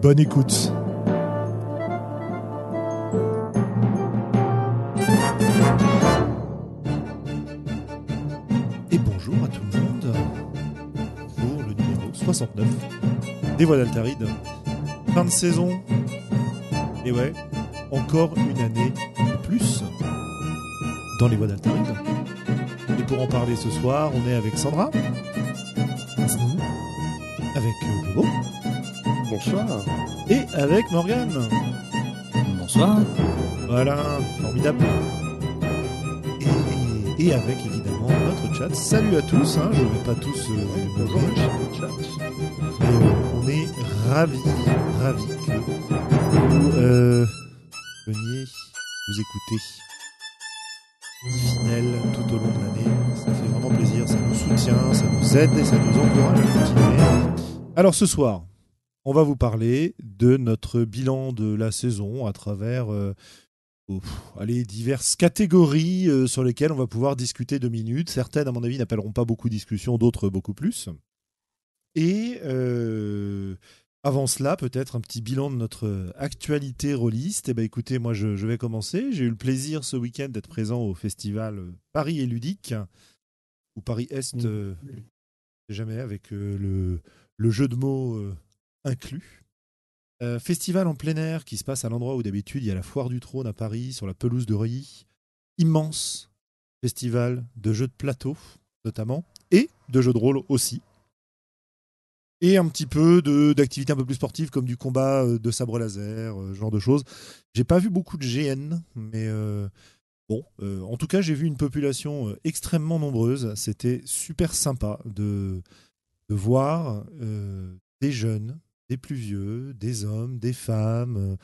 Bonne écoute. Et bonjour à tout le monde pour le numéro 69 des Voix d'Altaride. Fin de saison. Et ouais, encore une année de plus dans les Voix d'Altaride. Et pour en parler ce soir, on est avec Sandra. Avec euh, Globo. Bonsoir. Et avec Morgane. Bonsoir. Voilà, formidable. Et, et avec évidemment notre chat. Salut à tous, hein, je ne vais pas tous euh, les Bonjour, le chat. mais, euh, on est ravis, ravis que vous euh, veniez nous écouter. Fidèles tout au long de l'année. Ça fait vraiment plaisir, ça nous soutient, ça nous aide et ça nous encourage à continuer. Alors ce soir, on va vous parler de notre bilan de la saison à travers euh, oh, allez, diverses catégories euh, sur lesquelles on va pouvoir discuter deux minutes. Certaines, à mon avis, n'appelleront pas beaucoup de discussion, d'autres beaucoup plus. Et euh, avant cela, peut-être un petit bilan de notre actualité rôliste. Eh ben, écoutez, moi, je, je vais commencer. J'ai eu le plaisir ce week-end d'être présent au festival euh, Paris et Ludique, ou Paris Est, jamais, avec le, le jeu de mots inclus. Euh, festival en plein air qui se passe à l'endroit où d'habitude il y a la foire du trône à Paris, sur la pelouse de Reuilly. Immense festival de jeux de plateau, notamment, et de jeux de rôle aussi. Et un petit peu d'activités un peu plus sportives comme du combat euh, de sabre laser, euh, ce genre de choses. J'ai pas vu beaucoup de GN, mais bon, en tout cas, j'ai vu une population extrêmement nombreuse. C'était super sympa de, de voir des jeunes, des plus vieux, des hommes, des femmes,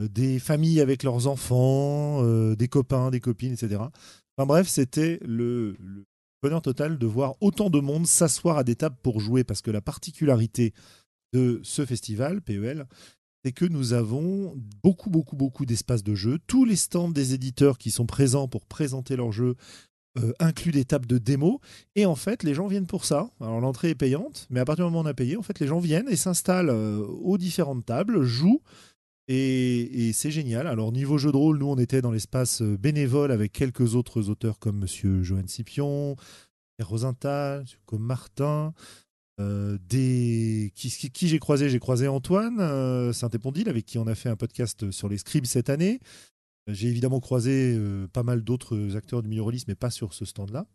euh, des familles avec leurs enfants, euh, des copains, des copines, etc. Enfin bref, c'était le, le bonheur total de voir autant de monde s'asseoir à des tables pour jouer, parce que la particularité de ce festival, PEL, c'est que nous avons beaucoup, beaucoup, beaucoup d'espaces de jeu. Tous les stands des éditeurs qui sont présents pour présenter leurs jeux euh, incluent des tables de démo. Et en fait, les gens viennent pour ça. Alors l'entrée est payante, mais à partir du moment où on a payé, en fait, les gens viennent et s'installent euh, aux différentes tables, jouent. Et, c'est génial. Alors niveau jeu de rôle, nous on était dans l'espace euh, bénévole avec quelques autres auteurs comme Monsieur Johan Scipion, Rosintal, comme Martin. qui, j'ai croisé? J'ai croisé Antoine Saint-Épondil avec qui on a fait un podcast sur les scribes cette année j'ai évidemment croisé euh, pas mal d'autres acteurs du milieu rôliste mais pas sur ce stand là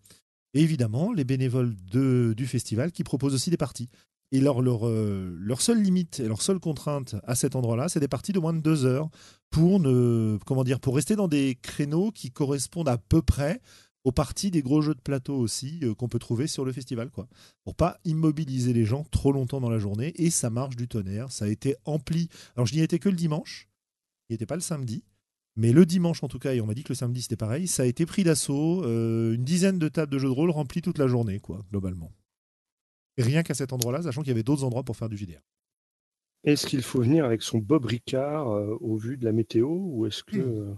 et évidemment les bénévoles de, du festival qui proposent aussi des parties et euh, leur seule limite et leur seule contrainte à cet endroit-là, c'est des parties de moins de deux heures pour ne comment dire pour rester dans des créneaux qui correspondent à peu près aux parties des gros jeux de plateau aussi euh, qu'on peut trouver sur le festival quoi. Pour pas immobiliser les gens trop longtemps dans la journée et ça marche du tonnerre, ça a été empli. Alors je n'y étais que le dimanche, il n'y était pas le samedi. Mais le dimanche en tout cas, et on m'a dit que le samedi c'était pareil, ça a été pris d'assaut, euh, une dizaine de tables de jeux de rôle remplies toute la journée, quoi, globalement. Et rien qu'à cet endroit-là, sachant qu'il y avait d'autres endroits pour faire du JDR. Est-ce qu'il faut venir avec son Bob Ricard euh, au vu de la météo ou est-ce que euh,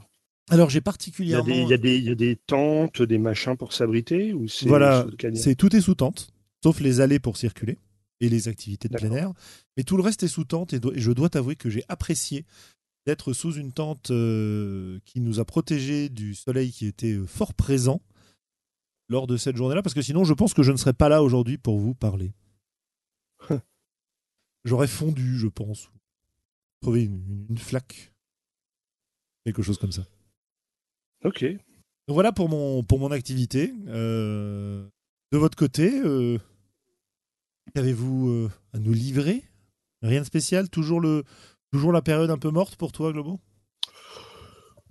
Alors j'ai particulièrement. il y a des- il y a des tentes, des machins pour s'abriter ou c'est Voilà, c'est tout est sous tente, sauf les allées pour circuler et les activités de plein air. Mais tout le reste est sous tente et, do- et je dois t'avouer que j'ai apprécié d'être sous une tente euh, qui nous a protégés du soleil qui était euh, fort présent lors de cette journée-là, parce que sinon je pense que je ne serais pas là aujourd'hui pour vous parler. J'aurais fondu, je pense. Trouvé une, une- flaque. Quelque chose comme ça. Ok. Donc voilà pour mon, pour mon activité. Euh, de votre côté, euh, qu'avez-vous à nous livrer? Rien de spécial? Toujours, le, toujours la période un peu morte pour toi, Globo?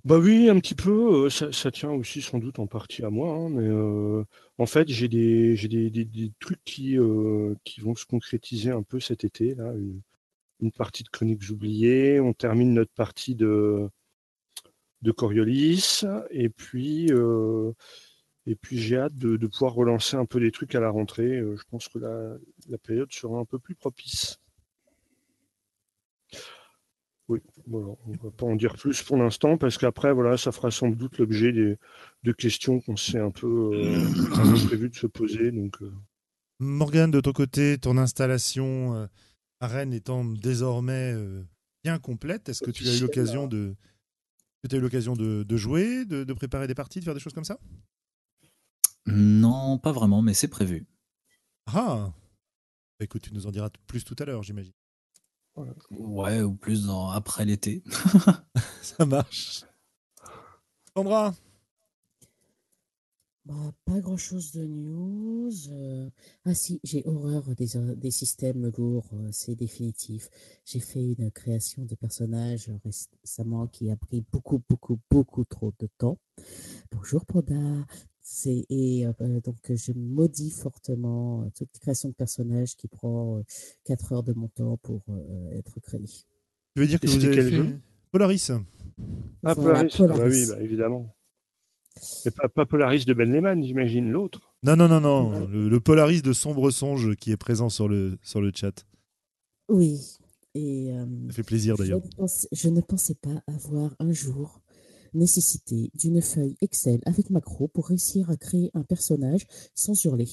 Bah oui, un petit peu. euh, Ça, tient aussi sans doute en partie à moi, hein, mais euh, en fait, j'ai des, trucs qui, euh, qui vont se concrétiser un peu cet été. Une, partie de Chroniques oubliées. On termine notre partie de, Coriolis, et puis, et puis j'ai hâte de, pouvoir relancer un peu des trucs à la rentrée. Je pense que la, la période sera un peu plus propice. Oui, voilà, on va pas en dire plus pour l'instant parce qu'après, voilà, ça fera sans doute l'objet des, de questions qu'on s'est un peu euh, prévu de se poser. Donc, euh, Morgane, de ton côté, ton installation euh, à Rennes étant désormais euh, bien complète, est-ce que tu as eu Officielle, l'occasion de, que tu as eu l'occasion de, de jouer, de, de préparer des parties, de faire des choses comme ça? Non, pas vraiment, mais c'est prévu. Ah Bah, Écoute, tu nous en diras plus tout à l'heure, j'imagine. Ouais, ou plus dans, après l'été. Ça marche. Sandra? Bah, pas grand-chose de news. euh. Ah si, j'ai horreur des, euh, des systèmes lourds, euh, c'est définitif. J'ai fait une création de personnage récemment qui a pris beaucoup, beaucoup, beaucoup trop de temps. Bonjour Panda. C'est, et euh, euh, donc je maudis fortement euh, toute création de personnage qui prend 4 heures de mon temps pour euh, être créé. Tu veux dire que Et vous c'était avez quel fait jeu? Polaris Ah, Polaris, ah bah Polaris. oui, bah, évidemment. Et pas, pas Polaris de Ben Lehman, j'imagine, l'autre. Non, non, non, non. Le, le Polaris de Sombre Songe qui est présent sur le, sur le chat. Oui. Et euh, Ça fait plaisir d'ailleurs. je ne pensais pas avoir un jour nécessité d'une feuille Excel avec macro pour réussir à créer un personnage sans hurler.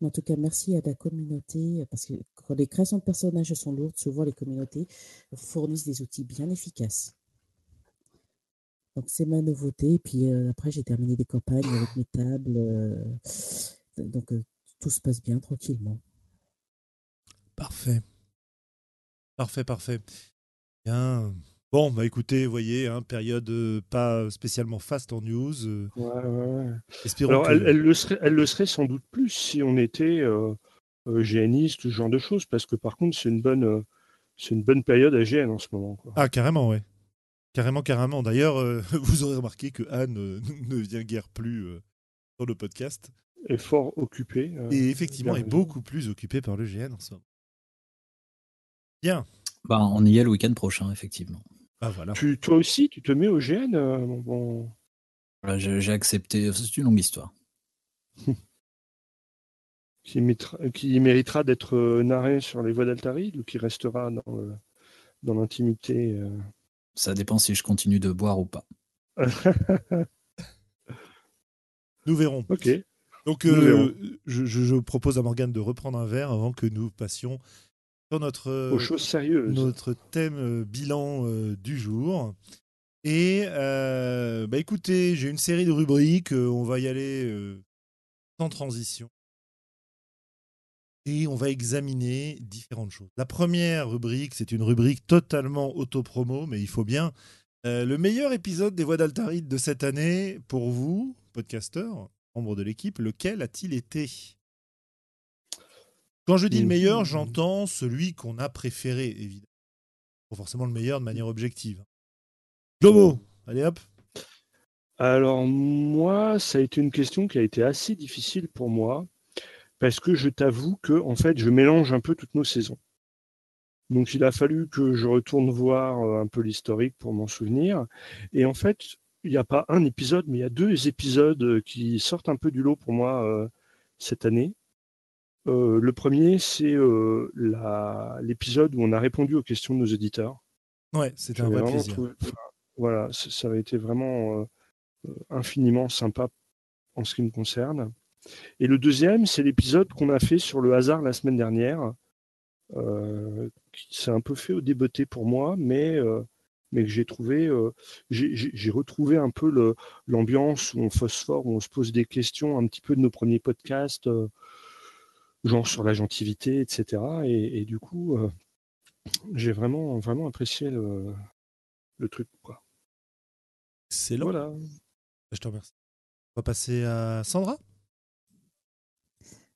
Mais en tout cas, merci à la communauté, parce que quand les créations de personnages sont lourdes, souvent les communautés fournissent des outils bien efficaces. Donc c'est ma nouveauté. Et puis euh, après, j'ai terminé des campagnes avec mes tables. euh, donc euh, tout se passe bien, tranquillement. Parfait. Parfait, parfait. Bien. Bon, bah écoutez, vous voyez, hein, période euh, pas spécialement fast en news. euh, Ouais, ouais, Alors, que... elle, elle le serait, elle le serait sans doute plus si on était euh, euh, GNiste, ce genre de choses, parce que par contre, c'est une bonne, euh, c'est une bonne période à GN en ce moment. Quoi. Ah, carrément, ouais. Carrément, carrément. D'ailleurs, euh, vous aurez remarqué que Anne euh, ne vient guère plus euh, sur le podcast. Est fort occupé. euh, Et effectivement, est beaucoup plus occupée par le GN en ce moment. Bien. Bah, on y est le week-end prochain, effectivement. Ah, voilà. Tu, toi aussi, tu te mets au GN euh, mon bon... Voilà, j'ai accepté. C'est une longue histoire. qui, mettra- qui méritera d'être euh, narré sur les voies d'Altaride ou qui restera dans, le- dans l'intimité euh? Ça dépend si je continue de boire ou pas. Nous verrons. Ok. Donc, Nous euh, verrons. je, je- je propose à Morgane de reprendre un verre avant que nous passions sur notre, euh, Aux choses sérieuses. notre thème euh, bilan euh, du jour. Et bah écoutez, j'ai une série de rubriques, on va y aller sans transition. Et on va examiner différentes choses. La première rubrique, c'est une rubrique totalement autopromo, mais il faut bien. Euh, le meilleur épisode des Voix d'Altaride de cette année, pour vous, podcasteurs, membres de l'équipe, lequel a-t-il été? Quand je dis le meilleur, j'entends celui qu'on a préféré, évidemment. Pas forcément le meilleur de manière objective. Globo, allez hop. Alors moi, ça a été une question qui a été assez difficile pour moi parce que je t'avoue que en fait, je mélange un peu toutes nos saisons. Donc il a fallu que je retourne voir euh, un peu l'historique pour m'en souvenir. Et en fait, il n'y a pas un épisode, mais il y a deux épisodes euh, qui sortent un peu du lot pour moi euh, cette année. Euh, le premier, c'est euh, l'épisode où on a répondu aux questions de nos auditeurs. Ouais, c'était un vrai plaisir. trouvé- voilà, ça, avait été vraiment euh, infiniment sympa en ce qui me concerne. Et le deuxième, c'est l'épisode qu'on a fait sur le hasard la semaine dernière, qui s'est un peu fait au débeauté pour moi, mais, mais que j'ai trouvé, euh, j'ai retrouvé un peu l'ambiance où on phosphore, où on se pose des questions un petit peu de nos premiers podcasts, euh, genre sur l'agentivité, etc. Et, et du coup, euh, j'ai vraiment, vraiment apprécié le, le truc. Quoi. Excellent. Voilà. Je te remercie. On va passer à Sandra?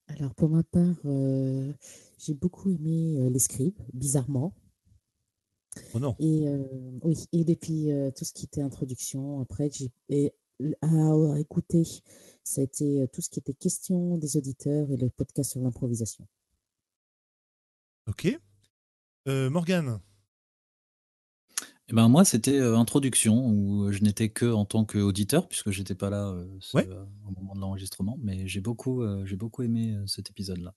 Alors pour ma part, euh, j'ai beaucoup aimé euh, les scribes, bizarrement. Oh non. Et euh, oui, et depuis euh, tout ce qui était introduction, après, j'ai et à écouter, ça a été euh, tout ce qui était question des auditeurs et le podcast sur l'improvisation. Ok. Euh, Morgane Eh ben moi, c'était euh, introduction où je n'étais que en tant qu'auditeur puisque j'étais pas là euh, ce- Ouais. euh, au moment de l'enregistrement, mais j'ai beaucoup, euh, j'ai beaucoup aimé euh, cet épisode-là.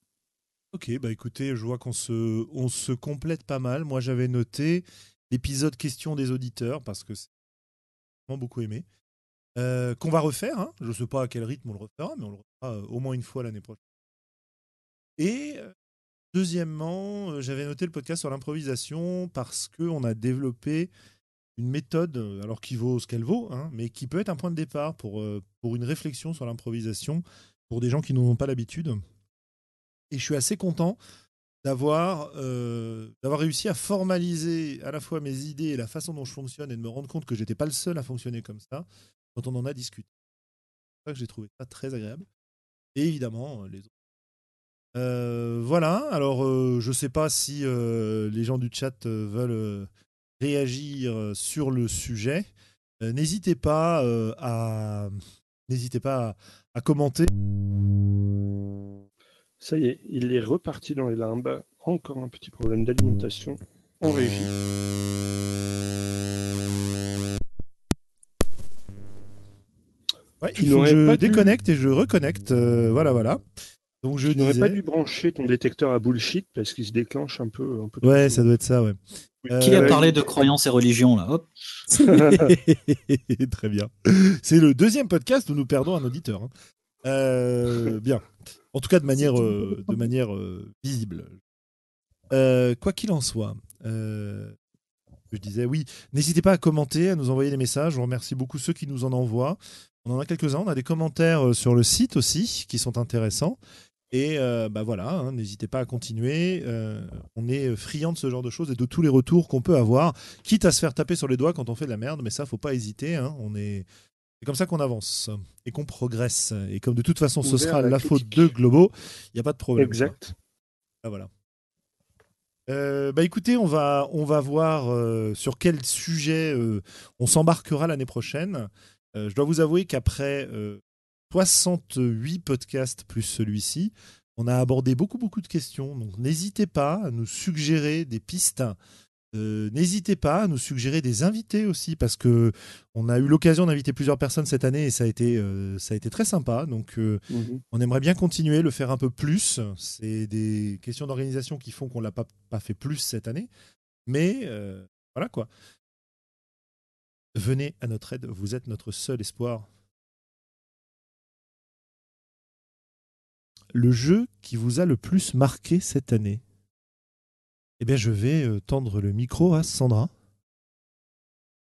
Ok, bah écoutez, je vois qu'on se, on se complète pas mal. Moi, j'avais noté l'épisode question des auditeurs parce que c'est vraiment beaucoup aimé. Euh, qu'on va refaire. hein. Je ne sais pas à quel rythme on le refera, mais on le refera euh, au moins une fois l'année prochaine. Et euh, deuxièmement, j'avais noté le podcast sur l'improvisation parce qu'on a développé une méthode, alors qui vaut ce qu'elle vaut, hein, mais qui peut être un point de départ pour, pour une réflexion sur l'improvisation pour des gens qui n'en ont pas l'habitude. Et je suis assez content d'avoir d'avoir réussi à formaliser à la fois mes idées et la façon dont je fonctionne et de me rendre compte que j'étais pas le seul à fonctionner comme ça quand on en a discuté. C'est ça que j'ai trouvé ça très agréable. Et évidemment, euh, les autres. Euh, voilà, alors euh, je sais pas si les gens du chat veulent réagir sur le sujet. N'hésitez pas à n'hésitez pas à, commenter. Ça y est, il est reparti dans les limbes. Encore un petit problème d'alimentation en régie. Ouais, il faut que je dû- déconnecte et je reconnecte. euh, voilà, voilà. Donc je Tu n'aurais pas dû brancher ton détecteur à bullshit parce qu'il se déclenche un peu. Un peu Ouais, ça doit être ça, ouais. Qui a Euh, parlé de croyances et religions là? Hop. Très bien. C'est le deuxième podcast où nous perdons un auditeur. hein. Euh, bien. En tout cas, de manière, euh, de manière euh, visible. Euh, quoi qu'il en soit, euh, je disais oui. N'hésitez pas à commenter, à nous envoyer des messages. Je vous remercie beaucoup ceux qui nous en envoient. On en a quelques-uns. On a des commentaires euh, sur le site aussi qui sont intéressants. Et euh, bah voilà, hein, n'hésitez pas à continuer. Euh, on est friand de ce genre de choses et de tous les retours qu'on peut avoir, quitte à se faire taper sur les doigts quand on fait de la merde, mais ça, faut pas hésiter. hein, on est... C'est comme ça qu'on avance et qu'on progresse. Et comme de toute façon, ce sera la la faute de Globo, il n'y a pas de problème. Exact. Ah, voilà. Euh, bah écoutez, on va, on va voir euh, sur quel sujet euh, on s'embarquera l'année prochaine. Euh, je dois vous avouer qu'après euh, 68 podcasts plus celui-ci, on a abordé beaucoup, beaucoup de questions. Donc n'hésitez pas à nous suggérer des pistes. Euh, n'hésitez pas à nous suggérer des invités aussi, parce que on a eu l'occasion d'inviter plusieurs personnes cette année et ça a été, euh, ça a été très sympa. Donc euh, Mhm. on aimerait bien continuer, le faire un peu plus. C'est des questions d'organisation qui font qu'on l'a pas, pas fait plus cette année. Mais euh, voilà quoi. Venez à notre aide, vous êtes notre seul espoir. Le jeu qui vous a le plus marqué cette année Eh bien, je vais euh, tendre le micro à Sandra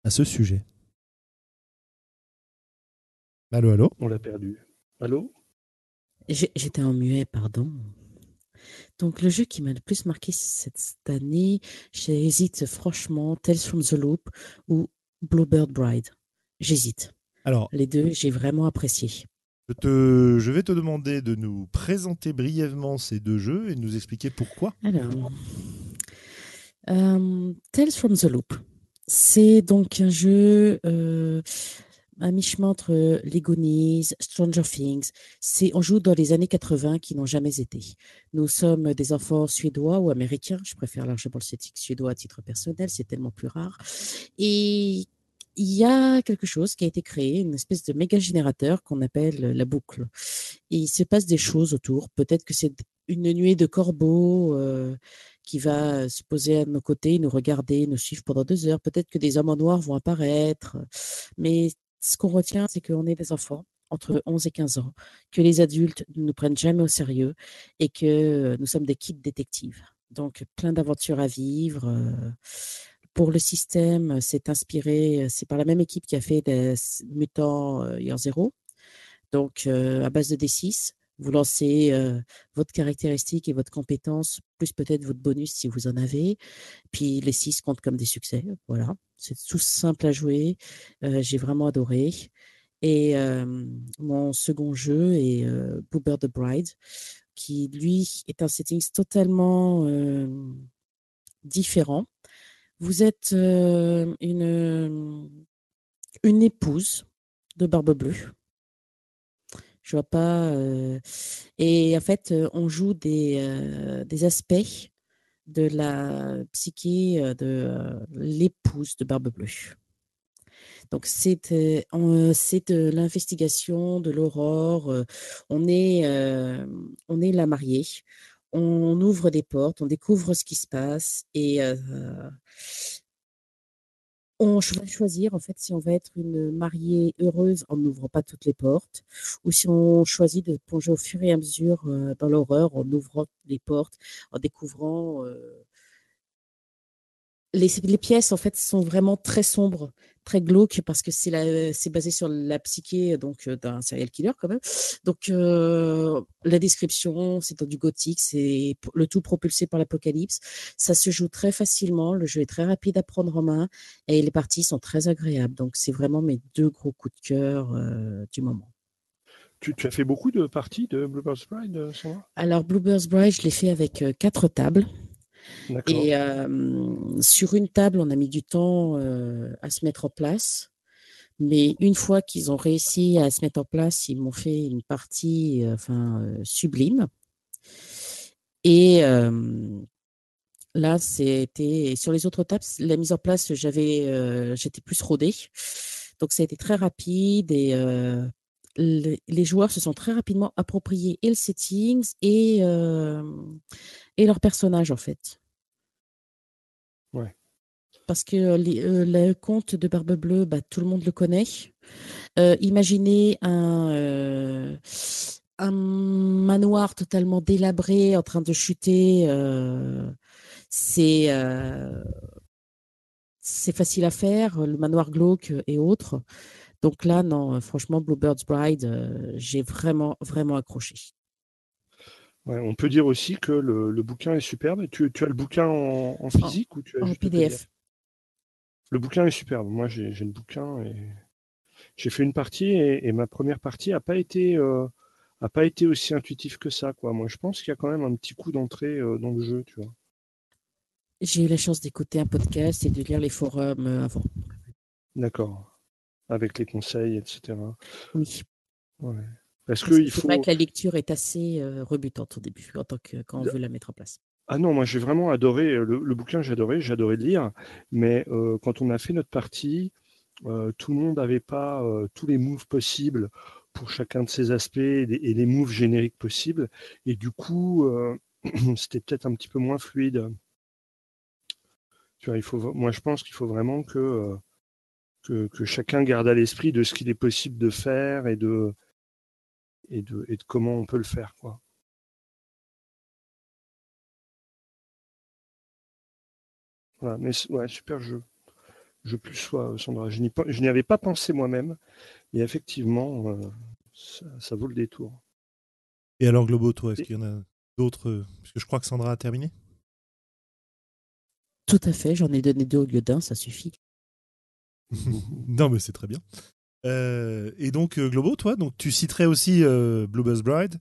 à ce sujet. Allô, allô? On l'a perdu. Allô? J'étais en muet, pardon. Donc, le jeu qui m'a le plus marqué cette année, j'hésite franchement, Tales from the Loop ou Bluebird Bride. J'hésite. Alors, Les deux, j'ai vraiment apprécié. Je, te, je vais te demander de nous présenter brièvement ces deux jeux et de nous expliquer pourquoi. Alors, euh, Tales from the Loop, c'est donc un jeu euh, à mi-chemin entre Lego Knees, Stranger Things. C'est, on joue dans les années 80 qui n'ont jamais été. Nous sommes des enfants suédois ou américains. Je préfère largement le suédois à titre personnel, c'est tellement plus rare. Et il y a quelque chose qui a été créé, une espèce de méga générateur qu'on appelle la boucle. Et il se passe des choses autour. Peut-être que c'est une nuée de corbeaux euh, qui va se poser à nos côtés, nous regarder, nous suivre pendant deux heures. Peut-être que des hommes en noir vont apparaître. Mais ce qu'on retient, c'est qu'on est des enfants entre 11 et 15 ans, que les adultes ne nous prennent jamais au sérieux et que nous sommes des kits détectives. Donc, plein d'aventures à vivre. euh, pour le système, c'est inspiré, c'est par la même équipe qui a fait des Mutants euh, Year Zero. Donc, euh, à base de D6, vous lancez votre caractéristique et votre compétence, plus peut-être votre bonus si vous en avez. Puis les 6 comptent comme des succès. Voilà. C'est tout simple à jouer. J'ai vraiment adoré. Et mon second jeu est Boober the Bride, qui lui est un setting totalement différent Vous êtes une, une épouse de Barbe Bleue. Je vois pas. et en fait, on joue des, aspects de la psyché de l'épouse de Barbe Bleue. Donc c'est c'est de l'investigation, de l'aurore. on est on est la mariée. On ouvre des portes, on découvre ce qui se passe et on va choisir en fait si on va être une mariée heureuse en n'ouvrant pas toutes les portes ou si on choisit de plonger au fur et à mesure dans l'horreur en ouvrant les portes, en découvrant les, pièces en fait sont vraiment très sombres, très glauques parce que c'est c'est basé sur la psyché donc euh, d'un serial killer quand même. Donc euh, la description, c'est dans du gothique, c'est le tout propulsé par l'apocalypse. Ça se joue très facilement, le jeu est très rapide à prendre en main et les parties sont très agréables. Donc c'est vraiment mes deux gros coups de cœur euh, du moment. Tu, as fait beaucoup de parties de Bluebird's Bride, Sandra? Alors Bluebird's Bride, je l'ai fait avec quatre tables. Et sur une table, on a mis du temps à se mettre en place. Mais une fois qu'ils ont réussi à se mettre en place, ils m'ont fait une partie enfin, sublime. Et là, c'était sur les autres tables, la mise en place, j'avais, j'étais plus rodée. Donc, ça a été très rapide et les, joueurs se sont très rapidement appropriés et le settings et, et leur personnage, en fait. Parce que euh, le conte de Barbe Bleue, bah, tout le monde le connaît. Euh, imaginez un, euh, un manoir totalement délabré en train de chuter. c'est c'est facile à faire, le manoir glauque et autres. Donc là, non, franchement, Bluebird's Bride, j'ai vraiment, vraiment accroché on peut dire aussi que le, bouquin est superbe. Tu, tu as le bouquin en, physique ou tu as en PDF. Le bouquin est superbe. Moi, j'ai le bouquin et j'ai fait une partie et, ma première partie n'a pas été euh, a pas été aussi intuitif que ça. Quoi. Moi, je pense qu'il y a quand même un petit coup d'entrée euh, dans le jeu, tu vois. J'ai eu la chance d'écouter un podcast et de lire les forums euh, avant. D'accord. Avec les conseils, etc. Oui. Ouais. Parce, que il faut... vrai que la lecture est assez euh, rebutante au début, en tant que, quand on veut la mettre en place. Ah non, moi j'ai vraiment adoré euh, le, bouquin, j'ai adoré, j'ai adoré le lire, mais euh, quand on a fait notre partie, tout le monde n'avait pas tous les moves possibles pour chacun de ces aspects et les, moves génériques possibles, et du coup, c'était peut-être un petit peu moins fluide. Tu vois, il faut, moi je pense qu'il faut vraiment que, que, que, chacun garde à l'esprit de ce qu'il est possible de faire et de, et de, et de comment on peut le faire. Quoi. Voilà, mais ouais, super jeu. Je plus sois, Sandra. Je n'y avais pas pensé moi-même. Et effectivement, euh, ça, vaut le détour. Et alors, Globo, toi, est-ce qu'il y en a d'autres euh, Parce que je crois que Sandra a terminé? Tout à fait, j'en ai donné deux au lieu d'un, ça suffit. non, mais c'est très bien. Euh, et donc, euh, Globo, toi, donc tu citerais aussi euh, Bluebird's Bride.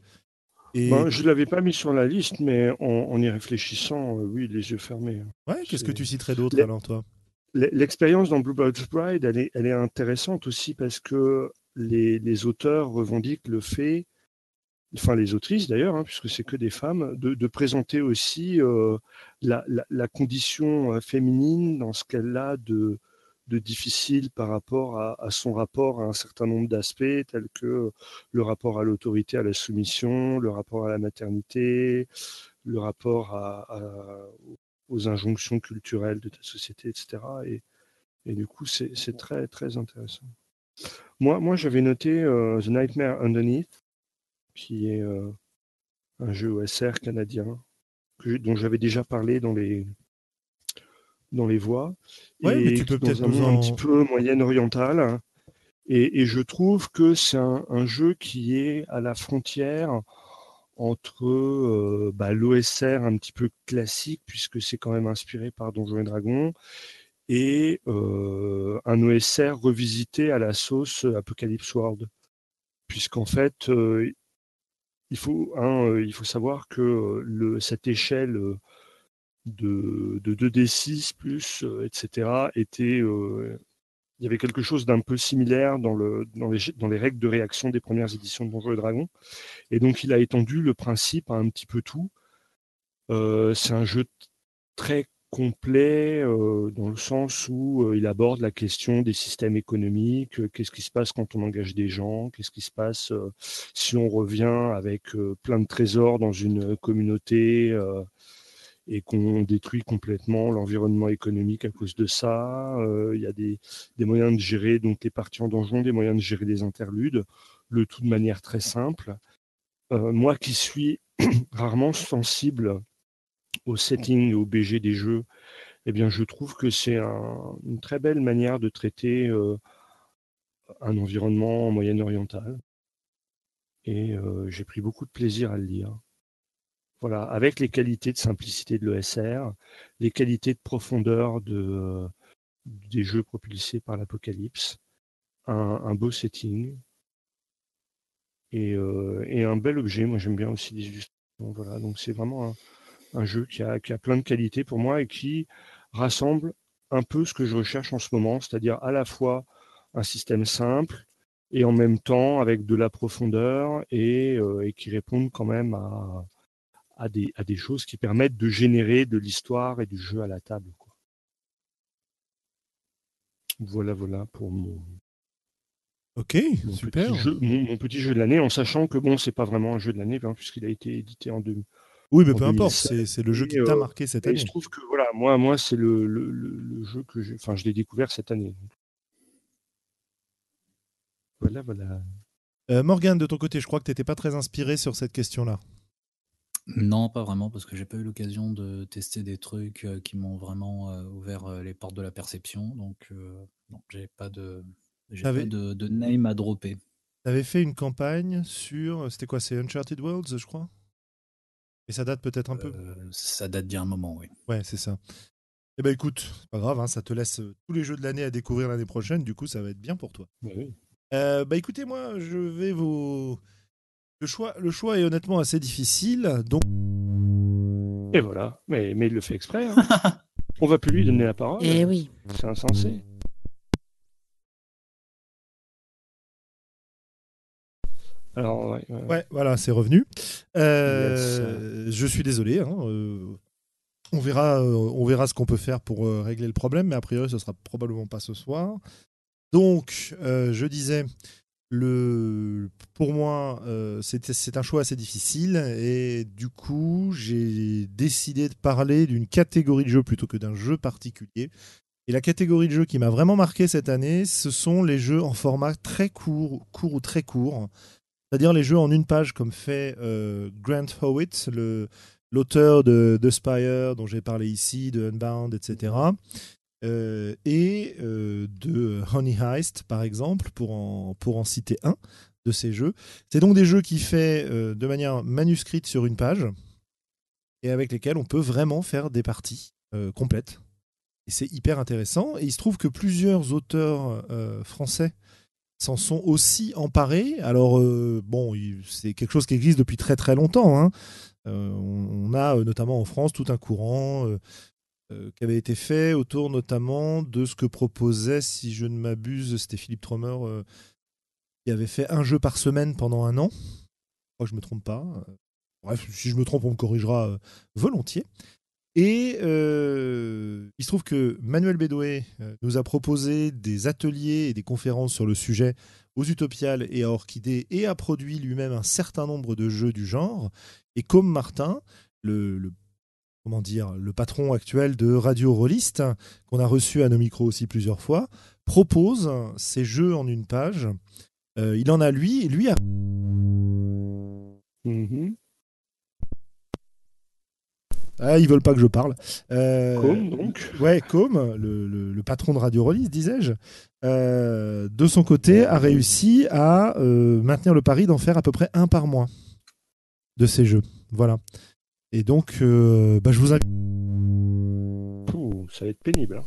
Et... Ben, je ne l'avais pas mis sur la liste, mais en, y réfléchissant, oui, les yeux fermés. Ouais, qu'est-ce que tu citerais d'autre alors, toi? L'expérience dans Bluebird's Bride, elle est, elle est intéressante aussi parce que les, les auteurs revendiquent le fait, enfin les autrices d'ailleurs, hein, puisque c'est que des femmes, de, de présenter aussi la, la, la, condition féminine dans ce qu'elle a de, de difficile par rapport à, son rapport à un certain nombre d'aspects, tels que le rapport à l'autorité, à la soumission, le rapport à la maternité, le rapport aux injonctions culturelles de ta société, etc. Et, du coup, c'est très, très intéressant. Moi, moi j'avais noté euh, The Nightmare Underneath, qui est euh, un jeu OSR canadien, dont j'avais déjà parlé dans les, dans les voies. et mais tu peux peut-être un, un petit peu moyenne orientale. Et, je trouve que c'est un, jeu qui est à la frontière entre euh, bah, l'OSR un petit peu classique, puisque c'est quand même inspiré par Donjons et Dragons, et euh, un OSR revisité à la sauce Apocalypse World. Puisqu'en fait, euh, il, faut, il faut savoir que le, cette échelle de, de 2D6 plus, etc., était il y avait quelque chose d'un peu similaire dans, le, dans, les, dans, les, règles de réaction des premières éditions de Donjons et Dragons. Et donc, il a étendu le principe à un petit peu tout. Euh, c'est un jeu très complet euh, dans le sens où euh, il aborde la question des systèmes économiques, euh, qu'est-ce qui se passe quand on engage des gens, qu'est-ce qui se passe euh, si on revient avec plein de trésors dans une communauté et qu'on détruit complètement l'environnement économique à cause de ça. Euh, il y a des, moyens de gérer donc les parties en donjon, des moyens de gérer des interludes, le tout de manière très simple. Euh, moi qui suis rarement sensible au setting et au BG des jeux, eh bien je trouve que c'est un, une très belle manière de traiter euh, un environnement moyen-oriental. Et j'ai pris beaucoup de plaisir à le lire. Voilà, avec les qualités de simplicité de l'ESR, les qualités de profondeur de, euh, des jeux propulsés par l'Apocalypse, un, beau setting et, euh, et, un bel objet. Moi, j'aime bien aussi les illustrations. Voilà, donc c'est vraiment un, jeu qui a, qui a plein de qualités pour moi et qui rassemble un peu ce que je recherche en ce moment, c'est-à-dire à la fois un système simple et en même temps avec de la profondeur et, euh, et qui répondent quand même à, à des, à des choses qui permettent de générer de l'histoire et du jeu à la table. Quoi. Voilà, voilà pour mon. Ok, super. Petit jeu, mon, petit jeu de l'année, en sachant que bon, c'est pas vraiment un jeu de l'année, hein, puisqu'il a été édité en deux. Oui, mais peu importe, c'est le jeu qui t'a euh, marqué cette année. Je trouve que voilà, moi, moi c'est le, le, le, jeu que j'ai. Enfin, je l'ai découvert cette année. Voilà, voilà. Euh, Morgane, de ton côté, je crois que tu n'étais pas très inspiré sur cette question-là. Non, pas vraiment, parce que j'ai pas eu l'occasion de tester des trucs euh, qui m'ont vraiment euh, ouvert euh, les portes de la perception. Donc, non, j'ai pas de, pas de, de name à dropper. Tu avais fait une campagne sur. C'était quoi C'est Uncharted Worlds, je crois? Et ça date peut-être un peu? Ça date d'il y a un moment, oui. Ouais, c'est ça. Eh ben écoute, c'est pas grave, hein, ça te laisse tous les jeux de l'année à découvrir l'année prochaine, du coup ça va être bien pour toi. Bah, oui. bah écoutez, moi je vais vous le choix, le choix est honnêtement assez difficile. Donc... Et voilà, mais, mais il le fait exprès. Hein. On va plus lui donner la parole. Eh oui. C'est insensé. Alors, ouais, ouais. voilà, c'est revenu. Euh, je suis désolé. Hein, euh, on verra, euh, on verra ce qu'on peut faire pour régler le problème, mais a priori, ce sera probablement pas ce soir. Donc, je disais, pour moi, euh, c'est un choix assez difficile et du coup, j'ai décidé de parler d'une catégorie de jeux plutôt que d'un jeu particulier. Et la catégorie de jeux qui m'a vraiment marqué cette année, ce sont les jeux en format très court, court ou très court. C'est-à-dire les jeux en une page comme fait euh, Grant Howitt, l'auteur de The Spire dont j'ai parlé ici, de Unbound, etc. Euh, et euh, de Honey Heist, par exemple, pour en, pour en citer un de ces jeux. C'est donc des jeux qui fait euh, de manière manuscrite sur une page et avec lesquels on peut vraiment faire des parties complètes. Et c'est hyper intéressant. Et il se trouve que plusieurs auteurs français s'en sont aussi emparés. Alors, bon, c'est quelque chose qui existe depuis très très longtemps. Hein. on a notamment en France tout un courant euh, qui avait été fait autour notamment de ce que proposait, si je ne m'abuse, c'était Philippe Trommer, euh, qui avait fait un jeu par semaine pendant un an. Je crois que je ne me trompe pas. Bref, si je me trompe, on me corrigera euh, volontiers. Et il se trouve que Manuel Bédoué nous a proposé des ateliers et des conférences sur le sujet aux Utopiales et à Orchidée et a produit lui-même un certain nombre de jeux du genre. Et comme Martin, le comment dire, le patron actuel de Radio Rollist, qu'on a reçu à nos micros aussi plusieurs fois, propose ces jeux en une page. Euh, il en a lui, lui a. Mm-hmm. Ah, ils veulent pas que je parle. Euh, Com, donc. Ouais, Com, le, patron de Radio Rollist, disais-je, euh, de son côté, a réussi à maintenir le pari d'en faire à peu près un par mois de ces jeux. Voilà. Et donc, euh, bah, je vous invite. ça va être pénible. Hein.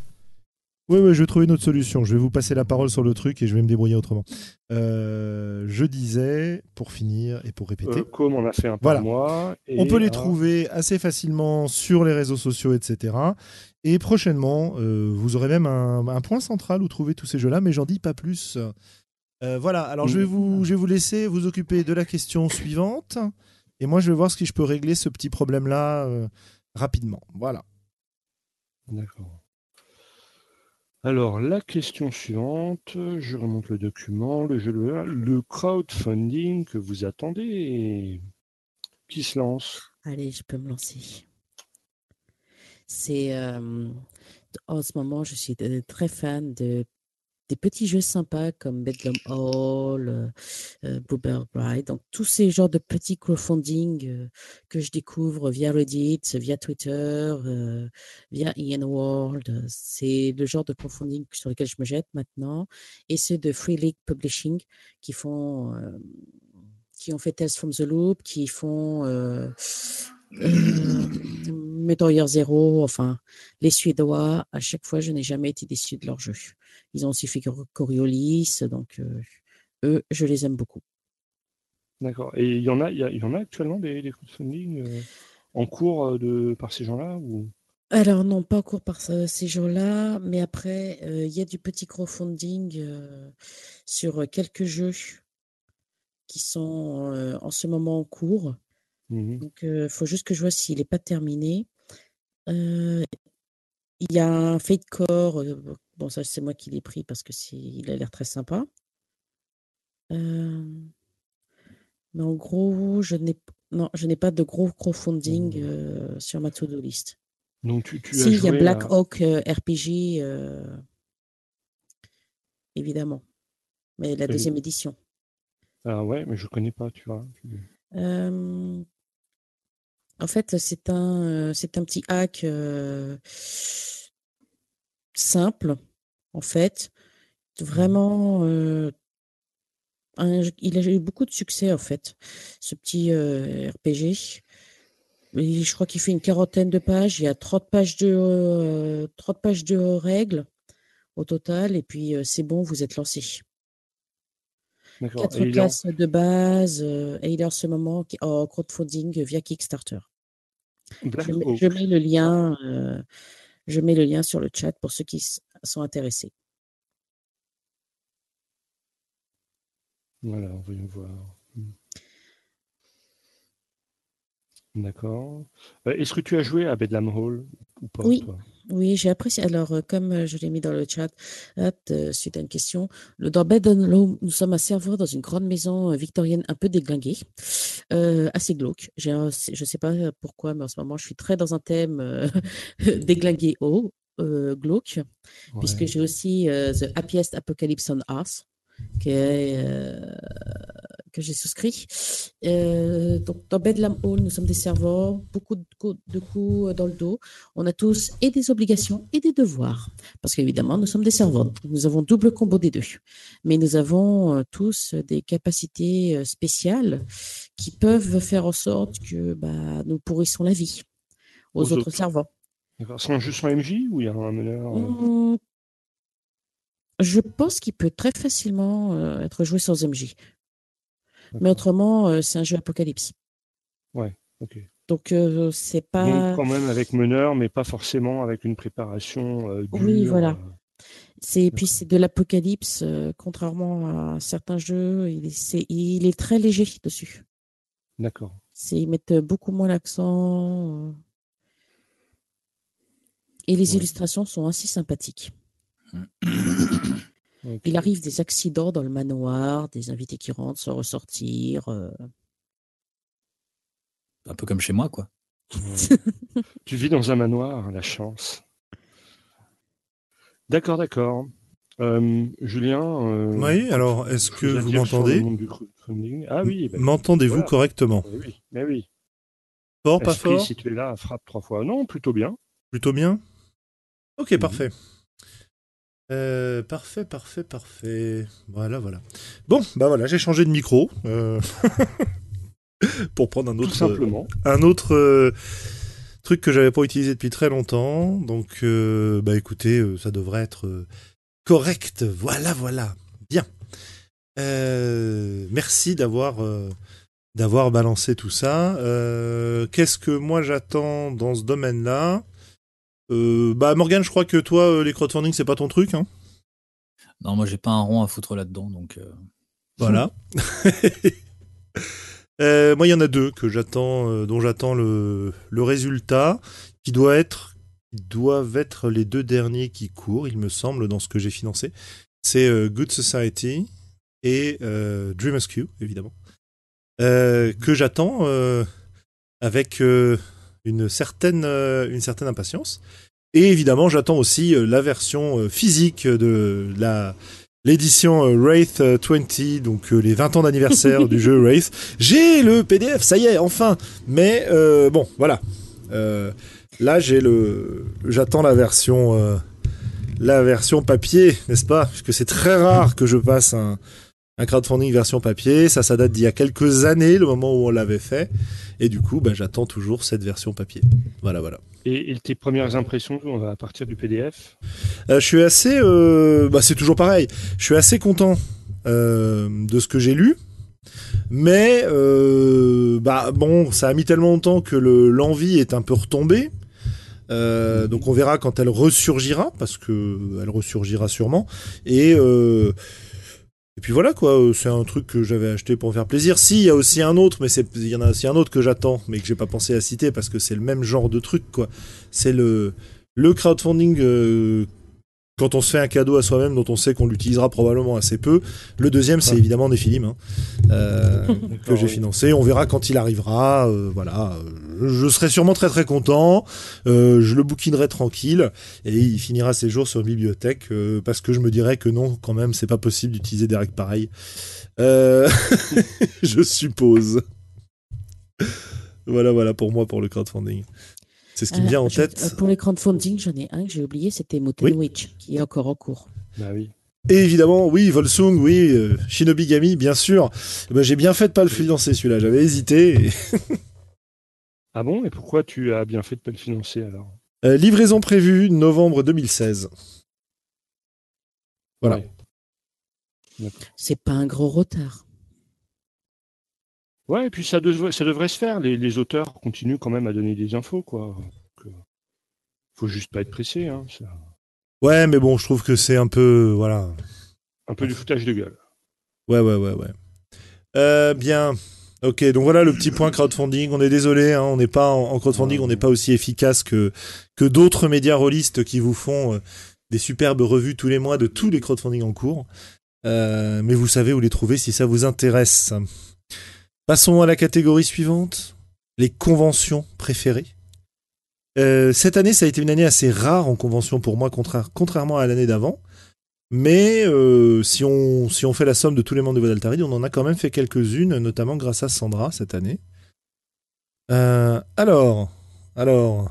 Oui, oui, je vais trouver une autre solution. Je vais vous passer la parole sur le truc et je vais me débrouiller autrement. Euh, je disais, pour finir et pour répéter. Euh, comme on a fait un par mois. on peut les trouver assez facilement sur les réseaux sociaux, etc. Et prochainement, euh, vous aurez même un, point central où trouver tous ces jeux-là, mais j'en dis pas plus. voilà, alors je vais, vous, je vais vous laisser vous occuper de la question suivante. Et moi, je vais voir si je peux régler ce petit problème-là rapidement. Voilà. D'accord. Alors, la question suivante, je remonte le document, le jeu de le crowdfunding que vous attendez, qui se lance? Allez, je peux me lancer. C'est euh, en ce moment, je suis très fan de des petits jeux sympas comme Bedlam Hall, euh, euh Bluebird Bride, donc tous ces genres de petits crowdfunding euh, que je découvre via Reddit, via Twitter, euh, via Ian World, c'est le genre de crowdfunding sur lequel je me jette maintenant, et ceux de Free League Publishing qui font, qui ont fait Tales from the Loop, qui font Metal Gear Zero, enfin les Suédois. À chaque fois, je n'ai jamais été déçu de leur jeu. Ils ont aussi fait Coriolis, donc euh, eux, je les aime beaucoup. D'accord. Et il y en a, il y, en a actuellement des, des crowdfunding euh, en cours euh, de, par ces gens-là ou... Alors non, pas en cours par ces gens-là, mais après, il y a du petit crowdfunding sur quelques jeux qui sont en ce moment en cours. Mmh donc, il faut juste que je vois s'il n'est pas terminé. il y a un Core Bon, ça, c'est moi qui l'ai pris parce que il a l'air très sympa. Euh, mais en gros, je n'ai non, je n'ai pas de gros crowdfunding mmh. euh, sur ma to-do list. Donc tu, tu si, il y a Black Hawk euh, RPG, évidemment. Mais la deuxième édition. Ah ouais, mais je connais pas, tu vois. En fait, c'est un, c'est un petit hack simple en fait. Mmh. Vraiment, il a eu beaucoup de succès, en fait, ce petit RPG. je crois qu'il fait une quarantaine de pages. Il y a 30 pages de, 30 pages de règles au total. Et puis, c'est bon, vous êtes lancé. Quatre classes de base. et il est en ce moment en crowdfunding via Kickstarter. Je mets, le lien. je mets le lien sur le chat pour ceux qui sont intéressés. Voilà, voyons voir. Hmm. D'accord. Euh, est-ce que tu as joué à Bedlam Hall ou pas Oui, oui, j'ai apprécié. Alors, euh, comme euh, je l'ai mis dans le chat, suite à une question, le, dans Hall, nous sommes à Serveur dans une grande maison victorienne un peu déglinguée, assez glauque. je ne sais pas pourquoi, mais en ce moment, je suis très dans un thème déglingué haut, glauque, puisque j'ai aussi The Happiest Apocalypse on Earth que, que j'ai souscrit. Euh, donc, dans Bedlam Hall, nous sommes des serveurs, beaucoup de coups, de coups dans le dos. On a tous et des obligations et des devoirs. Parce qu'évidemment, nous sommes des serveurs. Nous avons double combo des deux. Mais nous avons euh, tous des capacités euh, spéciales qui peuvent faire en sorte que bah, nous pourrissons la vie aux, autres, serveurs. C'est un jeu sur MJ ou il y a un meneur mmh, je pense qu'il peut très facilement euh, être joué sans MJ. Mais autrement, euh, c'est un jeu apocalypse. Ouais, ok. Donc euh, c'est pas. Donc, quand même avec meneur, mais pas forcément avec une préparation. oui, voilà. C'est puis c'est de l'apocalypse, contrairement à certains jeux, il est, il est très léger dessus. D'accord. Ils mettent beaucoup moins l'accent. Et les illustrations sont assez sympathiques. Il arrive des accidents dans le manoir, des invités qui rentrent sans ressortir. Euh. Un peu comme chez moi, quoi. tu vis dans un manoir, la chance. D'accord, d'accord. Euh, Julien. Euh, oui, alors est-ce que vous m'entendez Ah oui. Ben, M'entendez-vous correctement? Oui, mais oui. Fort, pas fort? Si tu es là, frappe trois fois. Non, plutôt bien. Plutôt bien? Ok, parfait. Euh, parfait, parfait, parfait. Voilà, voilà. Bon, bah voilà, j'ai changé de micro euh, pour prendre un autre, simplement. un autre euh, truc que j'avais pas utilisé depuis très longtemps. Donc, bah écoutez, ça devrait être correct. Voilà, voilà. Bien. merci d'avoir d'avoir balancé tout ça. Qu'est-ce que moi j'attends dans ce domaine-là? Bah Morgan, je crois que toi, les crowdfunding, c'est pas ton truc, hein Non, moi j'ai pas un rond à foutre là-dedans, donc. Voilà. Euh, moi, il y en a deux que j'attends, euh, dont j'attends le, le, résultat, qui doit être, doivent être les deux derniers qui courent, il me semble, dans ce que j'ai financé. C'est euh, Good Society et Dream Q, évidemment, que j'attends avec une certaine, une certaine impatience. Et évidemment, j'attends aussi la version physique de la l'édition euh, Wraith 20, euh, donc euh, les 20 ans d'anniversaire du jeu Wraith. J'ai le PDF, ça y est, enfin. Mais bon, voilà. là, j'ai le, j'attends la version, la version papier, n'est-ce pas? Puisque c'est très rare que je passe un, un crowdfunding version papier. Ça, ça date d'il y a quelques années, le moment où on l'avait fait. Et du coup, bah, j'attends toujours cette version papier. Voilà, voilà. Et, tes premières impressions on va partir du PDF euh, Je suis assez. Euh, bah, c'est toujours pareil. Je suis assez content euh, de ce que j'ai lu. Mais bah bon, ça a mis tellement longtemps que l'envie est un peu retombée. donc on verra quand elle ressurgira, parce que elle ressurgira sûrement. Et et puis voilà quoi, euh, c'est un truc que j'avais acheté pour me faire plaisir. Si, il y a aussi un autre, mais il y en a aussi un autre que j'attends, mais que j'ai pas pensé à citer parce que c'est le même genre de truc quoi. C'est le le crowdfunding euh, quand on se fait un cadeau à soi-même dont on sait qu'on l'utilisera probablement assez peu. Le deuxième, c'est évidemment des films hein, euh, que j'ai financé. On verra quand il arrivera. Euh, voilà, je serai sûrement très très content. Euh, je le bouquinerai tranquille et il finira ses jours sur bibliothèque parce que je me dirais que non, quand même, c'est pas possible d'utiliser des règles pareilles. je suppose. voilà, voilà pour moi pour le crowdfunding. C'est ce qui me vient en euh, tête. Euh, pour les crowdfunding, j'en ai un que j'ai oublié, c'était Mountain Witch, qui est encore en cours. Bah oui. Et évidemment, oui, Volsung, oui, euh, Shinobi Gami, bien sûr. Eh ben, j'ai bien fait de pas le financer celui-là, j'avais hésité. ah bon? Et pourquoi tu as bien fait de pas le financer alors? Livraison prévue novembre 2016. Voilà. C'est pas un gros retard. Ouais, et puis ça, devrait, ça devrait se faire. Les, auteurs continuent quand même à donner des infos, quoi. Euh, faut juste pas être pressé. Hein, Ouais, mais bon, je trouve que c'est un peu, voilà. Un peu du foutage de gueule. Ouais, ouais, ouais, ouais. Euh, bien. Ok, donc voilà le petit point crowdfunding. On est désolé, hein, on n'est pas en, crowdfunding, on n'est pas aussi efficace que que d'autres médias rôlistes qui vous font euh, des superbes revues tous les mois de tous les crowdfunding en cours. mais vous savez où les trouver si ça vous intéresse. Passons à la catégorie suivante, les conventions préférées. Euh, cette année, ça a été une année assez rare en convention pour moi, contrairement à l'année d'avant. Mais euh, si, on, fait la somme de tous les membres de Vodaltaride, on en a quand même fait quelques-unes, notamment grâce à Sandra cette année. Euh, alors, alors,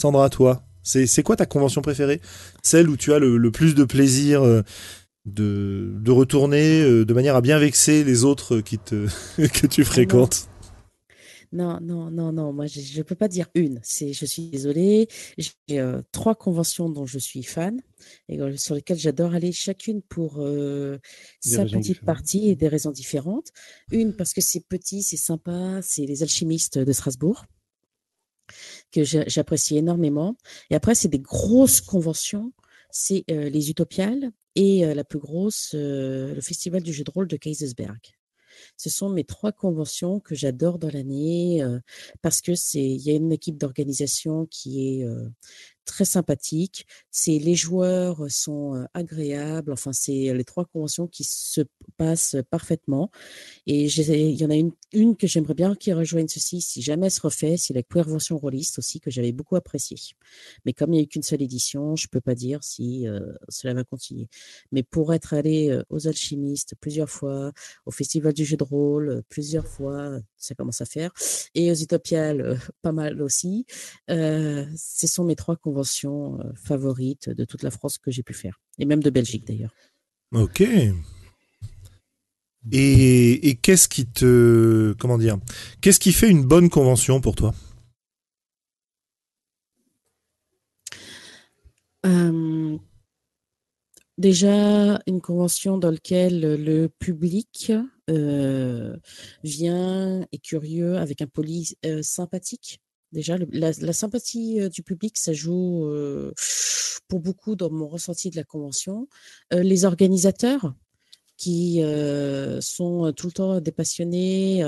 Sandra, toi, c'est quoi ta convention préférée? Celle où tu as le, plus de plaisir de, de retourner euh, de manière à bien vexer les autres qui te, que tu fréquentes? Non, non, non, non. Moi, je ne peux pas dire une. C'est, je suis désolée. J'ai euh, trois conventions dont je suis fan et euh, sur lesquelles j'adore aller chacune pour sa petite partie et des raisons différentes. Une parce que c'est petit, c'est sympa, c'est les alchimistes de Strasbourg que j'apprécie énormément. Et après, c'est des grosses conventions. C'est les Utopiales et la plus grosse, le Festival du jeu de rôle de Kaisersberg. Ce sont mes trois conventions que j'adore dans l'année parce que c'est il y a une équipe d'organisation qui est très sympathique. C'est les joueurs sont agréables. Enfin, c'est les trois conventions qui se passent parfaitement. Et il y en a une, que j'aimerais bien qui rejoigne ceci si jamais elle se refait. C'est la convention rôliste aussi que j'avais beaucoup apprécié. Mais comme il n'y a eu qu'une seule édition, je peux pas dire si cela va continuer. Mais pour être allé aux alchimistes plusieurs fois, au festival du jeu de rôle plusieurs fois, ça commence à faire, et aux utopiales pas mal aussi. ce sont mes trois conventions conventions euh, favorites de toute la France que j'ai pu faire, et même de Belgique d'ailleurs. Ok. Et, qu'est-ce qui te comment dire Qu'est-ce qui fait une bonne convention pour toi? Euh, déjà une convention dans laquelle le public euh, vient et curieux avec un poli sympathique Déjà, la, sympathie euh, du public, ça joue pour beaucoup dans mon ressenti de la convention. les organisateurs, qui sont tout le temps des passionnés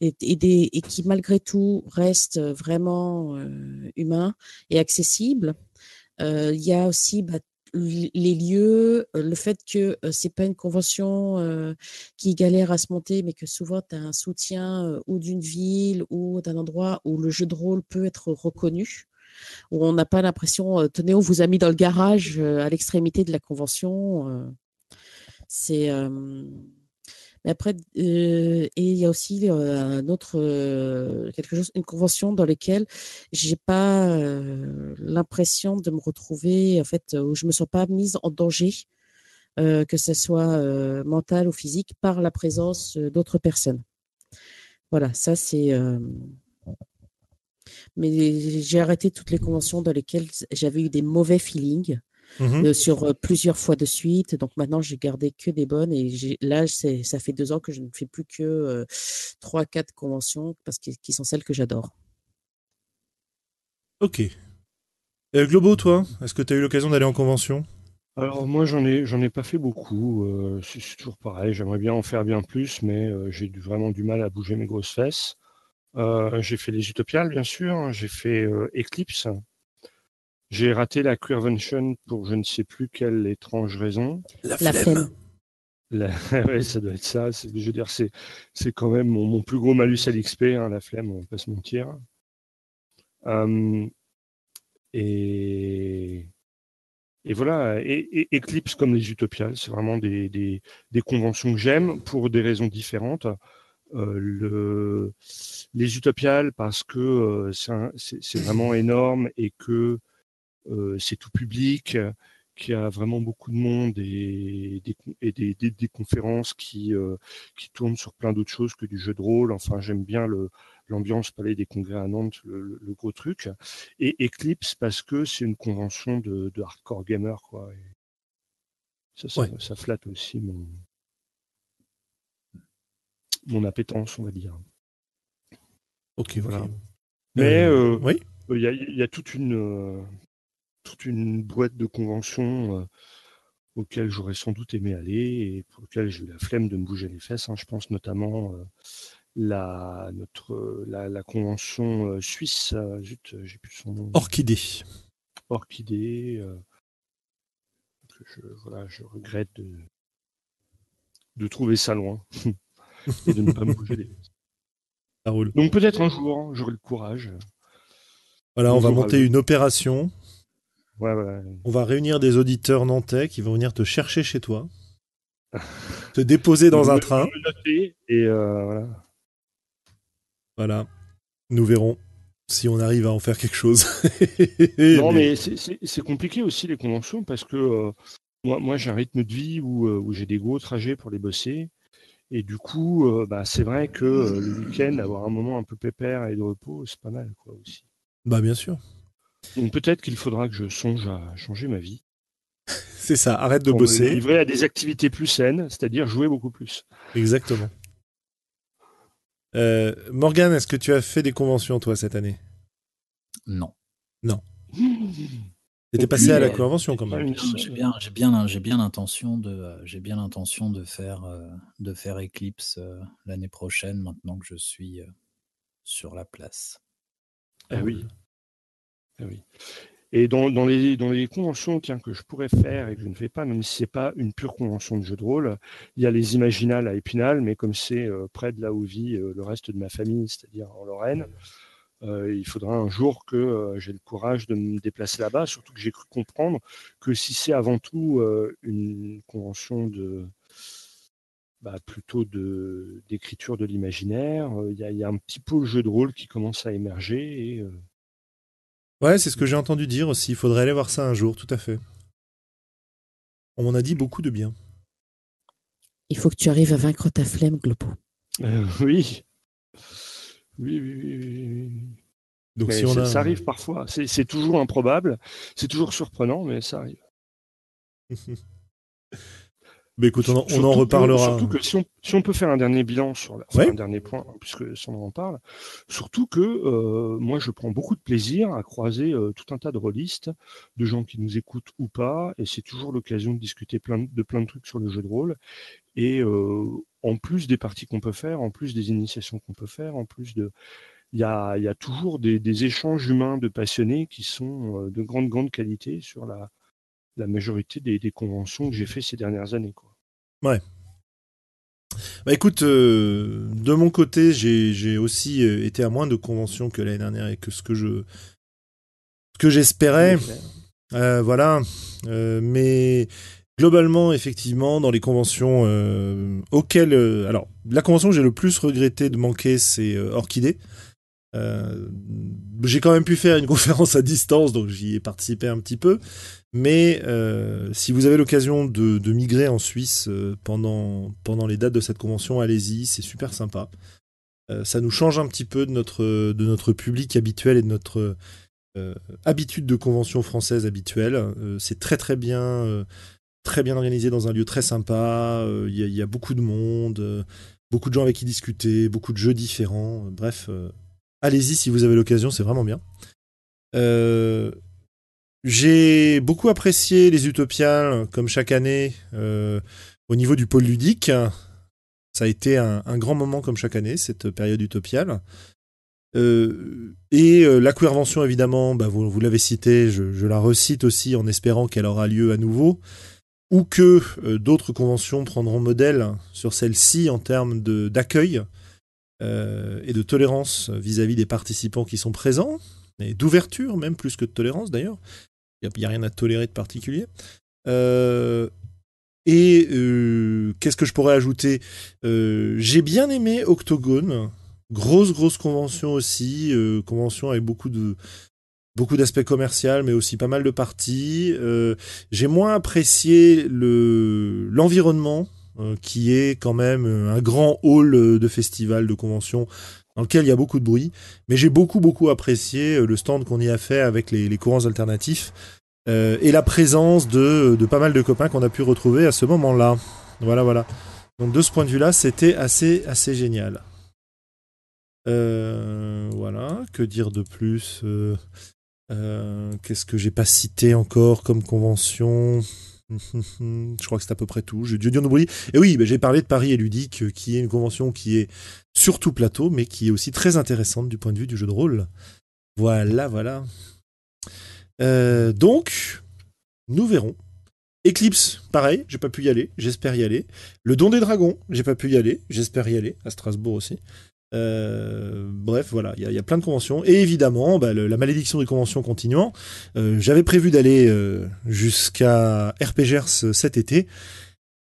et, et, qui malgré tout restent vraiment humains et accessibles. Il y a aussi bah, les lieux, le fait que c'est pas une convention qui galère à se monter, mais que souvent tu as un soutien ou d'une ville ou d'un endroit où le jeu de rôle peut être reconnu, où on n'a pas l'impression, tenez, on vous a mis dans le garage à l'extrémité de la convention. c'est mais après, et il y a aussi un autre, quelque chose, une convention dans laquelle j'ai pas l'impression de me retrouver, en fait, où je me sens pas mise en danger, que ce soit mental ou physique, par la présence d'autres personnes. Voilà, ça c'est. Mais j'ai arrêté toutes les conventions dans lesquelles j'avais eu des mauvais feelings. Mmh euh, sur euh, plusieurs fois de suite. Donc maintenant, j'ai gardé que des bonnes et là, ça fait deux ans que je ne fais plus que euh, trois, quatre conventions parce que, qui sont celles que j'adore. Ok. Et Globo, toi, est-ce que tu as eu l'occasion d'aller en convention? Alors moi, j'en ai, j'en ai pas fait beaucoup. c'est toujours pareil. J'aimerais bien en faire bien plus, mais j'ai vraiment du mal à bouger mes grosses fesses. j'ai fait les Utopiales, bien sûr. J'ai fait Eclipse, j'ai raté la Queervention pour je ne sais plus quelle étrange raison. La flemme. La... ouais, ça doit être ça. Je veux dire, c'est, c'est quand même mon, plus gros malus à l'XP, hein, la flemme, on va pas se mentir. Hum, et... et voilà, et, Eclipse comme les Utopiales, c'est vraiment des, des, des conventions que j'aime pour des raisons différentes. Euh, le, les Utopiales parce que euh, c'est, c'est vraiment énorme et que euh, c'est tout public, qu'il y a vraiment beaucoup de monde et des, des, conférences qui, qui tournent sur plein d'autres choses que du jeu de rôle. Enfin, j'aime bien l'ambiance Palais des Congrès à Nantes, le, gros truc. Et Eclipse parce que c'est une convention de, hardcore gamer, quoi. ça, ça, flatte aussi mon, mon appétence, on va dire. Ok, voilà. Mais euh, oui. Il y, a toute une, toute une boîte de conventions euh, auxquelles j'aurais sans doute aimé aller et pour lesquelles j'ai eu la flemme de me bouger les fesses. Hein. Je pense notamment euh, la, notre, la, convention euh, suisse, zut, j'ai plus son nom. Orchidée. Orchidée. je, voilà, je regrette de, de trouver ça loin et de ne pas me bouger les fesses. Donc peut-être un jour, hein, j'aurai le courage. Voilà, on va monter une opération Ouais, On va réunir des auditeurs nantais qui vont venir te chercher chez toi, te déposer dans un train. Et euh, voilà. Voilà. Nous verrons si on arrive à en faire quelque chose. non, mais, c'est compliqué aussi les conventions parce que euh, moi, moi j'ai un rythme de vie où, euh, où j'ai des gros trajets pour les bosser. Et du coup, bah, c'est vrai que le week-end, avoir un moment un peu pépère et de repos, c'est pas mal quoi aussi. Bah bien sûr. Donc peut-être qu'il faudra que je songe à changer ma vie. C'est ça, arrête de bosser. Me livrer à des activités plus saines, c'est-à-dire jouer beaucoup plus. Exactement. Euh, Morgane, est-ce que tu as fait des conventions toi cette année? Non. Non. T'étais passé à la convention quand même. J'ai bien, j'ai bien, j'ai bien l'intention de, j'ai bien l'intention de faire, euh, de faire Eclipse euh, l'année prochaine. Maintenant que je suis sur la place. Ah oui. Oui. Et dans, les, dans les conventions tiens, que je pourrais faire et que je ne fais pas, même si ce n'est pas une pure convention de jeu de rôle, il y a les Imaginales à Épinal, mais comme c'est euh, près de là où vit euh, le reste de ma famille, c'est-à-dire en Lorraine, euh, il faudra un jour que j'ai le courage de me déplacer là-bas, surtout que j'ai cru comprendre que si c'est avant tout une convention de, bah, plutôt d'écriture de, l'imaginaire. Il y, a un petit peu le jeu de rôle qui commence à émerger Ouais, c'est ce que j'ai entendu dire aussi. Il faudrait aller voir ça un jour, tout à fait. On m'en a dit beaucoup de bien. Il faut que tu arrives à vaincre ta flemme, Globo. Euh, oui. Oui, oui, oui. Donc si on Ça arrive parfois. C'est toujours improbable. C'est toujours surprenant, mais ça arrive. Mais écoute, on, en, reparlera. surtout que si on, peut faire un dernier bilan sur un dernier point, puisque Sandra en parle, surtout que euh, moi je prends beaucoup de plaisir à croiser euh, tout un tas de rôlistes, de gens qui nous écoutent ou pas, et c'est toujours l'occasion de discuter plein de, plein de trucs sur le jeu de rôle. Et euh, en plus des parties qu'on peut faire, en plus des initiations qu'on peut faire, en plus de, il y a, toujours des, échanges humains de passionnés qui sont de grande grande qualité sur la, la majorité des, des conventions que j'ai fait ces dernières années. Quoi. Ouais. Bah écoute, euh, de mon côté, j'ai aussi euh, été à moins de conventions que l'année dernière et que ce que je que j'espérais. Euh, voilà. mais globalement, effectivement, dans les conventions auxquelles. alors, la convention que j'ai le plus regretté de manquer, c'est Orchidée. j'ai quand même pu faire une conférence à distance, donc j'y ai participé un petit peu. Mais euh, si vous avez l'occasion de, migrer en Suisse euh, pendant, pendant les dates de cette convention, allez-y, c'est super sympa. Euh, ça nous change un petit peu de notre, de notre public habituel et de notre habitude de convention française habituelle. c'est très très bien, très bien organisé dans un lieu très sympa. Il y, y, a beaucoup de monde, beaucoup de gens avec qui discuter, beaucoup de jeux différents. bref, allez-y si vous avez l'occasion, c'est vraiment bien. J'ai beaucoup apprécié les Utopiales, comme chaque année, euh, au niveau du pôle ludique. Ça a été un, grand moment, comme chaque année, cette période utopiale. Euh, et euh, la queervention, évidemment, bah, vous, l'avez cité, je, la recite aussi en espérant qu'elle aura lieu à nouveau, ou que d'autres conventions prendront modèle sur celle-ci en termes d'accueil et de tolérance vis à -vis des participants qui sont présents, et d'ouverture même plus que de tolérance d'ailleurs. Il n'y a, rien à tolérer de particulier. Euh, et euh, qu'est-ce que je pourrais ajouter? Euh, J'ai bien aimé Octogone. Grosse, grosse convention aussi. convention avec beaucoup d'aspects commerciaux, mais aussi pas mal de parties. J'ai moins apprécié le l'environnement, qui est quand même un grand hall de festival, de convention, dans lequel il y a beaucoup de bruit. Mais j'ai beaucoup, beaucoup apprécié euh, le stand qu'on y a fait avec les, courants alternatifs euh, et la présence de, pas mal de copains qu'on a pu retrouver à ce moment-là. Voilà, voilà. Donc de ce point de vue-là, c'était assez, assez génial. Euh, voilà, que dire de plus Qu'est-ce que j'ai pas cité encore comme convention? Je crois que c'est à peu près tout. J'ai dû dire. Et oui, ben, j'ai parlé de Paris et Ludique, euh, qui est une convention qui est surtout plateau, mais qui est aussi très intéressante du point de vue du jeu de rôle. Voilà, voilà. Euh, donc, nous verrons. Eclipse, pareil, j'ai pas pu y aller, j'espère y aller. Le Don des Dragons, j'ai pas pu y aller, j'espère y aller, à Strasbourg aussi. Euh, bref, voilà, il y, a plein de conventions. Et évidemment, bah, la malédiction des conventions continuant, euh, j'avais prévu d'aller euh, jusqu'à RPGers cet été.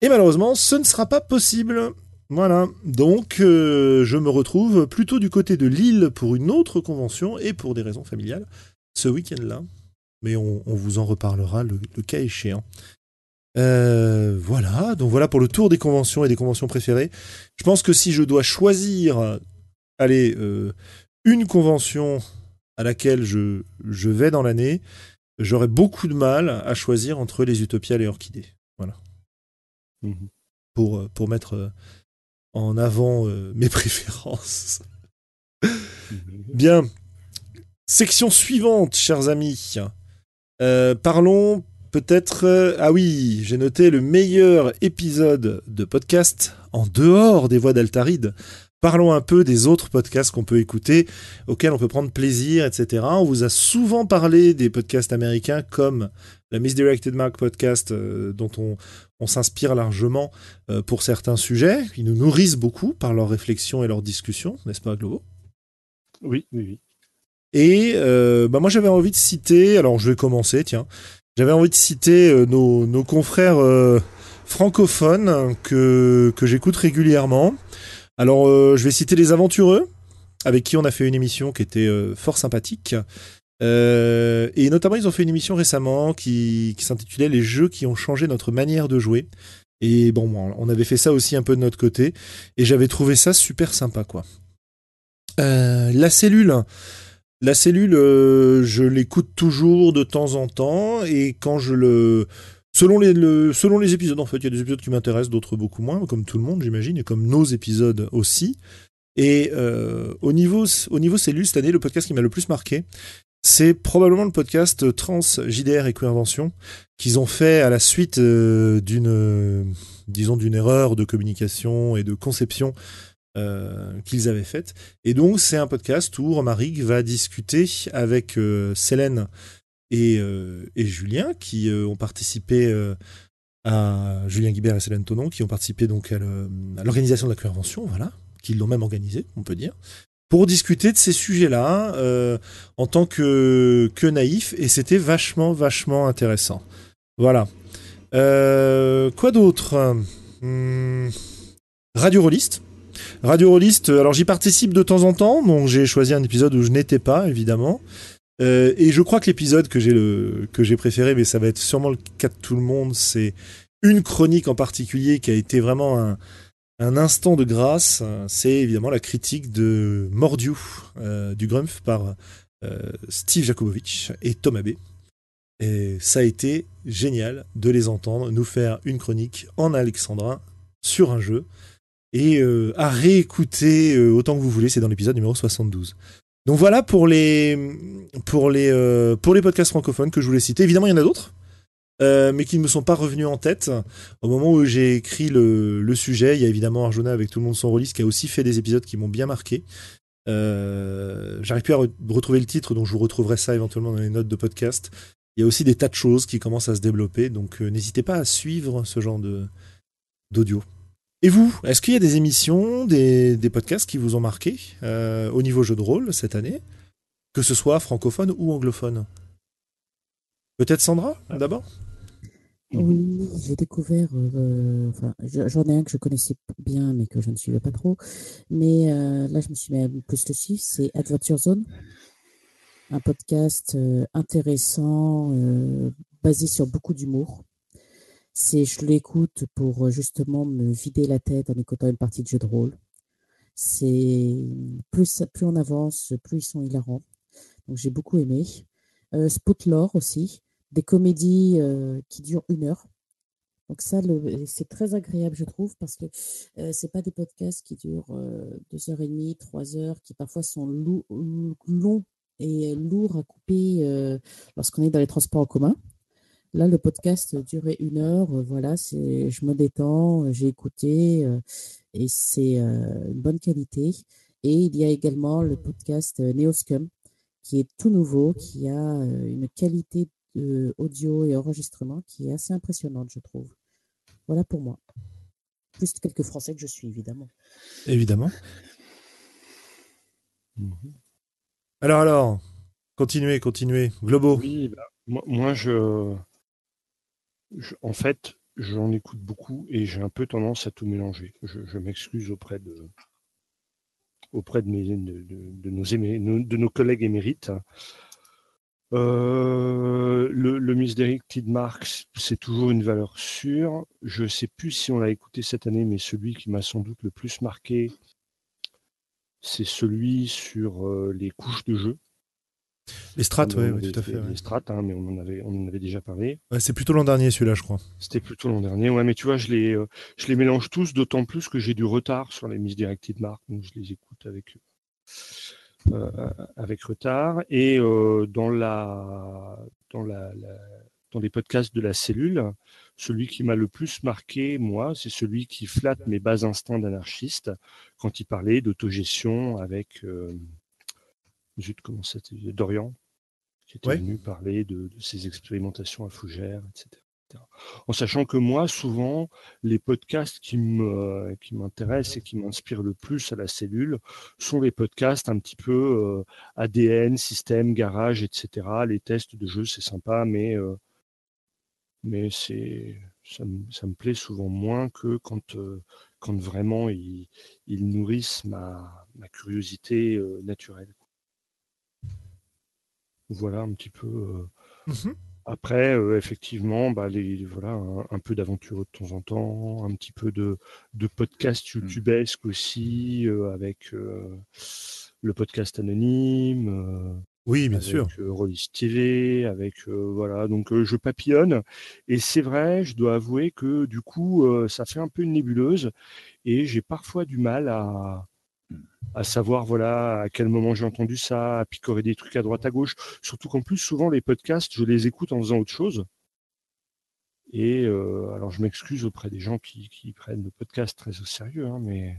Et malheureusement, ce ne sera pas possible. Voilà, donc je me retrouve plutôt du côté de Lille pour une autre convention et pour des raisons familiales ce week-end-là. Mais on, vous en reparlera le, le cas échéant. voilà, donc voilà pour le tour des conventions et des conventions préférées. Je pense que si je dois choisir allez, euh, une convention à laquelle je, je vais dans l'année, j'aurais beaucoup de mal à choisir entre les Utopiales et Orchidées. Voilà. Mhm. Pour, euh, pour mettre euh, en avant mes préférences. Mhm. Bien. Section suivante, chers amis. parlons peut-être. ah oui, j'ai noté le meilleur épisode de podcast en dehors des voix d'Altaride Parlons un peu des autres podcasts qu'on peut écouter, auxquels on peut prendre plaisir, etc. On vous a souvent parlé des podcasts américains comme la Misdirected Mark podcast, euh, dont on, s'inspire largement euh, pour certains sujets. Ils nous nourrissent beaucoup par leurs réflexions et leurs discussions, n'est-ce pas, Globo? Oui, oui, oui. Et euh, bah moi, j'avais envie de citer, alors je vais commencer, tiens. J'avais envie de citer nos, nos, confrères francophones que, que j'écoute régulièrement. Alors, euh, je vais citer les aventureux, avec qui on a fait une émission qui était euh, fort sympathique. Euh, et notamment, ils ont fait une émission récemment qui, s'intitulait Les jeux qui ont changé notre manière de jouer. Et bon, on avait fait ça aussi un peu de notre côté. Et j'avais trouvé ça super sympa, quoi. la cellule. La cellule, je l'écoute toujours de temps en temps. Et quand je le selon les, selon les épisodes, en fait, il y a des épisodes qui m'intéressent, d'autres beaucoup moins, comme tout le monde, j'imagine, et comme nos épisodes aussi. Et au, niveau, au niveau cellule, cette année, le podcast qui m'a le plus marqué, c'est probablement le podcast Trans, JDR et Coinvention qu'ils ont fait à la suite d'une, disons, d'une erreur de communication et de conception euh, qu'ils avaient faite. Et donc, c'est un podcast où Romaric va discuter avec euh, Célène et, euh, et, Julien, qui ont participé à Julien Guibert et Célène Tonon, qui ont participé donc à l'organisation de la convention, voilà, qui l'ont même organisé, on peut dire, pour discuter de ces sujets-là en tant que, que naïf, et c'était vachement, vachement intéressant. Voilà. quoi d'autre? Hmm, Radio Rolliste Radio Rolliste, euh, alors j'y participe de temps en temps, donc j'ai choisi un épisode où je n'étais pas, évidemment. Euh, et je crois que l'épisode que j'ai préféré, mais ça va être sûrement le cas de tout le monde, c'est une chronique en particulier qui a été vraiment un, instant de grâce. C'est évidemment la critique de Mordiu euh, du Grumpf par Steve Jakubowicz et Thomas B. Et ça a été génial de les entendre nous faire une chronique en alexandrin sur un jeu et euh, à réécouter euh, autant que vous voulez. C'est dans l'épisode numéro 72. Donc voilà pour les, pour les, euh, pour les podcasts francophones que je voulais citer. Évidemment, il y en a d'autres. mais qui ne me sont pas revenus en tête. Au moment où j'ai écrit le, sujet, il y a évidemment Arjona avec Tout le monde son release qui a aussi fait des épisodes qui m'ont bien marqué. J'arrive plus à retrouver le titre, donc je vous retrouverai ça éventuellement dans les notes de podcast. Il y a aussi des tas de choses qui commencent à se développer, donc n'hésitez pas à suivre ce genre d'audio. Et vous, est-ce qu'il y a des émissions, des, podcasts qui vous ont marqué euh, au niveau jeu de rôle cette année, que ce soit francophone ou anglophone? Peut-être Sandra, d'abord? Oui, j'ai découvert, euh, enfin, j'en ai un que je connaissais bien, mais que je ne suivais pas trop. Mais euh, là, je me suis mis plus le suivre, c'est Adventure Zone, un podcast intéressant, basé sur beaucoup d'humour c'est je l'écoute pour euh, justement me vider la tête en écoutant une partie de jeu de rôle. C'est plus, plus on avance, plus ils sont hilarants. Donc j'ai beaucoup aimé. Euh, aussi, des comédies euh, qui durent une heure. Donc ça, c'est très agréable, je trouve, parce que euh, c'est pas des podcasts qui durent euh, deux heures et demie, trois heures, qui parfois sont longs et lourds à couper lorsqu'on est dans les transports en commun. Là, le podcast durait une heure. Euh, voilà, c'est, je me détends, euh, j'ai écouté euh, et c'est une bonne qualité. Et il y a également le podcast Neoscum qui est tout nouveau, qui a une qualité audio et enregistrement qui est assez impressionnante, je trouve. Voilà pour moi. Plus quelques Français que je suis, évidemment. Évidemment. Alors, alors, continuez, continuez. Globo. Oui, bah, moi, je, en fait, j'en écoute beaucoup et j'ai un peu tendance à tout mélanger. Je, m'excuse auprès de auprès de, nos, collègues émérites. Euh, le, le Marks, c'est toujours une valeur sûre. Je ne sais plus si on l'a écouté cette année, mais celui qui m'a sans doute le plus marqué, c'est celui sur euh, les couches de jeu. Les strates, oui, tout à fait. Les strates, hein, mais on en avait, on en avait déjà parlé. c'est plutôt l'an dernier celui-là, je crois. C'était plutôt l'an dernier, ouais, mais tu vois, je les, euh, je les mélange tous, d'autant plus que j'ai du retard sur les misdirected marques, donc je les écoute avec, euh, avec retard. Et euh, dans la, dans la, dans les podcasts de la cellule, celui qui m'a le plus marqué, moi, c'est celui qui flatte mes bas instincts d'anarchiste quand il parlait d'autogestion avec zut, comment c'était, Dorian, qui était venu parler de, ses expérimentations à Fougères, etc. En sachant que moi, souvent, les podcasts qui me qui m'intéressent et qui m'inspirent le plus à la cellule sont les podcasts un petit peu euh, ADN, système, garage, etc. Les tests de jeu, c'est sympa, mais euh, mais c'est ça, me plaît souvent moins que quand euh, quand vraiment ils, nourrissent ma, ma curiosité naturelle. Voilà un petit peu. Euh, mmh après, euh, effectivement, bah, les, voilà, un, peu d'aventure de temps en temps, un petit peu de, de podcast mmh. youtubesque aussi, euh, avec le podcast anonyme. Oui, bien sûr. Avec TV, avec voilà, donc je papillonne. Et c'est vrai, je dois avouer que du coup, ça fait un peu une nébuleuse et j'ai parfois du mal à, à savoir voilà à quel moment j'ai entendu ça, à picorer des trucs à droite à gauche. Surtout qu'en plus souvent les podcasts, je les écoute en faisant autre chose. Et euh, alors je m'excuse auprès des gens qui, prennent le podcast très au sérieux, hein, mais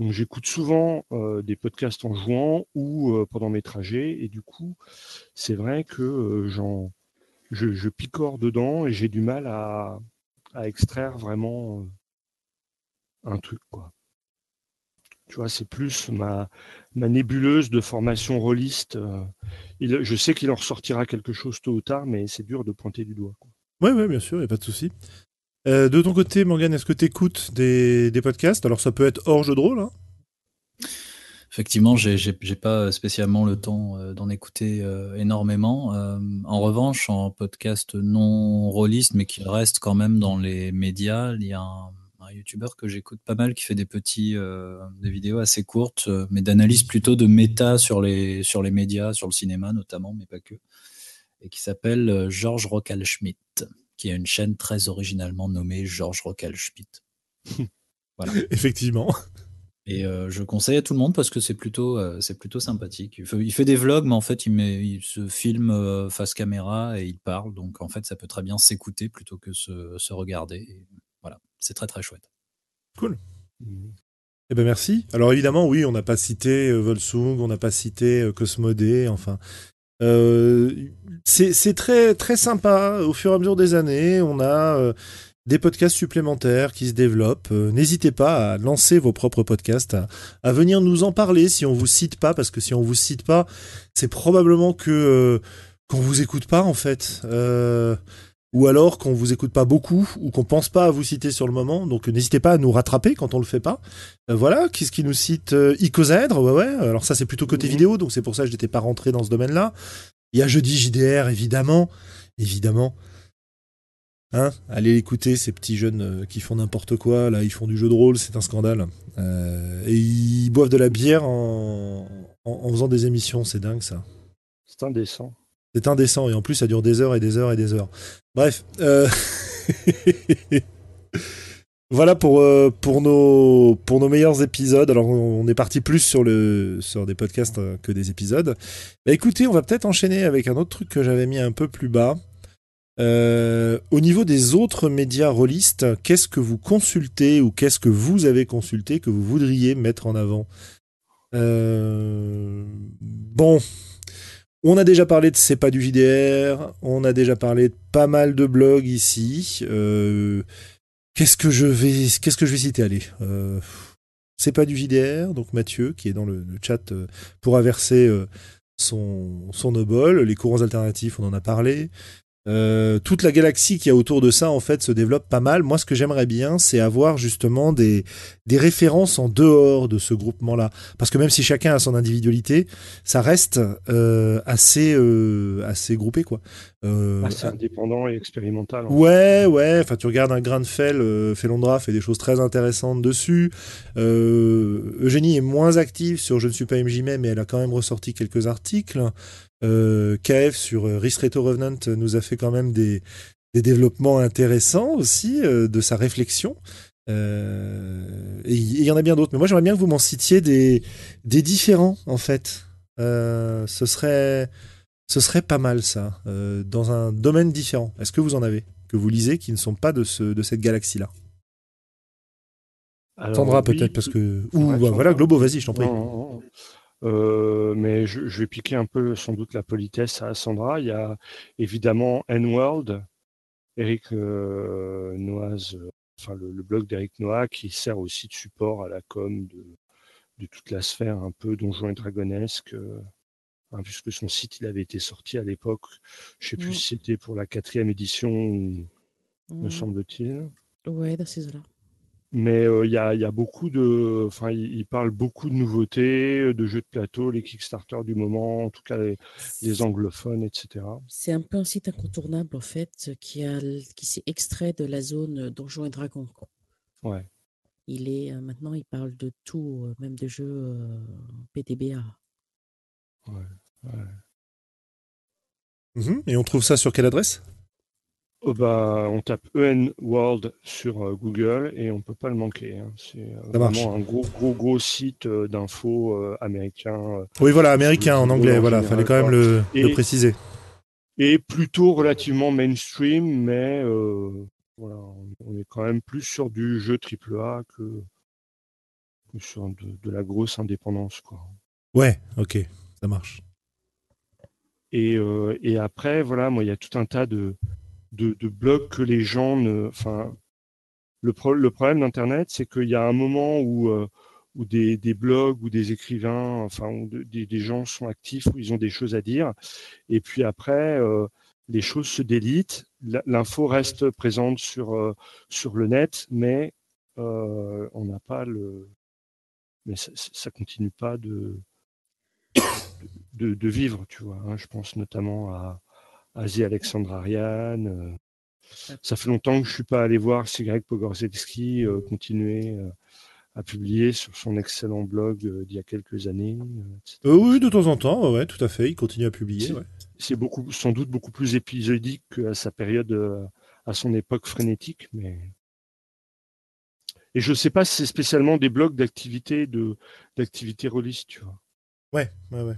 j'écoute souvent euh, des podcasts en jouant ou euh, pendant mes trajets, et du coup c'est vrai que j'en je, picore dedans et j'ai du mal à, à extraire vraiment un truc quoi. Tu vois, c'est plus ma, ma nébuleuse de formation rôliste. Euh, je sais qu'il en ressortira quelque chose tôt ou tard, mais c'est dur de pointer du doigt. Oui, ouais, bien sûr, il n'y a pas de souci. Euh, de ton côté, Morgane, est-ce que tu écoutes des, podcasts? Alors, ça peut être hors jeu de rôle. Hein Effectivement, j'ai pas spécialement le temps euh, d'en écouter énormément. en revanche, en podcast non rôliste, mais qui reste quand même dans les médias, il y a un un youtubeur que j'écoute pas mal qui fait des petits euh, des vidéos assez courtes euh, mais d'analyse plutôt de méta sur les sur les médias sur le cinéma notamment mais pas que et qui s'appelle euh, Georges Rockalschmidt qui a une chaîne très originalement nommée Georges Rockalschmidt voilà. Effectivement. Et je conseille à tout le monde parce que c'est plutôt c'est plutôt sympathique. Il fait, il fait, des vlogs mais en fait il met il se filme face caméra et il parle. Donc en fait ça peut très bien s'écouter plutôt que se, se regarder c'est très très chouette. Cool. Eh ben merci. Alors évidemment, oui, on n'a pas cité euh, Volsung, on n'a pas cité euh, Cosmodé, enfin. Euh, c'est très très sympa. Au fur et à mesure des années, on a des podcasts supplémentaires qui se développent. N'hésitez pas à lancer vos propres podcasts, à, venir nous en parler si on vous cite pas, parce que si on vous cite pas, c'est probablement que qu'on vous écoute pas en fait ou alors qu'on vous écoute pas beaucoup ou qu'on pense pas à vous citer sur le moment. Donc n'hésitez pas à nous rattraper quand on le fait pas. Euh, voilà, qu'est-ce qui nous cite euh, ouais ouais. Alors ça c'est plutôt côté vidéo, donc c'est pour ça que je n'étais pas rentré dans ce domaine-là. Il y a jeudi JDR évidemment, évidemment. Hein Allez écouter ces petits jeunes euh, qui font n'importe quoi. Là, ils font du jeu de rôle, c'est un scandale. et ils boivent de la bière en, en faisant des émissions, c'est dingue ça. C'est indécent. C'est indécent et en plus ça dure des heures et des heures et des heures. Bref. Euh, voilà pour, euh, pour, nos, meilleurs épisodes. Alors on est parti plus sur des podcasts euh, que des épisodes. Bah, écoutez, on va peut-être enchaîner avec un autre truc que j'avais mis un peu plus bas. au niveau des autres médias rôlistes, qu'est-ce que vous consultez ou qu'est-ce que vous avez consulté que vous voudriez mettre en avant? Bon, on a déjà parlé de C'est pas du JDR, on a déjà parlé de pas mal de blogs ici. Euh, qu'est-ce que je vais, qu'est-ce que je vais citer Allez, euh, c'est pas du JDR, donc Mathieu qui est dans le, chat euh, pourra son son obol. Les courants alternatifs, on en a parlé. Euh, toute la galaxie qui a autour de ça en fait se développe pas mal. Moi, ce que j'aimerais bien, c'est avoir justement des des références en dehors de ce groupement-là, parce que même si chacun a son individualité, ça reste euh, assez euh, assez groupé quoi. Euh, assez indépendant et expérimental. Ouais, ouais. Enfin, tu regardes un grain de fel, Felondra fait des choses très intéressantes dessus. Eugénie est moins active sur Je ne suis pas MJ mais elle a quand même ressorti quelques articles. Euh, KF sur euh, Reto Revenant nous a fait quand même des, des développements intéressants aussi euh, de sa réflexion. Euh, et il y en a bien d'autres. Mais moi, j'aimerais bien que vous m'en citiez des, des différents, en fait. ce, serait, ce serait pas mal, ça, dans un domaine différent. Est-ce que vous en avez Que vous lisez qui ne sont pas de, ce, de cette galaxie-là? Sandra, peut-être, parce que. Ou bah, voilà, Globo, vas-y, je t'en prie. Euh, mais je, vais piquer un peu sans doute la politesse à Sandra. Il y a évidemment N-World, Eric euh, Noise, enfin le, blog d'Eric Noah qui sert aussi de support à la com de, de toute la sphère un peu donjon et dragonesque. Euh, hein, puisque son site il avait été sorti à l'époque, je sais plus mm. si c'était pour la quatrième édition, me mm. semble-t-il. Ouais, dans ces là mais euh, il y, a, beaucoup de. Enfin, il, parle beaucoup de nouveautés, euh, de jeux de plateau, les Kickstarter du moment, en tout cas les, anglophones, etc. C'est un peu un site incontournable, en fait, qui, a, qui s'est extrait de la zone Donjons et Dragons. Ouais. Il est euh, maintenant, il parle de tout, même de jeux PTBA. Ouais, ouais. Mhm. Et on trouve ça sur quelle adresse? Oh bah, On tape EN World sur euh, Google et on ne peut pas le manquer. Hein. C'est euh, vraiment un gros, gros, gros site euh, d'infos américain. oui, voilà, américain en anglais, voilà, fallait quand même le, préciser. Et plutôt relativement mainstream, mais voilà, on est quand même plus sur du jeu AAA que, que sur de, la grosse indépendance. Quoi. Ouais, ok, ça marche. Et, et après, voilà, moi, il y a tout un tas de, de, blogs que les gens ne. Enfin, le, le problème d'Internet, c'est qu'il y a un moment où, euh, où des, des, blogs ou des écrivains, enfin, où des, gens sont actifs, où ils ont des choses à dire. Et puis après, euh, les choses se délitent. L'info reste présente sur, euh, sur le net, mais on n'a pas le. Mais ça, ça continue pas de, de, de, vivre, tu vois. Hein. Je pense notamment à, Asie Alexandre Ariane. Euh, ça fait longtemps que je suis pas allé voir si Greg Pogorzelski euh, continuait euh, à publier sur son excellent blog d'il y a quelques années. oui, de temps en temps, ouais, tout à fait. Il continue à publier. C'est beaucoup, sans doute beaucoup plus épisodique qu'à sa période, à son époque frénétique, mais. Et je ne sais pas si c'est spécialement des blogs d'activité de d'activité rôliste, tu vois. Ouais, ouais, ouais.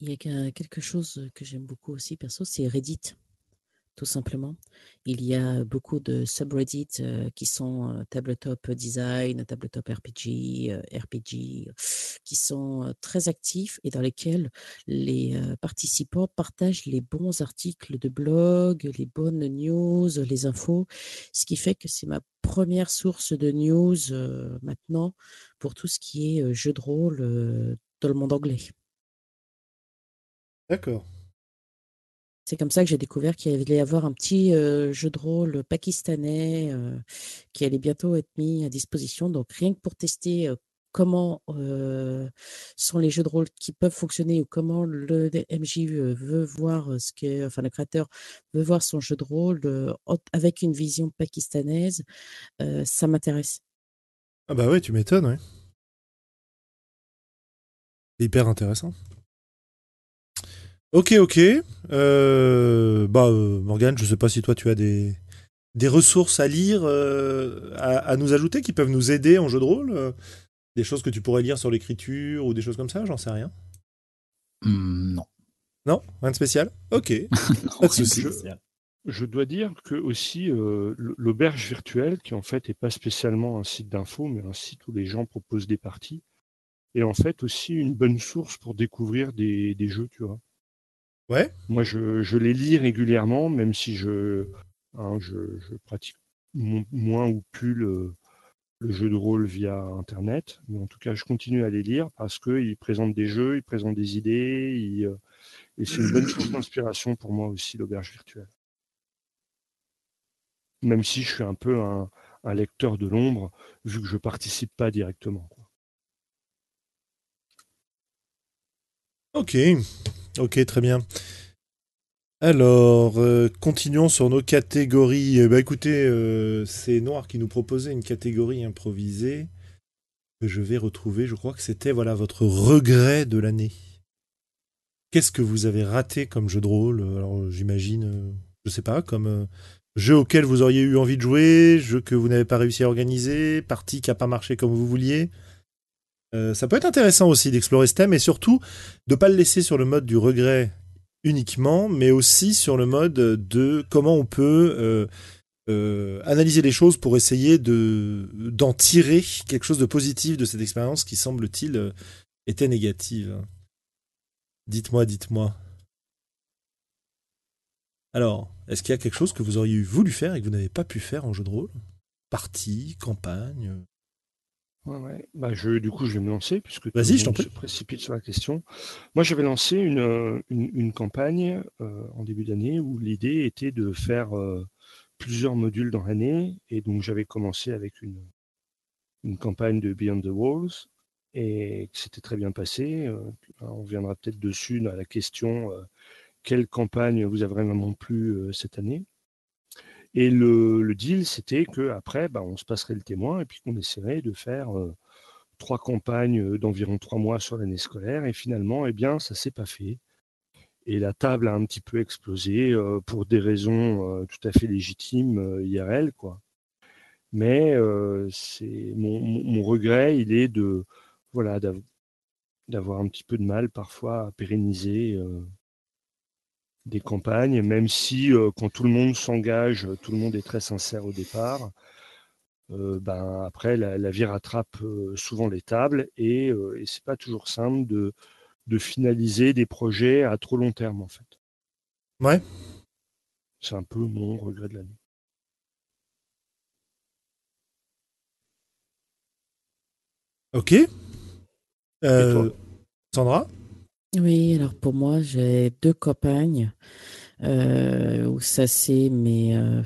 Il y a quelque chose que j'aime beaucoup aussi, perso, c'est Reddit, tout simplement. Il y a beaucoup de subreddits qui sont tabletop design, tabletop RPG, RPG, qui sont très actifs et dans lesquels les participants partagent les bons articles de blog, les bonnes news, les infos, ce qui fait que c'est ma première source de news maintenant pour tout ce qui est jeu de rôle dans le monde anglais. D'accord. C'est comme ça que j'ai découvert qu'il allait y avoir un petit jeu de rôle pakistanais qui allait bientôt être mis à disposition. Donc rien que pour tester comment sont les jeux de rôle qui peuvent fonctionner ou comment le MJ veut voir ce que, enfin le créateur veut voir son jeu de rôle avec une vision pakistanaise, ça m'intéresse. Ah bah ouais, tu m'étonnes, ouais. Hyper intéressant. Ok, ok. Euh, bah, euh, Morgane, je sais pas si toi tu as des, des ressources à lire, euh, à, nous ajouter qui peuvent nous aider en jeu de rôle Des choses que tu pourrais lire sur l'écriture ou des choses comme ça, j'en sais rien. Mmh, non. Non? Rien de spécial? Ok. pas de souci. Je, dois dire que aussi l'auberge virtuelle, qui en fait n'est pas spécialement un site d'info, mais un site où les gens proposent des parties, est en fait aussi une bonne source pour découvrir des, des jeux, tu vois. Ouais. Moi, je, je, les lis régulièrement, même si je, hein, je, je, pratique moins ou plus le, le, jeu de rôle via Internet. Mais en tout cas, je continue à les lire parce qu'ils présentent des jeux, ils présentent des idées. Euh, et c'est une bonne source d'inspiration pour moi aussi, l'auberge virtuelle. Même si je suis un peu un, un lecteur de l'ombre, vu que je participe pas directement. Quoi. Ok, Ok, très bien. Alors, euh, continuons sur nos catégories. Eh ben, écoutez, euh, c'est Noir qui nous proposait une catégorie improvisée que je vais retrouver. Je crois que c'était voilà votre regret de l'année. Qu'est-ce que vous avez raté comme jeu de rôle? Alors, j'imagine, euh, je sais pas, comme jeu auquel vous auriez eu envie de jouer, jeu que vous n'avez pas réussi à organiser, partie qui n'a pas marché comme vous vouliez. Euh, ça peut être intéressant aussi d'explorer ce thème et surtout de ne pas le laisser sur le mode du regret uniquement, mais aussi sur le mode de comment on peut euh, euh, analyser les choses pour essayer de d'en tirer quelque chose de positif de cette expérience qui semble-t-il était négative. Dites-moi, dites-moi. Alors, est-ce qu'il y a quelque chose que vous auriez voulu faire et que vous n'avez pas pu faire en jeu de rôle? Partie, campagne bah, je, du coup, je vais me lancer puisque Vas-y, je t'en se précipite sur la question. Moi, j'avais lancé une, euh, une, campagne euh, en début d'année où l'idée était de faire euh, plusieurs modules dans l'année. Et donc, j'avais commencé avec une, une campagne de Beyond the Walls et c'était très bien passé. on reviendra peut-être dessus dans la question quelle campagne vous a vraiment plu cette année. Et le, deal, c'était qu'après, bah, on se passerait le témoin et puis qu'on essaierait de faire euh, trois campagnes d'environ trois mois sur l'année scolaire. Et finalement, eh bien, ça s'est pas fait et la table a un petit peu explosé pour des raisons tout à fait légitimes IRL, quoi. Mais mon, regret, il est de voilà d'avoir un petit peu de mal parfois à pérenniser des campagnes, même si quand tout le monde s'engage, tout le monde est très sincère au départ. ben après la, vie rattrape souvent les tables et, et c'est pas toujours simple de, de finaliser des projets à trop long terme en fait. Ouais. C'est un peu mon regret de l'année. Ok. Euh, Sandra? Oui, alors pour moi, j'ai deux campagnes euh, où ça s'est, mais euh,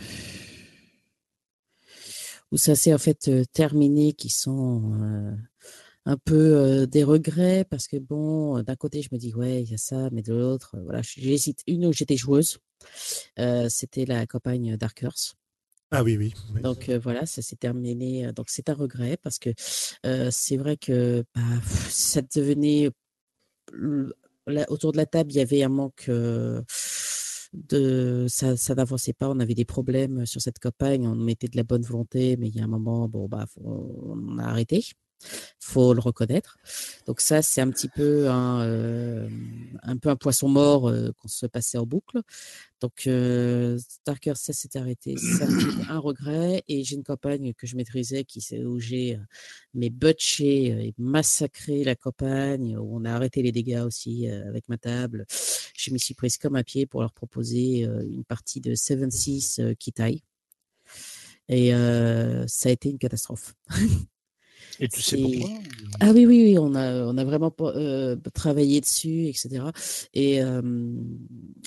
où ça s'est en fait terminé, qui sont un peu des regrets parce que bon, d'un côté je me dis ouais il y a ça, mais de l'autre voilà j'hésite. Une où j'étais joueuse, c'était la campagne Darkers. Ah oui, oui. Donc voilà, ça s'est terminé. Donc c'est un regret parce que c'est vrai que bah, ça devenait autour de la table, il y avait un manque de ça, ça n'avançait pas. On avait des problèmes sur cette campagne. On mettait de la bonne volonté, mais il y a un moment, bon bah, on a arrêté faut le reconnaître. Donc ça, c'est un petit peu un, euh, un poisson mort euh, qu'on se passait en boucle. Donc euh, Starker, ça s'est arrêté. C'est un, regret. Et j'ai une campagne que je maîtrisais qui où j'ai mais butché et massacré la campagne, où on a arrêté les dégâts aussi avec ma table. Je m'y suis prise comme un pied pour leur proposer une partie de 7-6 qui taille. Et ça a été une catastrophe. Et tu sais pourquoi? Ah oui, oui, oui, on a, on a vraiment euh, travaillé dessus, etc. Et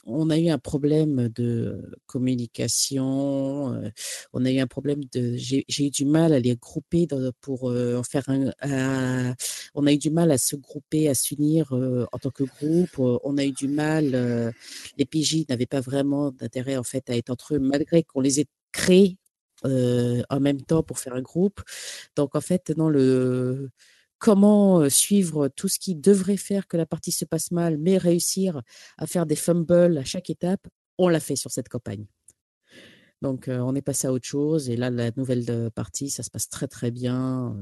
on a eu un problème de communication. Euh, on a eu un problème de. J'ai eu du mal à les grouper pour euh, en faire un. on a eu du mal à se grouper, à s'unir en tant que groupe. On a eu du mal. les PJ n'avaient pas vraiment d'intérêt en fait à être entre eux, malgré qu'on les ait créés en même temps pour faire un groupe. Donc en fait, dans le comment suivre tout ce qui devrait faire que la partie se passe mal, mais réussir à faire des fumbles à chaque étape, on l'a fait sur cette campagne. Donc, on est passé à autre chose. Et là, la nouvelle partie, ça se passe très, très bien.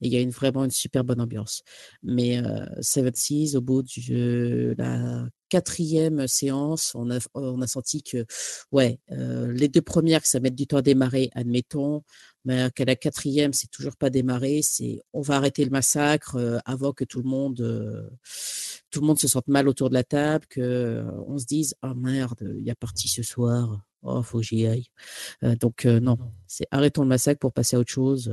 il y a une, vraiment une super bonne ambiance. Mais Seven Seas, au bout de la quatrième séance, on a, on a senti que, ouais, les deux premières, ça met du temps à démarrer, admettons. Mais qu'à la quatrième, c'est toujours pas démarré. C'est, on va arrêter le massacre avant que tout le monde, tout le monde se sente mal autour de la table, que on se dise, oh merde, il y a parti ce soir Oh, faut que j'y aille. donc non, c'est arrêtons le massacre pour passer à autre chose.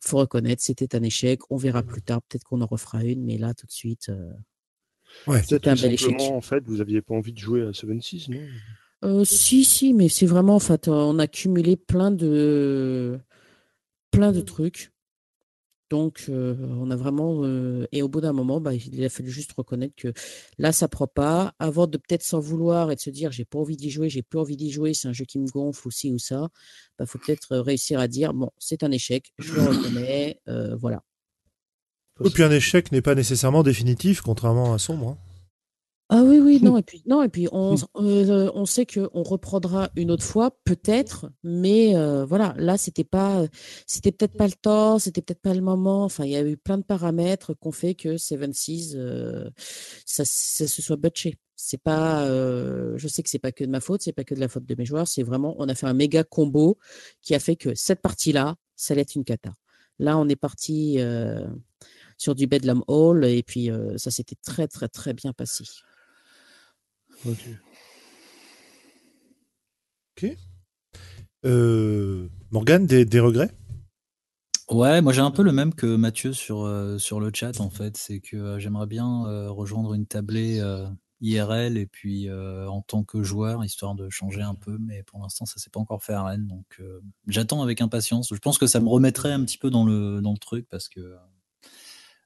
faut reconnaître, c'était un échec. On verra plus tard, peut-être qu'on en refera une, mais là tout de suite, ouais, c'était un bel échec. En fait, vous aviez pas envie de jouer à 76, non? Si, si, mais c'est vraiment, en fait, on a cumulé plein de plein de trucs. Donc, on a vraiment. et au bout d'un moment, bah, il a fallu juste reconnaître que là, ça prend pas. Avant de peut-être s'en vouloir et de se dire j'ai pas envie d'y jouer, j'ai plus envie d'y jouer, c'est un jeu qui me gonfle aussi ou ça, il bah, faut peut-être réussir à dire bon, c'est un échec, je le reconnais, voilà. Et puis un échec n'est pas nécessairement définitif, contrairement à Sombre. Hein. Ah oui, oui, non, et puis, non, et puis on, euh, on sait qu'on reprendra une autre fois, peut-être, mais euh, voilà, là, c'était pas, c'était peut-être pas le temps, c'était peut-être pas le moment. Enfin, il y a eu plein de paramètres qu'on fait que Seven Seas, euh, ça, ça, se soit butché. C'est pas, je sais que c'est pas que de ma faute, c'est pas que de la faute de mes joueurs, c'est vraiment, on a fait un méga combo qui a fait que cette partie-là, ça allait être une cata. Là, on est parti sur du Bedlam Hall et puis ça s'était très, très, très bien passé. Ok. Ok. Euh, Morgane, des, regrets? Ouais, moi j'ai un peu le même que Mathieu sur, euh, sur le chat en fait. C'est que euh, j'aimerais bien rejoindre une tablée IRL et puis en tant que joueur, histoire de changer un peu. Mais pour l'instant, ça s'est pas encore fait à Rennes. Donc j'attends avec impatience. Je pense que ça me remettrait un petit peu dans le, dans le truc parce que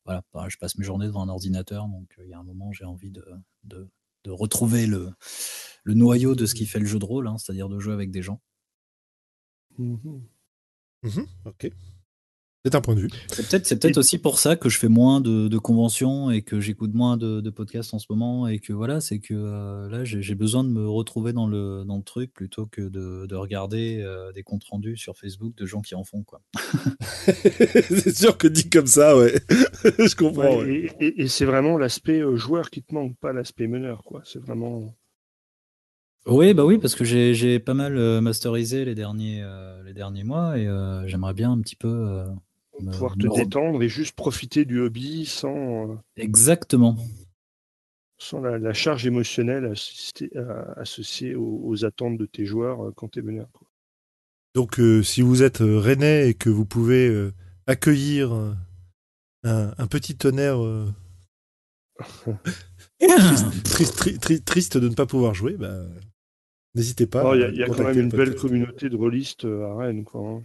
voilà, bah, je passe mes journées devant un ordinateur. Donc il y a un moment, j'ai envie de, de de retrouver le, le noyau de ce qui fait le jeu de rôle, hein, c'est-à-dire de jouer avec des gens. Mmh mmh ok. C'est un point de vue. C'est peut-être aussi pour ça que je fais moins de, conventions et que j'écoute moins de, podcasts en ce moment et que voilà, c'est que euh, là j'ai besoin de me retrouver dans le, dans le truc plutôt que de, regarder euh, des comptes rendus sur Facebook de gens qui en font quoi. c'est sûr que dit comme ça, ouais. je comprends. Et, c'est vraiment l'aspect euh, joueur qui te manque, pas l'aspect meneur quoi. C'est vraiment. Oui, bah oui, parce que j'ai pas mal masterisé les derniers, les derniers mois et j'aimerais bien un petit peu pouvoir te détendre et juste profiter du hobby sans. Euh, Exactement. Sans la, charge émotionnelle associée aux, attentes de tes joueurs euh, quand tu es meneur. Donc, euh, si vous êtes rennais et que vous pouvez accueillir un, petit tonnerre triste, de ne pas pouvoir jouer, bah, N'hésitez pas. Oh, il y a, quand même une belle communauté de rôlistes euh, à Rennes. Hein.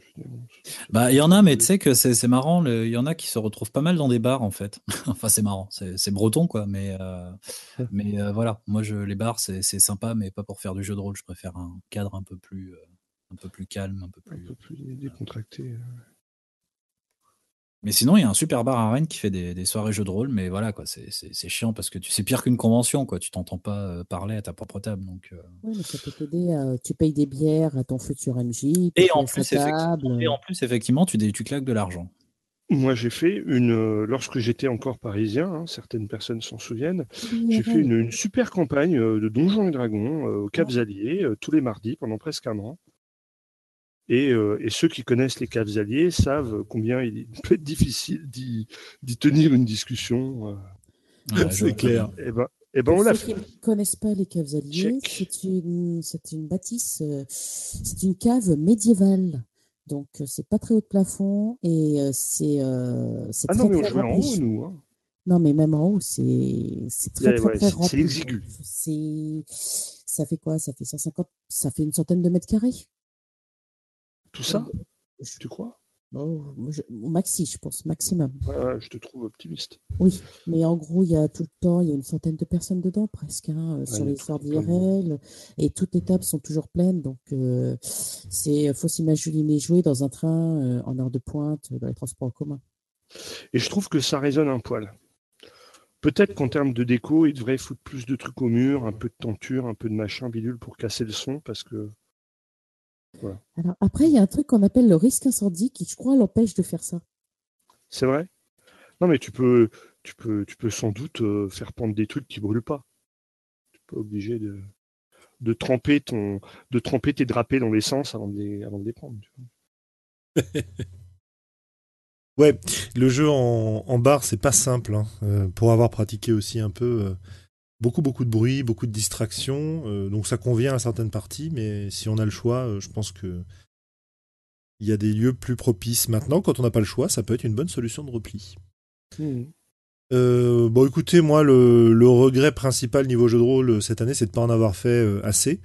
Bah, il y en a, mais tu sais que c'est marrant. Il y en a qui se retrouvent pas mal dans des bars, en fait. enfin, c'est marrant. C'est breton, quoi. Mais, euh, mais euh, voilà. Moi, je, les bars, c'est sympa, mais pas pour faire du jeu de rôle. Je préfère un cadre un peu plus, un peu plus calme, un peu plus, un peu plus décontracté. Mais sinon, il y a un super bar à Rennes qui fait des, soirées jeux de rôle, mais voilà, quoi, c'est chiant parce que tu c'est pire qu'une convention, quoi. Tu t'entends pas euh, parler à ta propre table. Donc, euh. Oui, mais ça peut t'aider. Tu payes des bières à ton futur MJ. Et en, plus, effectivement, et en plus, effectivement, tu, tu claques de l'argent. Moi, j'ai fait une. Euh, lorsque j'étais encore parisien, hein, certaines personnes s'en souviennent, j'ai fait une, super campagne de Donjons et Dragons au Cap Zalier tous les mardis pendant presque un an. Euh, et, ceux qui connaissent les caves alliés savent combien il peut être difficile d'y tenir une discussion. Euh. c'est clair. Et eh ben, et eh ben on l'a fait. Ceux qui ne connaissent pas les caves alliés, c'est une, une bâtisse, euh, c'est une cave médiévale. Donc, c'est pas très haut de plafond et c'est. ah non, mais on jouait en haut, nous. Hein. Non, mais même en haut, c'est très, très, très, C'est exigu. Ça fait quoi? Ça fait 150, ça fait une centaine de mètres carrés. Tout ça Tu crois? Oh, Maxi, je pense, maximum. je te trouve optimiste. Oui, mais en gros, il y a tout le temps, il y a une centaine de personnes dedans, presque, hein, euh, sur les histoires d'IRL, et toutes les tables sont toujours pleines, donc euh, c'est faut s'imaginer jouer dans un train euh, en heure de pointe dans les transports en commun. Et je trouve que ça résonne un poil. Peut-être qu'en termes de déco, il devrait foutre plus de trucs au mur, un peu de tenture, un peu de machin bidule pour casser le son, parce que alors après, il y a un truc qu'on appelle le risque incendie qui, je crois, l'empêche de faire ça. C'est vrai? Non, mais tu peux, tu peux, tu peux sans doute euh, faire prendre des trucs qui brûlent pas. Tu n'es pas obligé de, de tremper ton, de tremper tes drapés dans l'essence avant de les, avant de les prendre. ouais, le jeu en, en bar, c'est pas simple. Hein. Euh, pour avoir pratiqué aussi un peu, euh, beaucoup beaucoup de bruit, beaucoup de distractions. Euh, donc ça convient à certaines parties, mais si on a le choix, euh, je pense que il y a des lieux plus propices. Maintenant, quand on n'a pas le choix, ça peut être une bonne solution de repli. Hmm. Euh, bon, écoutez, moi, le, regret principal niveau jeu de rôle cette année, c'est de ne pas en avoir fait assez.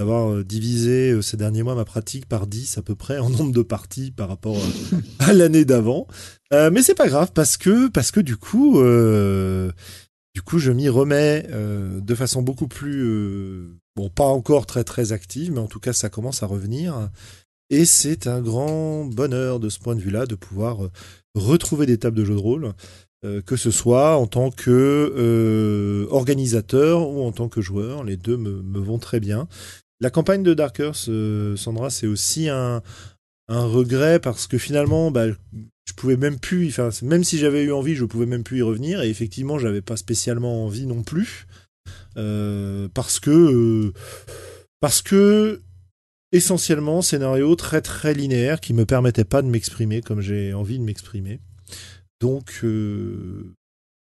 D'avoir divisé ces derniers mois ma pratique par 10 à peu près en nombre de parties par rapport à, l'année d'avant. mais c'est pas grave parce que, parce que du coup, du coup, je m'y remets euh, de façon beaucoup plus, euh, bon, pas encore très très active, mais en tout cas, ça commence à revenir. Et c'est un grand bonheur de ce point de vue-là de pouvoir euh, retrouver des tables de jeux de rôle, que ce soit en tant que organisateur ou en tant que joueur. Les deux me, vont très bien. La campagne de Dark Earth, Sandra, c'est aussi un, un regret parce que finalement, bah, je pouvais même plus, enfin, même si j'avais eu envie, je pouvais même plus y revenir. Et effectivement, j'avais pas spécialement envie non plus, euh, parce que, euh, parce que essentiellement scénario très très linéaire qui me permettait pas de m'exprimer comme j'ai envie de m'exprimer. Donc euh,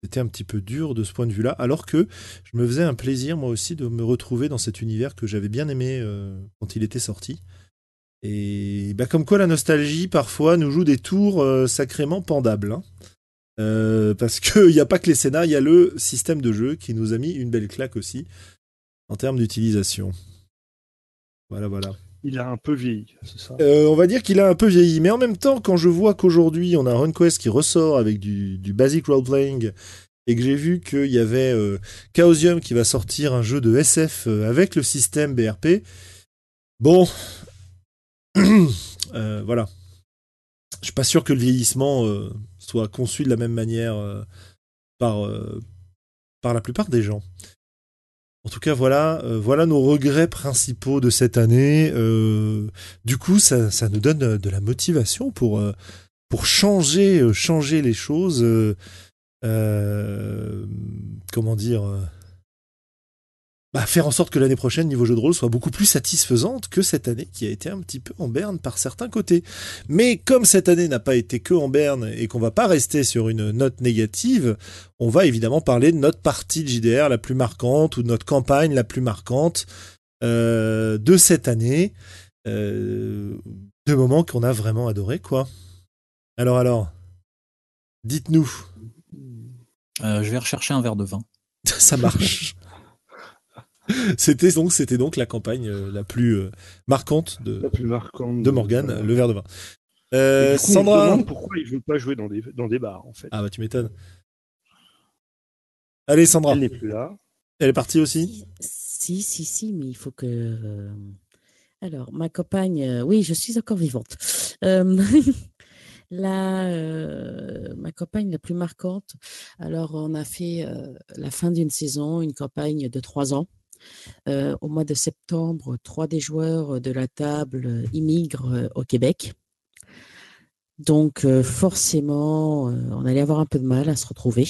c'était un petit peu dur de ce point de vue-là, alors que je me faisais un plaisir moi aussi de me retrouver dans cet univers que j'avais bien aimé quand il était sorti. Et bah, comme quoi la nostalgie parfois nous joue des tours euh, sacrément pendables. Hein. Euh, parce qu'il n'y a pas que les scénars, il y a le système de jeu qui nous a mis une belle claque aussi en termes d'utilisation. Voilà, voilà. Il a un peu vieilli, c'est ça? Euh, On va dire qu'il a un peu vieilli, mais en même temps, quand je vois qu'aujourd'hui on a RunQuest qui ressort avec du, du basic role-playing et que j'ai vu qu'il y avait Chaosium qui va sortir un jeu de SF avec le système BRP, bon, euh, voilà. je suis pas sûr que le vieillissement soit conçu de la même manière par, par la plupart des gens. En tout cas, voilà, nos regrets principaux de cette année. du coup, ça, nous donne de la motivation pour, changer les choses. comment dire bah, faire en sorte que l'année prochaine, niveau jeu de rôle, soit beaucoup plus satisfaisante que cette année qui a été un petit peu en berne par certains côtés. Mais comme cette année n'a pas été que en berne et qu'on va pas rester sur une note négative, on va évidemment parler de notre partie de JDR la plus marquante ou de notre campagne la plus marquante euh, de cette année. Euh, de moments qu'on a vraiment adoré, quoi. Alors, alors, dites-nous. Euh, je vais rechercher un verre de vin. Ça marche. c'était donc c'était donc la campagne euh, la plus euh, marquante de la plus marquante de Morgan, le verre de vin. Euh, Sandra, pourquoi il veut pas jouer dans des dans des bars en fait. Ah bah tu m'étonnes. Allez Sandra. Elle n'est plus là. Elle est partie aussi? Si si si, mais il faut que. Alors ma compagne, oui, je suis encore vivante. La, ma campagne la plus marquante, alors on a fait la fin d'une saison, une campagne de trois ans. Euh, au mois de septembre, trois des joueurs de la table immigrent euh, au Québec. Donc forcément, on allait avoir un peu de mal à se retrouver.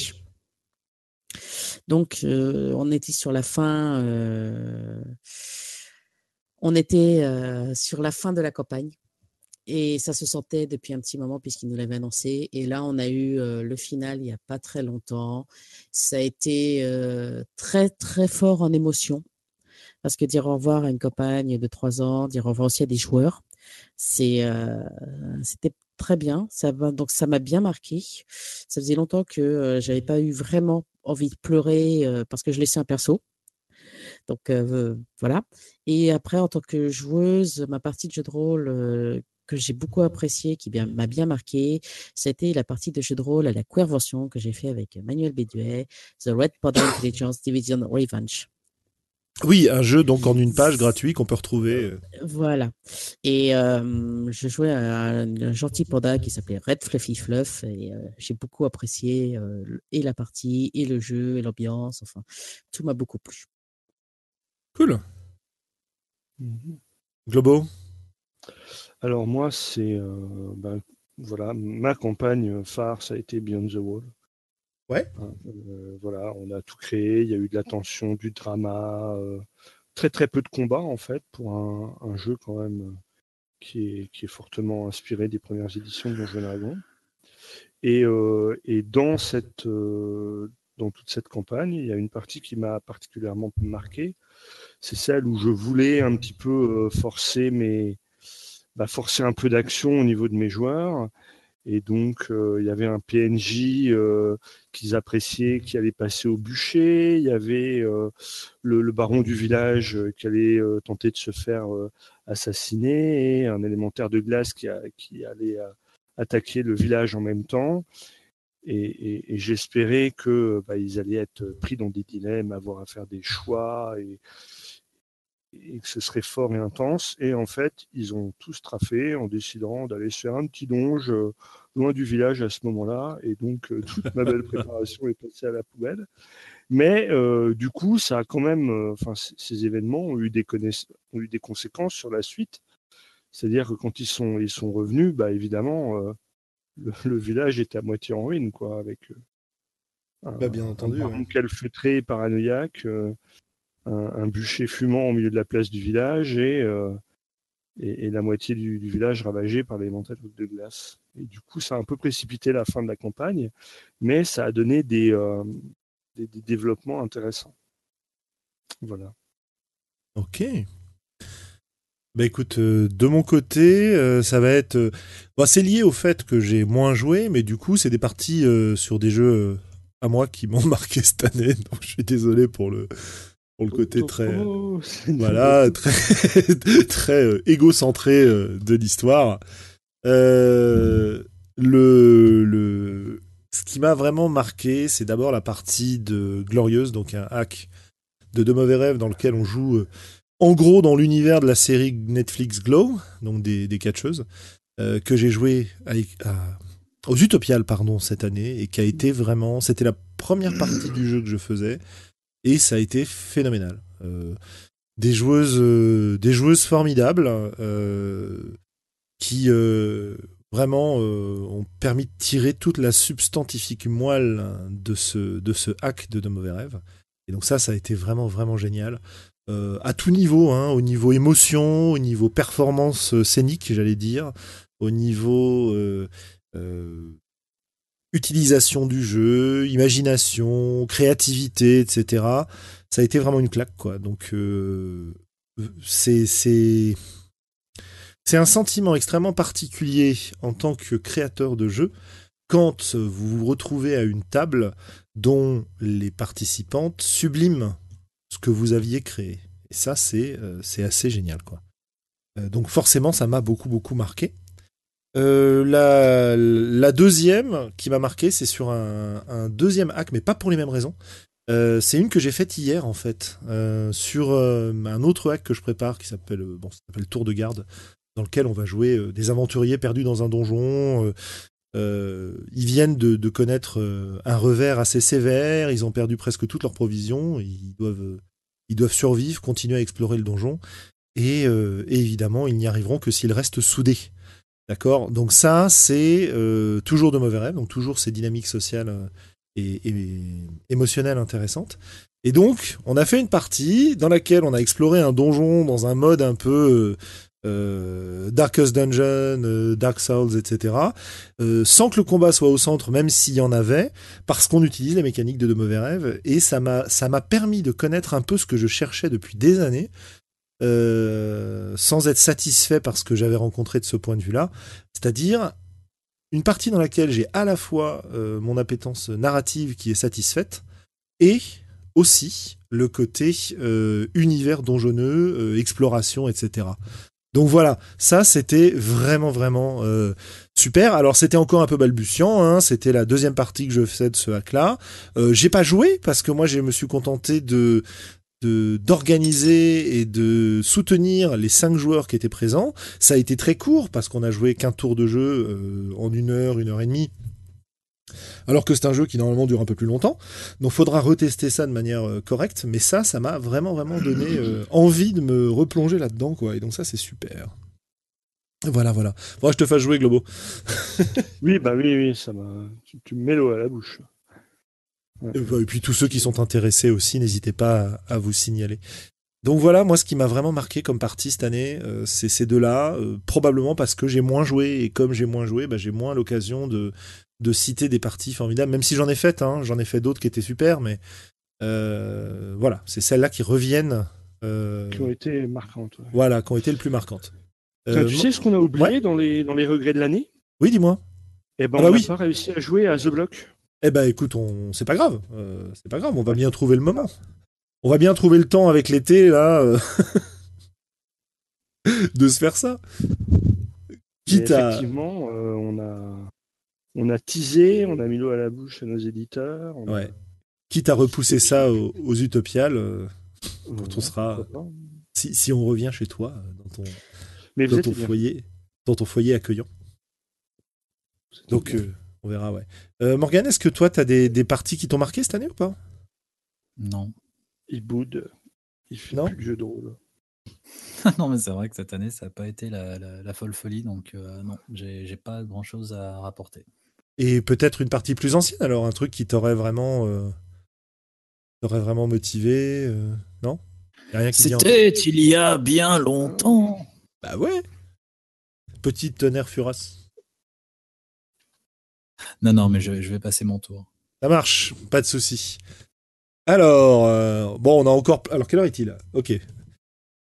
Donc on était sur la fin, on était sur la fin de la campagne. Et ça se sentait depuis un petit moment puisqu'il nous l'avait annoncé. Et là, on a eu le final il n'y a pas très longtemps. Ça a été très, très fort en émotion parce que dire au revoir à une compagne de trois ans, dire au revoir aussi à des joueurs, c'est euh, c'était très bien. Ça donc ça m'a bien marqué. Ça faisait longtemps que euh, j'avais pas eu vraiment envie de pleurer euh, parce que je laissais un perso. Donc voilà. Et après, en tant que joueuse, ma partie de jeu de rôle que j'ai beaucoup apprécié, qui m'a bien marqué, c'était la partie de jeu de rôle à la version que j'ai fait avec Manuel Béduet, The Red Pod Intelligence Division Revenge. Oui, un jeu donc en une page gratuit qu'on peut retrouver. Euh. Voilà. Et je jouais un, gentil panda qui s'appelait Red Fluffy Fluff et j'ai beaucoup apprécié et la partie et le jeu et l'ambiance. Enfin, tout m'a beaucoup plu. Cool. Mmh Globo? Alors moi, c'est ben, voilà ma campagne phare, ça a été Beyond the Wall. Ouais. Hein, euh, voilà, on a tout créé. Il y a eu de la tension, du drama, euh, très très peu de combats en fait pour un, jeu quand même euh, qui est, qui est, fortement inspiré des premières éditions de Donjons Dragon. Et, et dans cette dans toute cette campagne, il y a une partie qui m'a particulièrement marqué. C'est celle où je voulais un petit peu forcer mes bah, forcer un peu d'action au niveau de mes joueurs et donc, euh, il y avait un PNJ euh, qu'ils appréciaient qui allait passer au bûcher. Il y avait euh, le, baron du village qui allait tenter de se faire assassiner et un élémentaire de glace qui, allait attaquer le village en même temps. Et, j'espérais qu'ils bah, allaient être pris dans des dilemmes, avoir à faire des choix et, et que ce serait fort et intense. Et en fait, ils ont tous trafé en décidant d'aller se faire un petit donge euh, loin du village à ce moment-là. Et donc, euh, toute ma belle préparation est passée à la poubelle. Mais euh, du coup, ça a quand même, enfin, ces événements ont eu, des ont eu des conséquences sur la suite. C'est-à-dire que quand ils sont, ils sont revenus, bah, évidemment, le, village était à moitié en ruine, quoi, avec un, bah, bien entendu, un calfeutré paranoïaque un, bûcher fumant au milieu de la place du village et, euh, la moitié du, village ravagé par les montagnes de glace. Et du coup, ça a un peu précipité la fin de la campagne, mais ça a donné des, euh, développements intéressants. Voilà. Ok. Bah écoute, euh, de mon côté, ça va être. C'est lié au fait que j'ai moins joué, mais du coup, c'est des parties sur des jeux à moi qui m'ont marqué cette année. Je suis désolé pour le, pour le côté très voilà très très euh, égocentré euh, de l'histoire. Euh, le le ce qui m'a vraiment marqué c'est d'abord la partie de glorieuse donc un hack de de mauvais rêves dans lequel on joue en gros dans l'univers de la série Netflix Glow donc des des catcheuses que j'ai joué aux Utopiales pardon cette année et qui a été vraiment, c'était la première partie du jeu que je faisais et ça a été phénoménal. des joueuses, des joueuses formidables qui vraiment ont permis de tirer toute la substantifique moelle de ce, de ce hack de De Mauvais Rêves. Et donc ça, ça a été vraiment, vraiment génial. Euh, à tout niveau, hein, au niveau émotion, au niveau performance euh, scénique, j'allais dire, au niveau euh, utilisation du jeu, imagination, créativité, etc. Ça a été vraiment une claque, quoi. Donc c'est c'est c'est un sentiment extrêmement particulier en tant que créateur de jeu quand vous vous retrouvez à une table dont les participantes subliment ce que vous aviez créé. Et ça, c'est euh, assez génial. quoi. Euh, donc forcément, ça m'a beaucoup, beaucoup marqué. Euh, la, deuxième qui m'a marqué, c'est sur un, deuxième hack, mais pas pour les mêmes raisons. c'est une que j'ai faite hier, en fait, sur un autre hack que je prépare qui s'appelle bon, Tour de garde, dans lequel on va jouer des aventuriers perdus dans un donjon euh, ils viennent de, connaître euh, un revers assez sévère, ils ont perdu presque toutes leurs provisions, ils doivent, ils doivent survivre, continuer à explorer le donjon, et, euh, évidemment, ils n'y arriveront que s'ils restent soudés. D'accord? Donc ça, c'est toujours de mauvais rêves, donc toujours ces dynamiques sociales et, émotionnelles intéressantes. Et donc, on a fait une partie dans laquelle on a exploré un donjon dans un mode un peu euh, Darkest Dungeon, euh, Dark Souls, etc. Euh, sans que le combat soit au centre, même s'il y en avait, parce qu'on utilise les mécaniques de De Mauvais Rêves, et ça m'a permis de connaître un peu ce que je cherchais depuis des années, sans être satisfait par ce que j'avais rencontré de ce point de vue-là, c'est-à-dire une partie dans laquelle j'ai à la fois mon appétence narrative qui est satisfaite, et aussi le côté univers donjonneux, exploration, etc. Donc voilà, ça c'était vraiment vraiment euh, super. Alors c'était encore un peu balbutiant, hein, c'était la deuxième partie que je faisais de ce hack-là. Euh, j'ai pas joué parce que moi je me suis contenté de d'organiser et de soutenir les cinq joueurs qui étaient présents. Ça a été très court parce qu'on a joué qu'un tour de jeu euh, en une heure, une heure et demie alors que c'est un jeu qui normalement dure un peu plus longtemps. Donc faudra retester ça de manière euh, correcte, mais ça, ça m'a vraiment vraiment donné euh, envie de me replonger là-dedans, quoi. Et donc ça, c'est super. Voilà, voilà. Faudra je te fasse jouer, Globo. oui, bah oui, oui, ça m'a. Tu, me mets l'eau à la bouche. Et, puis tous ceux qui sont intéressés aussi, n'hésitez pas à, vous signaler. Donc voilà, moi ce qui m'a vraiment marqué comme partie cette année, euh, c'est ces deux-là, probablement parce que j'ai moins joué, et comme j'ai moins joué, bah, j'ai moins l'occasion de, de citer des parties formidables, même si j'en ai fait, hein, j'en ai fait d'autres qui étaient super, mais euh, voilà, c'est celles-là qui reviennent. Euh, qui ont été marquantes. Voilà, qui ont été le plus marquantes. tu euh, sais ce qu'on a oublié dans, les, dans les regrets de l'année? Oui, dis-moi. Eh ben, ah on bah n'a pas réussi à jouer à The Block. Eh ben, écoute, on... c'est pas grave. c'est pas grave, on va bien trouver le moment. On va bien trouver le temps avec l'été, là, de se faire ça. Quitte effectivement, on a on a teasé, on a mis l'eau à la bouche à nos éditeurs. Ouais. Quitte à repousser ça aux, utopiales, euh, quand on sera. Si, on revient chez toi, euh, dans ton, Mais dans ton foyer, dans ton foyer accueillant. Donc, euh, on verra, ouais. Morgane, est-ce que toi, tu as des, parties qui t'ont marqué cette année ou pas? Non. Il boude. Il fait non? plus de jeu de rôle. non, mais c'est vrai que cette année, ça n'a pas été la, folle folie, donc non, j'ai pas grand chose à rapporter. Et peut-être une partie plus ancienne, alors un truc qui t'aurait vraiment, euh, t'aurait vraiment motivé, euh, non? C'était il y a bien longtemps. Bah ouais. Petite tonnerre furasse. Non, non, mais je, vais passer mon tour. Ça marche, pas de souci. Alors, euh, bon, on a encore. Alors, quelle heure est-il? Ok.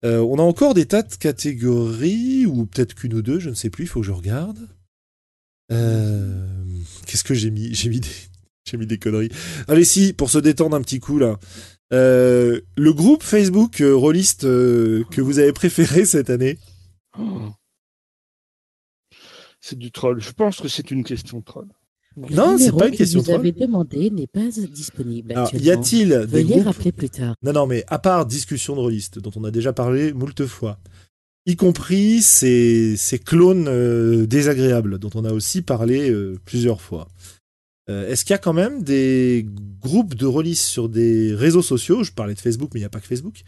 on a encore des tas de catégories, ou peut-être qu'une ou deux, je ne sais plus, il faut que je regarde. Euh, qu'est-ce que j'ai mis? J'ai mis des, j'ai mis des conneries. Allez, si, pour se détendre un petit coup là. Euh, le groupe Facebook euh, Rollist que vous avez préféré cette année oh. C'est du troll. Je pense que c'est une question troll. Non, c'est pas une question troll. Vous avez demandé n'est pas disponible. y a-t-il des Veuillez rappeler plus tard. Non, non, mais à part discussion de Rollist, dont on a déjà parlé moult fois, y compris ces, clones désagréables dont on a aussi parlé plusieurs fois. Est-ce qu'il y a quand même des groupes de release sur des réseaux sociaux? Je parlais de Facebook, mais il n'y a pas que Facebook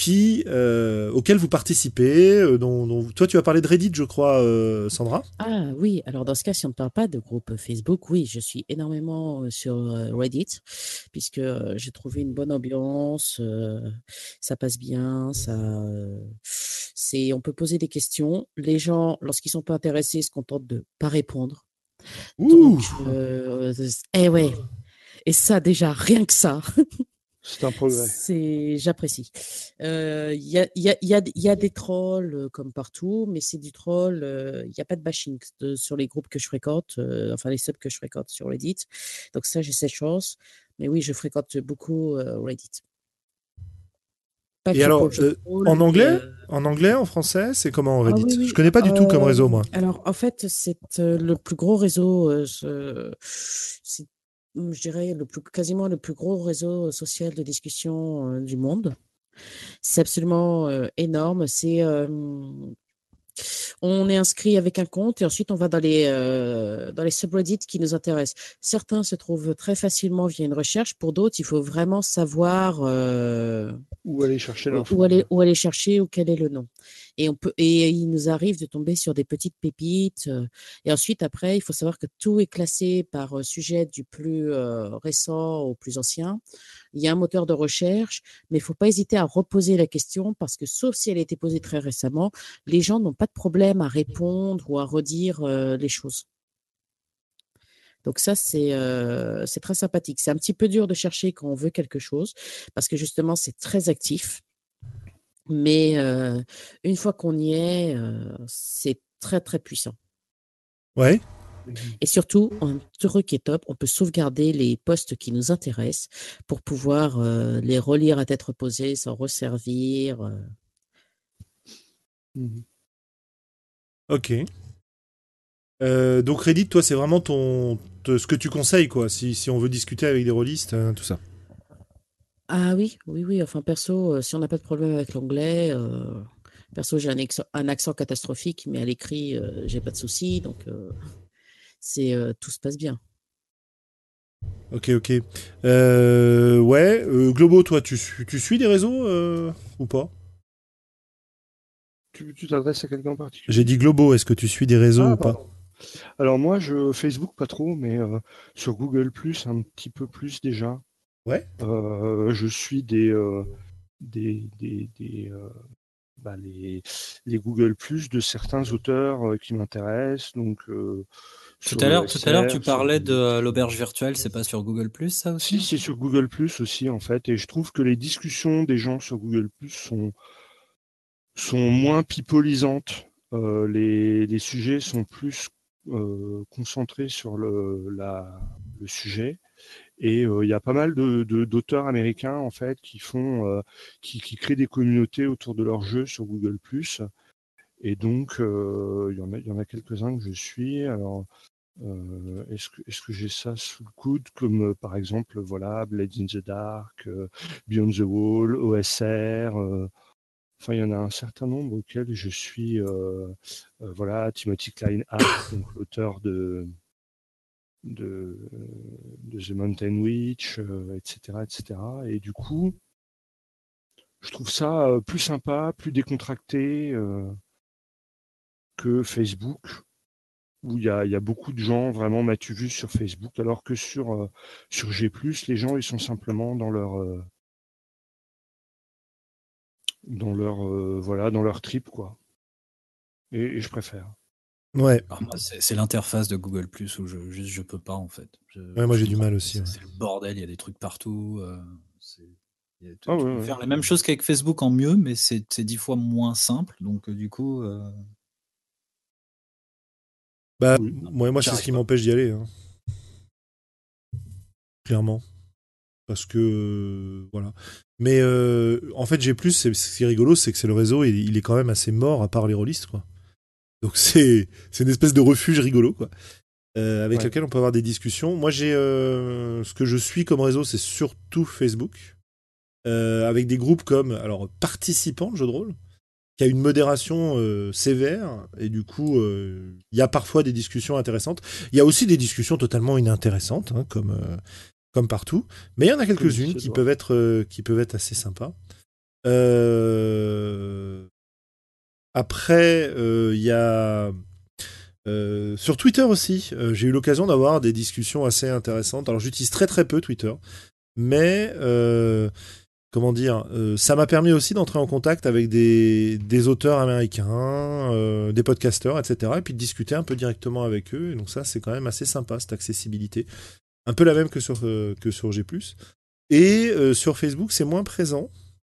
qui, euh, auquel vous participez. Euh, dont, toi, tu as parlé de Reddit, je crois, euh, Sandra. Ah oui, alors dans ce cas, si on ne parle pas de groupe Facebook, oui, je suis énormément sur Reddit, puisque j'ai trouvé une bonne ambiance, ça passe bien, ça, c'est, on peut poser des questions. Les gens, lorsqu'ils sont pas intéressés, se contentent de pas répondre. Ouh. Donc, eh ouais. Et ça, déjà, rien que ça. C'est un progrès. C'est, j'apprécie. Il euh, y, a, y, a, y, a, des trolls euh, comme partout, mais c'est du troll. Euh, il n'y a pas de bashing sur les groupes que je fréquente, enfin les subs que je fréquente sur Reddit. Donc ça, j'ai cette chance. Mais oui, je fréquente beaucoup Reddit. Et alors, en anglais, en anglais, en français, c'est comment ah Reddit? Je connais pas du tout comme réseau, moi. Alors, en fait, c'est le plus gros réseau. c'est je dirais, le plus, quasiment le plus gros réseau social de discussion du monde. C'est absolument énorme. C'est on est inscrit avec un compte et ensuite on va dans les, dans les subreddits qui nous intéressent. Certains se trouvent très facilement via une recherche, pour d'autres, il faut vraiment savoir où aller chercher Où aller, où aller chercher ou quel est le nom. Et, on peut, et il nous arrive de tomber sur des petites pépites. Euh, et ensuite, après, il faut savoir que tout est classé par sujet du plus récent au plus ancien. Il y a un moteur de recherche, mais il ne faut pas hésiter à reposer la question parce que sauf si elle a été posée très récemment, les gens n'ont pas de problème à répondre ou à redire euh, les choses. Donc ça, euh, c'est très sympathique. C'est un petit peu dur de chercher quand on veut quelque chose, parce que justement, c'est très actif. Mais euh, une fois qu'on y est, c'est très, très puissant. Ouais. Et surtout, un truc qui est top, on peut sauvegarder les postes qui nous intéressent pour pouvoir les relire à tête reposée, s'en resservir. Mmh Ok. Euh, donc Reddit, toi, c'est vraiment ton, ce que tu conseilles, quoi, si, si on veut discuter avec des rôlistes, hein, tout ça. Ah oui, oui, oui. Enfin, perso, euh, si on n'a pas de problème avec l'anglais, euh, perso, j'ai un, un, accent catastrophique, mais à l'écrit, j'ai pas de soucis, donc c'est tout se passe bien. Ok, ok. ouais, Globo, toi, tu, tu suis des réseaux ou pas? Tu t'adresses à quelqu'un en particulier? J'ai dit globaux, est-ce que tu suis des réseaux ah, ou pas? Alors moi, je Facebook pas trop, mais euh, sur Google Plus un petit peu plus déjà. Ouais. Euh, je suis des euh, des, des, bah, les, les, Google Plus de certains auteurs qui m'intéressent, donc. Tout à l'heure, tout à l'heure, tu parlais de l'auberge virtuelle, c'est pas sur Google Plus ça aussi? Si, c'est sur Google Plus aussi en fait, et je trouve que les discussions des gens sur Google Plus sont sont moins pipolisantes. Euh, les, sujets sont plus euh, concentrés sur le, le sujet. Et euh, il y a pas mal de, d'auteurs américains en fait qui font, qui, créent des communautés autour de leurs jeux sur Google Et donc il y en a, il y en a quelques-uns que je suis. Alors est-ce que, j'ai ça sous le coude? Comme par exemple voilà Blades in the Dark, Beyond the Wall, OSR. Enfin, il y en a un certain nombre auxquels je suis, euh, euh, voilà, Timothy Klein l'auteur de, de, The Mountain Witch, etc., euh, etc. Et du coup, je trouve ça plus sympa, plus décontracté que Facebook, où il y a, beaucoup de gens vraiment m'as-tu vu sur Facebook, alors que sur, sur G+, les gens, ils sont simplement dans leur dans leur euh, voilà dans leur trip quoi. Et, je préfère. Ouais. c'est l'interface de Google Plus où je juste je peux pas en fait. ouais, moi j'ai du mal aussi. C'est le bordel, il y a des trucs partout. Euh, ah faire la même chose qu'avec Facebook en mieux, mais c'est dix fois moins simple. Donc euh, du coup. Bah, moi, moi c'est ce qui m'empêche d'y aller. Hein. Clairement parce que euh, voilà. Mais euh, en fait, j'ai plus. Ce qui est rigolo, c'est que c'est le réseau, et il est quand même assez mort à part les rôlistes, quoi. Donc c'est c'est une espèce de refuge rigolo, quoi, euh, avec lequel on peut avoir des discussions. Moi, j'ai ce que je suis comme réseau, c'est surtout Facebook, avec des groupes comme alors participants de jeux de rôle, qui a une modération sévère et du coup il y a parfois des discussions intéressantes. Il y a aussi des discussions totalement inintéressantes hein, comme comme partout, mais il y en a quelques-unes qui peuvent être qui peuvent être assez sympas. Après il y a euh, sur Twitter aussi, euh, j'ai eu l'occasion d'avoir des discussions assez intéressantes. Alors j'utilise très très peu Twitter, mais euh, comment dire, ça m'a permis aussi d'entrer en contact avec des, des auteurs américains, des podcasteurs, etc. Et puis de discuter un peu directement avec eux. Et donc ça, c'est quand même assez sympa cette accessibilité, un peu la même que sur que sur G+. Et sur Facebook, c'est moins présent.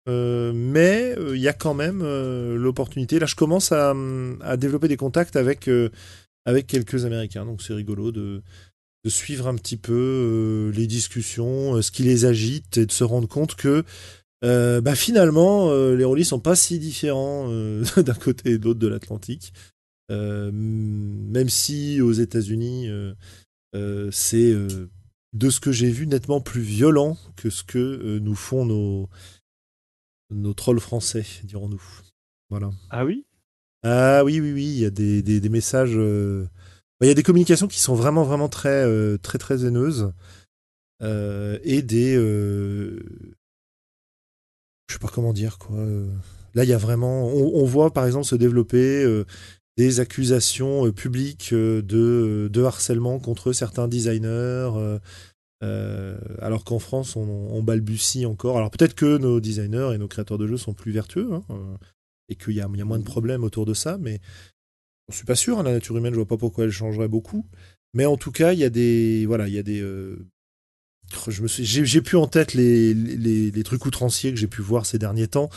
Mais il y a quand même l'opportunité. Là, je commence à, développer des contacts avec avec quelques Américains. Donc c'est rigolo de, suivre un petit peu euh, les discussions, euh, ce qui les agite et de se rendre compte que euh, bah, finalement les ne sont pas si différents d'un côté et de l'autre de l'Atlantique. même si aux États-Unis c'est de ce que j'ai vu nettement plus violent que ce que nous font nos, nos trolls français, dirons-nous. Voilà. Ah oui? Ah oui, oui, oui, il y a des, des, messages. Euh, il y a des communications qui sont vraiment, vraiment très, euh, très, très haineuses. Euh, et des. Je sais pas comment dire, quoi. Là, il y a vraiment. On, voit, par exemple, se développer des accusations publiques de, de harcèlement contre certains designers. Alors qu'en France, on, balbutie encore. Alors peut-être que nos designers et nos créateurs de jeux sont plus vertueux. Hein, et qu'il y, a moins de problèmes autour de ça, mais je suis pas sûr. Hein, la nature humaine, je vois pas pourquoi elle changerait beaucoup. Mais en tout cas, il y a des. Voilà, il y a des. Euh, je me j'ai, plus en tête les, les, trucs outranciers que j'ai pu voir ces derniers temps,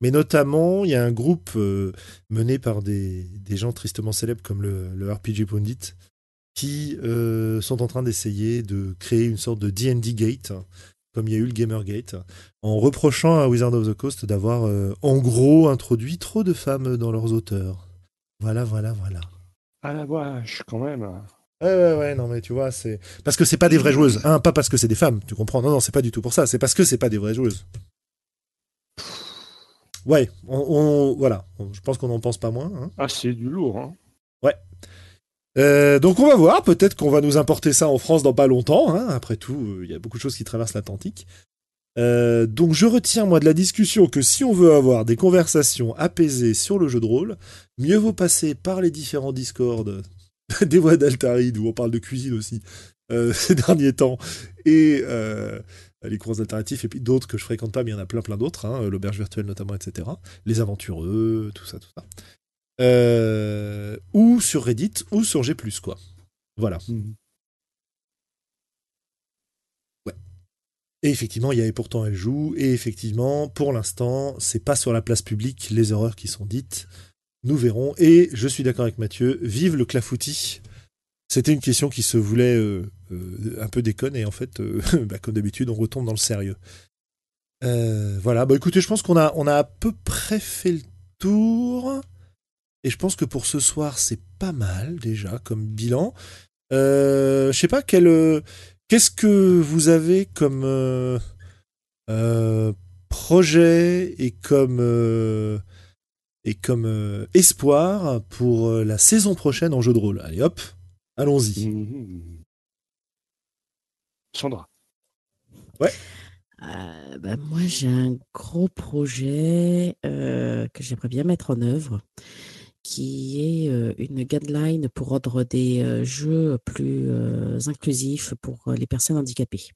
mais notamment il y a un groupe euh, mené par des, des, gens tristement célèbres comme le, le RPG Pundit qui euh, sont en train d'essayer de créer une sorte de D&D Gate comme il y a eu le Gamergate, en reprochant à Wizard of the Coast d'avoir euh, en gros introduit trop de femmes dans leurs auteurs. Voilà, voilà, voilà. Ah la vache, quand même. Ouais, ouais, ouais, non, mais tu vois, c'est. Parce que c'est pas des vraies joueuses, hein, pas parce que c'est des femmes, tu comprends. Non, non, c'est pas du tout pour ça, c'est parce que c'est pas des vraies joueuses. Ouais, on, voilà, je pense qu'on n'en pense pas moins. Hein. Ah, c'est du lourd, hein. Ouais. Euh, donc on va voir, peut-être qu'on va nous importer ça en France dans pas longtemps. Hein. Après tout, euh, il y a beaucoup de choses qui traversent l'Atlantique. Euh, donc je retiens moi de la discussion que si on veut avoir des conversations apaisées sur le jeu de rôle, mieux vaut passer par les différents Discord des voix d'Altaride où on parle de cuisine aussi ces derniers temps et les courses alternatives et puis d'autres que je fréquente pas mais il y en a plein plein d'autres, hein, l'auberge virtuelle notamment etc. Les aventureux, tout ça tout ça. Euh, ou sur Reddit, ou sur G+, quoi. Voilà. Mhm. Ouais. Et effectivement, il y avait pourtant elle joue, et effectivement, pour l'instant, c'est pas sur la place publique les horreurs qui sont dites. Nous verrons, et je suis d'accord avec Mathieu, vive le clafoutis. C'était une question qui se voulait euh, euh, un peu déconne, et en fait, bah, comme d'habitude, on retombe dans le sérieux. voilà, bah écoutez, je pense qu'on a, on a à peu près fait le tour. Et je pense que pour ce soir, c'est pas mal déjà comme bilan. Euh, je sais pas, quel, euh, qu'est-ce que vous avez comme euh, euh, projet et comme, et comme espoir pour la saison prochaine en jeu de rôle Allez hop, allons-y. Mmh. Sandra. Ouais. Bah, moi, j'ai un gros projet que j'aimerais bien mettre en œuvre qui est une guideline pour rendre des jeux plus inclusifs pour les personnes handicapées.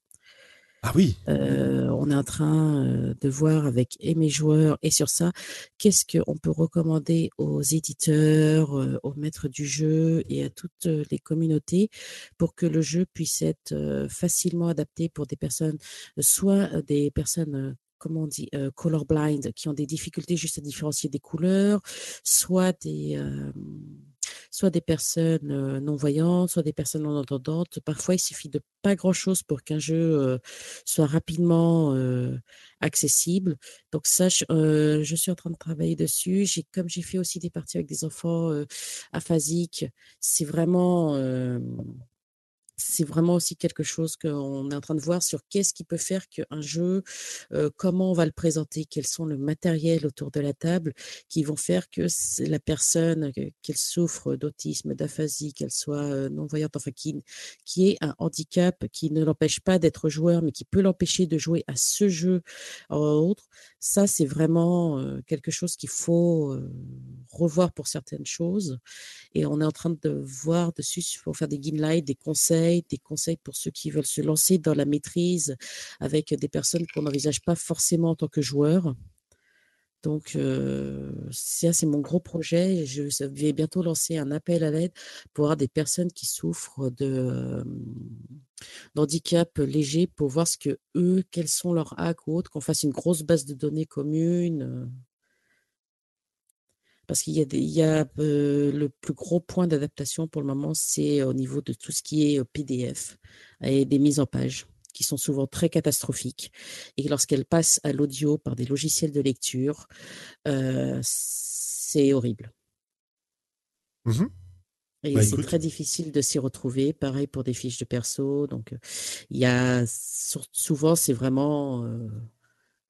Ah oui. on est en train de voir avec et mes joueurs et sur ça, qu'est-ce qu'on peut recommander aux éditeurs, aux maîtres du jeu et à toutes les communautés pour que le jeu puisse être facilement adapté pour des personnes, soit des personnes comment on dit, euh, colorblind, qui ont des difficultés juste à différencier des couleurs, soit des, euh, soit des personnes euh, non-voyantes, soit des personnes non-entendantes. Parfois, il suffit de pas grand-chose pour qu'un jeu soit rapidement accessible. Donc ça, je, je, suis en train de travailler dessus. J'ai, comme j'ai fait aussi des parties avec des enfants aphasiques, c'est vraiment c'est vraiment aussi quelque chose qu'on est en train de voir sur qu'est-ce qui peut faire qu'un jeu, comment on va le présenter, quels sont le matériel autour de la table qui vont faire que la personne, qu'elle souffre d'autisme, d'aphasie, qu'elle soit non-voyante, enfin qui, qui ait un handicap qui ne l'empêche pas d'être joueur, mais qui peut l'empêcher de jouer à ce jeu en autre, ça c'est vraiment quelque chose qu'il faut revoir pour certaines choses. Et on est en train de voir dessus pour faire des guidelines, des conseils, des conseils pour ceux qui veulent se lancer dans la maîtrise avec des personnes qu'on n'envisage pas forcément en tant que joueurs. Donc, ça, c'est mon gros projet. Je vais bientôt lancer un appel à l'aide pour avoir des personnes qui souffrent de d'handicap léger pour voir ce que eux, quels sont leurs hacks ou autres, qu'on fasse une grosse base de données commune. Parce qu'il y a, des, il y a le plus gros point d'adaptation pour le moment, c'est au niveau de tout ce qui est PDF et des mises en page qui sont souvent très catastrophiques. Et lorsqu'elles passent à l'audio par des logiciels de lecture, c'est horrible. Mmh et bah, c'est très difficile de s'y retrouver. Pareil pour des fiches de perso. Donc, il y a souvent, c'est vraiment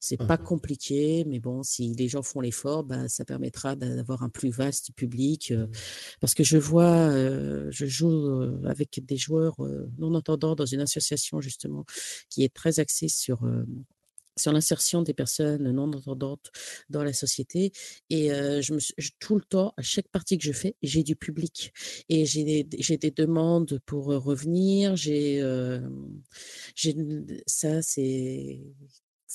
c'est pas compliqué, mais bon, si les gens font l'effort, bah, ça permettra d'avoir un plus vaste public. Euh, parce que je vois, euh, je joue euh, avec des joueurs non entendants dans une association justement qui est très axée sur sur l'insertion des personnes non entendantes dans la société. Et je me tout le temps, à chaque partie que je fais, j'ai du public. Et j'ai des, des, demandes pour revenir. J'ai ça, c'est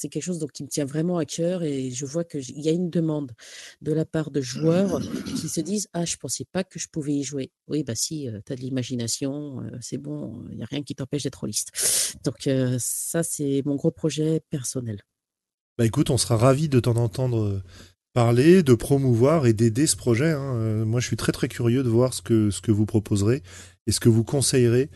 c'est quelque chose donc, qui me tient vraiment à cœur et je vois qu'il y a une demande de la part de joueurs qui se disent Ah, je ne pensais pas que je pouvais y jouer. Oui, bah si, euh, tu as de l'imagination, euh, c'est bon, il n'y a rien qui t'empêche d'être liste. Donc, euh, ça, c'est mon gros projet personnel. Bah écoute, on sera ravis de t'en entendre parler, de promouvoir et d'aider ce projet. Hein. moi, je suis très très curieux de voir ce que, ce que vous proposerez et ce que vous conseillerez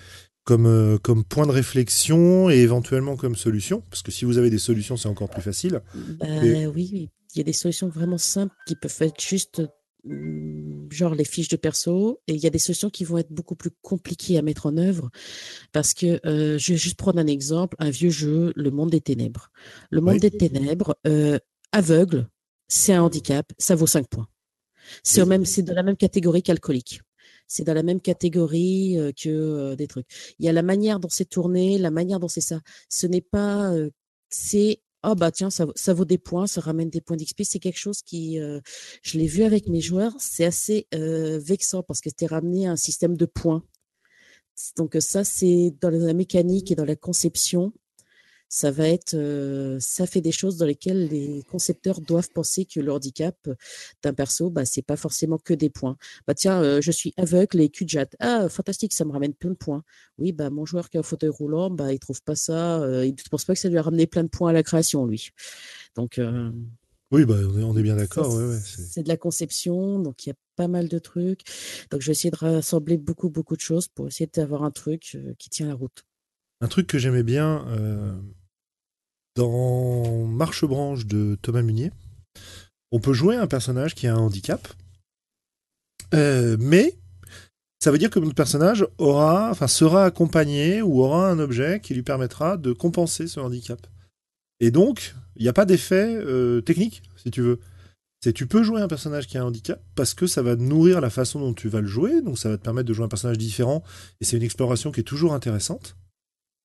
comme, euh, comme point de réflexion et éventuellement comme solution Parce que si vous avez des solutions, c'est encore plus facile. Bah, oui, oui, il y a des solutions vraiment simples qui peuvent être juste mm, genre les fiches de perso et il y a des solutions qui vont être beaucoup plus compliquées à mettre en œuvre parce que euh, je vais juste prendre un exemple, un vieux jeu, Le Monde des Ténèbres. Le Monde des Ténèbres, euh, aveugle, c'est un handicap, ça vaut 5 points. C'est même, c'est de la même catégorie qu'alcoolique c'est dans la même catégorie que des trucs. Il y a la manière dont c'est tourné, la manière dont c'est ça. Ce n'est pas, c'est oh bah tiens, ça, ça, vaut des points, ça ramène des points d'XP. C'est quelque chose qui, je l'ai vu avec mes joueurs, c'est assez vexant parce que c'était ramené à un système de points. Donc ça, c'est dans la mécanique et dans la conception ça va être, ça fait des choses dans lesquelles les concepteurs doivent penser que le handicap d'un perso, bah, c'est pas forcément que des points. Bah tiens, je suis aveugle et cul Ah, fantastique, ça me ramène plein de points. Oui, bah mon joueur qui a un fauteuil roulant, bah il trouve pas ça, il ne pense pas que ça lui a ramené plein de points à la création, lui. Donc oui, bah, on est bien d'accord. c'est de la conception, donc il y a pas mal de trucs. Donc je vais essayer de rassembler beaucoup, beaucoup de choses pour essayer d'avoir un truc qui tient la route. Un truc que j'aimais bien, dans Marche Branche de Thomas Munier, on peut jouer un personnage qui a un handicap, euh, mais ça veut dire que notre personnage aura, enfin, sera accompagné ou aura un objet qui lui permettra de compenser ce handicap. Et donc, il n'y a pas d'effet euh, technique, si tu veux. C'est tu peux jouer un personnage qui a un handicap parce que ça va nourrir la façon dont tu vas le jouer, donc ça va te permettre de jouer un personnage différent, et c'est une exploration qui est toujours intéressante.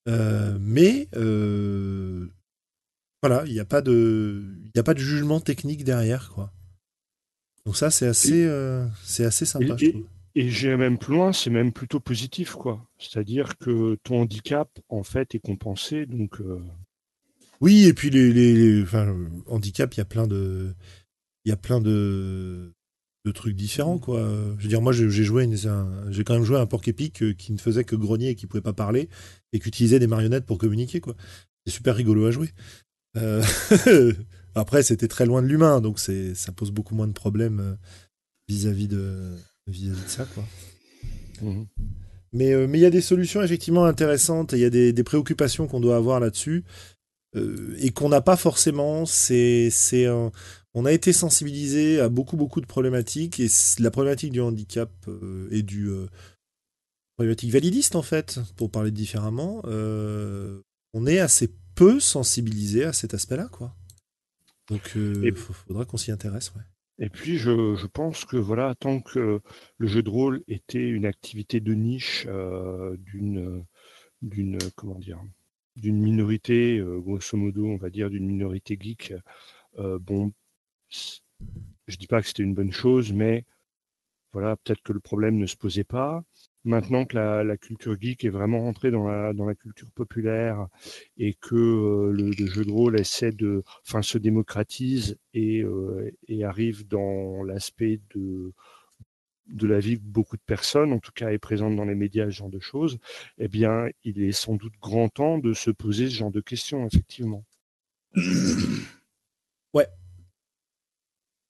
Euh, mais voilà, il n'y a pas de, il a pas de jugement technique derrière, quoi. Donc ça, c'est assez, euh, c'est assez sympa, et, je trouve. Et j'ai même plus loin, c'est même plutôt positif, quoi. C'est-à-dire que ton handicap, en fait, est compensé, donc. Euh, oui, et puis les, les, enfin, handicap, il y a plein de, il y a plein de, de trucs différents, quoi. Je veux dire, moi, j'ai joué, j'ai quand même joué un porc épique euh, qui ne faisait que grogner et qui pouvait pas parler et qui utilisait des marionnettes pour communiquer, quoi. C'est super rigolo à jouer. Euh, après, c'était très loin de l'humain, donc c'est, ça pose beaucoup moins de problèmes euh, vis-à-vis de, vis de ça, quoi. Mhm. Mais euh, mais il y a des solutions effectivement intéressantes, il y a des, des préoccupations qu'on doit avoir là-dessus et qu'on n'a pas forcément. C'est c'est on a été sensibilisé à beaucoup beaucoup de problématiques et la problématique du handicap et du problématique validiste en fait, pour parler différemment. on est assez peu sensibilisé à cet aspect-là, quoi. Donc, il faudra qu'on s'y intéresse, ouais. Et puis, je, pense que voilà, tant que le jeu de rôle était une activité de niche d'une, d'une, comment dire, d'une minorité, grosso modo, on va dire, d'une minorité geek, bon, je dis pas que c'était une bonne chose, mais voilà, peut-être que le problème ne se posait pas. Maintenant que la, culture geek est vraiment rentrée dans la, dans la culture populaire et que euh, le, jeu de rôle essaie de, enfin, se démocratise et, euh, et arrive dans l'aspect de, de la vie de beaucoup de personnes, en tout cas est présente dans les médias, ce genre de choses, eh bien, il est sans doute grand temps de se poser ce genre de questions, effectivement. Ouais,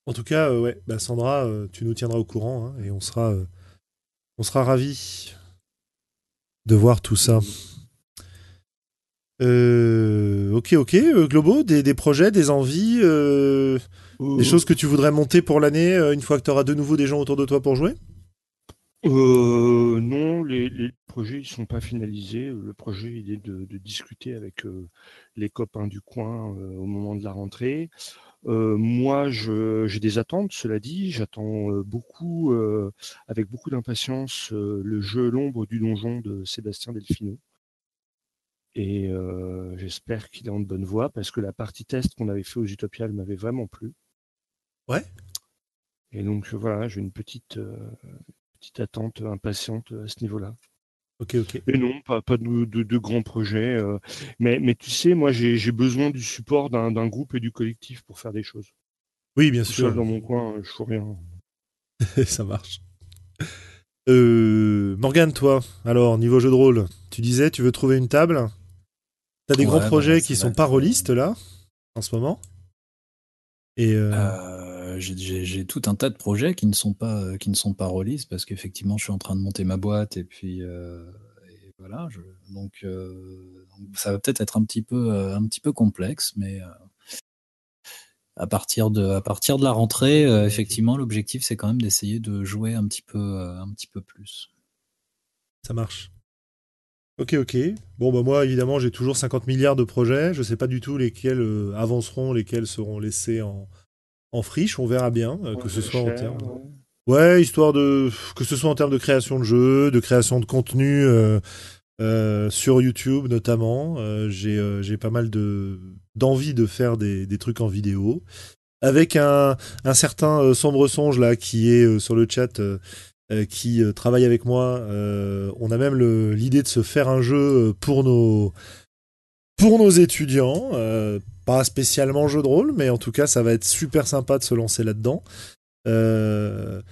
en tout cas, euh, ouais, bah, Sandra, tu nous tiendras au courant hein, et on sera, on sera ravis de voir tout ça. ok, ok. Globo, des, projets, des envies, des choses que tu voudrais monter pour l'année une fois que tu auras de nouveau des gens autour de toi pour jouer? Non, les, projets ne sont pas finalisés. Le projet il est de, de discuter avec les copains du coin au moment de la rentrée. Euh, moi, j'ai des attentes, cela dit. J'attends euh, beaucoup, euh, avec beaucoup d'impatience, le jeu L'ombre du donjon de Sébastien Delfino. Et j'espère qu'il est en bonne voie parce que la partie test qu'on avait fait aux Utopiales m'avait vraiment plu. Ouais. Et donc voilà, j'ai une petite, petite attente impatiente à ce niveau-là. Ok, ok. Et non, pas, pas de, de, grands projets. Euh, mais, mais tu sais, moi, j'ai besoin du support d'un groupe et du collectif pour faire des choses. Oui, bien sûr. Seul dans mon coin, je fais rien. Ça marche. Euh, Morgane, toi, alors, niveau jeu de rôle, tu disais, tu veux trouver une table T'as des gros projets qui sont pas rôlistes, là, en ce moment Et. Euh... j'ai tout un tas de projets qui ne sont pas euh, qui ne sont pas parce qu'effectivement je suis en train de monter ma boîte et puis euh, voilà donc, euh, ça va peut-être être un petit peu un petit peu complexe mais à partir de à partir de la rentrée effectivement l'objectif c'est quand même d'essayer de jouer un petit peu un petit peu plus ça marche Ok, ok. Bon, bah moi, évidemment, j'ai toujours 50 milliards de projets. Je ne sais pas du tout lesquels avanceront, lesquels seront laissés en, en friche, on verra bien, euh, que ce soit en termes. Ouais. histoire de que ce soit en termes de création de jeux, de création de contenu euh, euh, sur YouTube notamment. j'ai pas mal de d'envie de faire des, des, trucs en vidéo avec un, un certain sombre songe là qui est sur le chat. qui travaille avec moi, on a même l'idée de se faire un jeu pour nos pour nos étudiants, pas spécialement jeu de rôle, mais en tout cas, ça va être super sympa de se lancer là-dedans. Euh,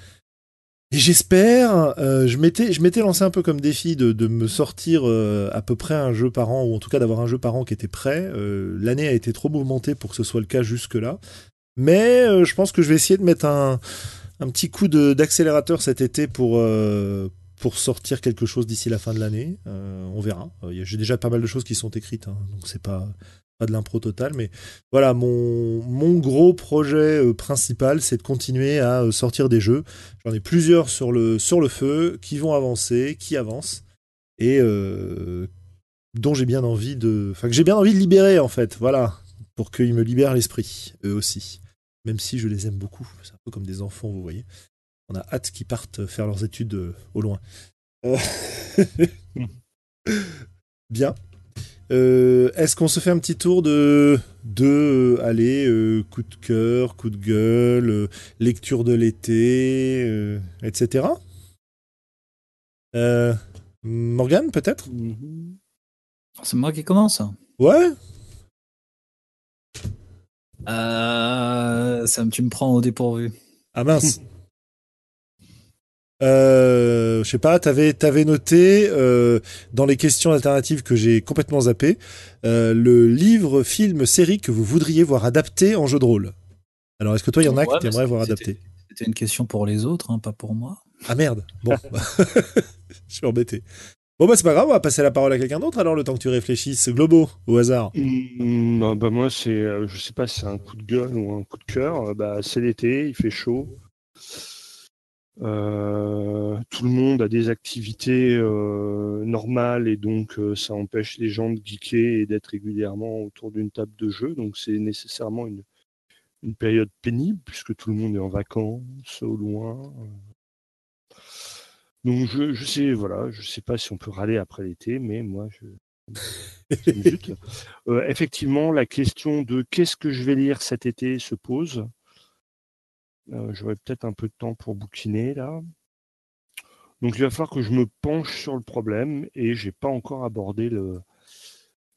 et j'espère, euh, je m'étais, lancé un peu comme défi de, me sortir euh, à peu près un jeu par an, ou en tout cas d'avoir un jeu par an qui était prêt. L'année a été trop mouvementée pour que ce soit le cas jusque-là. Mais je pense que je vais essayer de mettre un, un petit coup d'accélérateur cet été pour, pour sortir quelque chose d'ici la fin de l'année. on verra. J'ai déjà pas mal de choses qui sont écrites, hein, donc c'est pas pas de l'impro total, mais voilà, mon, mon gros projet euh, principal, c'est de continuer à euh, sortir des jeux. J'en ai plusieurs sur le, sur le feu qui vont avancer, qui avancent, et euh, dont j'ai bien envie de. Enfin, que j'ai bien envie de libérer, en fait, voilà, pour qu'ils me libèrent l'esprit, eux aussi. Même si je les aime beaucoup. C'est un peu comme des enfants, vous voyez. On a hâte qu'ils partent faire leurs études au loin. bien. Euh, est-ce qu'on se fait un petit tour de, de allez, euh, coup de cœur, coup de gueule, euh, lecture de l'été, etc. Morgane, peut-être? Mm-hmm. C'est moi qui commence. Ouais. ça, tu me prends au dépourvu. Ah mince. Euh, je sais pas, t'avais avais noté euh, dans les questions alternatives que j'ai complètement zappé euh, le livre, film, série que vous voudriez voir adapté en jeu de rôle. Alors, est-ce que toi, il y en a que tu aimerais voir adapté? C'était une question pour les autres, hein, pas pour moi. Ah merde. Bon, je suis embêté. Bon bah c'est pas grave, on va passer la parole à quelqu'un d'autre alors le temps que tu réfléchisses. Globo, au hasard. Mmh, bah moi c'est, je sais pas si c'est un coup de gueule ou un coup de cœur. Bah c'est l'été, il fait chaud. Euh, tout le monde a des activités normales et donc ça empêche les gens de geeker et d'être régulièrement autour d'une table de jeu. Donc c'est nécessairement une, une période pénible puisque tout le monde est en vacances au loin. Donc je, je sais voilà, je sais pas si on peut râler après l'été, mais moi je euh, effectivement, la question de qu'est-ce que je vais lire cet été se pose. Euh, J'aurai peut-être un peu de temps pour bouquiner là. Donc il va falloir que je me penche sur le problème et j'ai pas encore abordé le,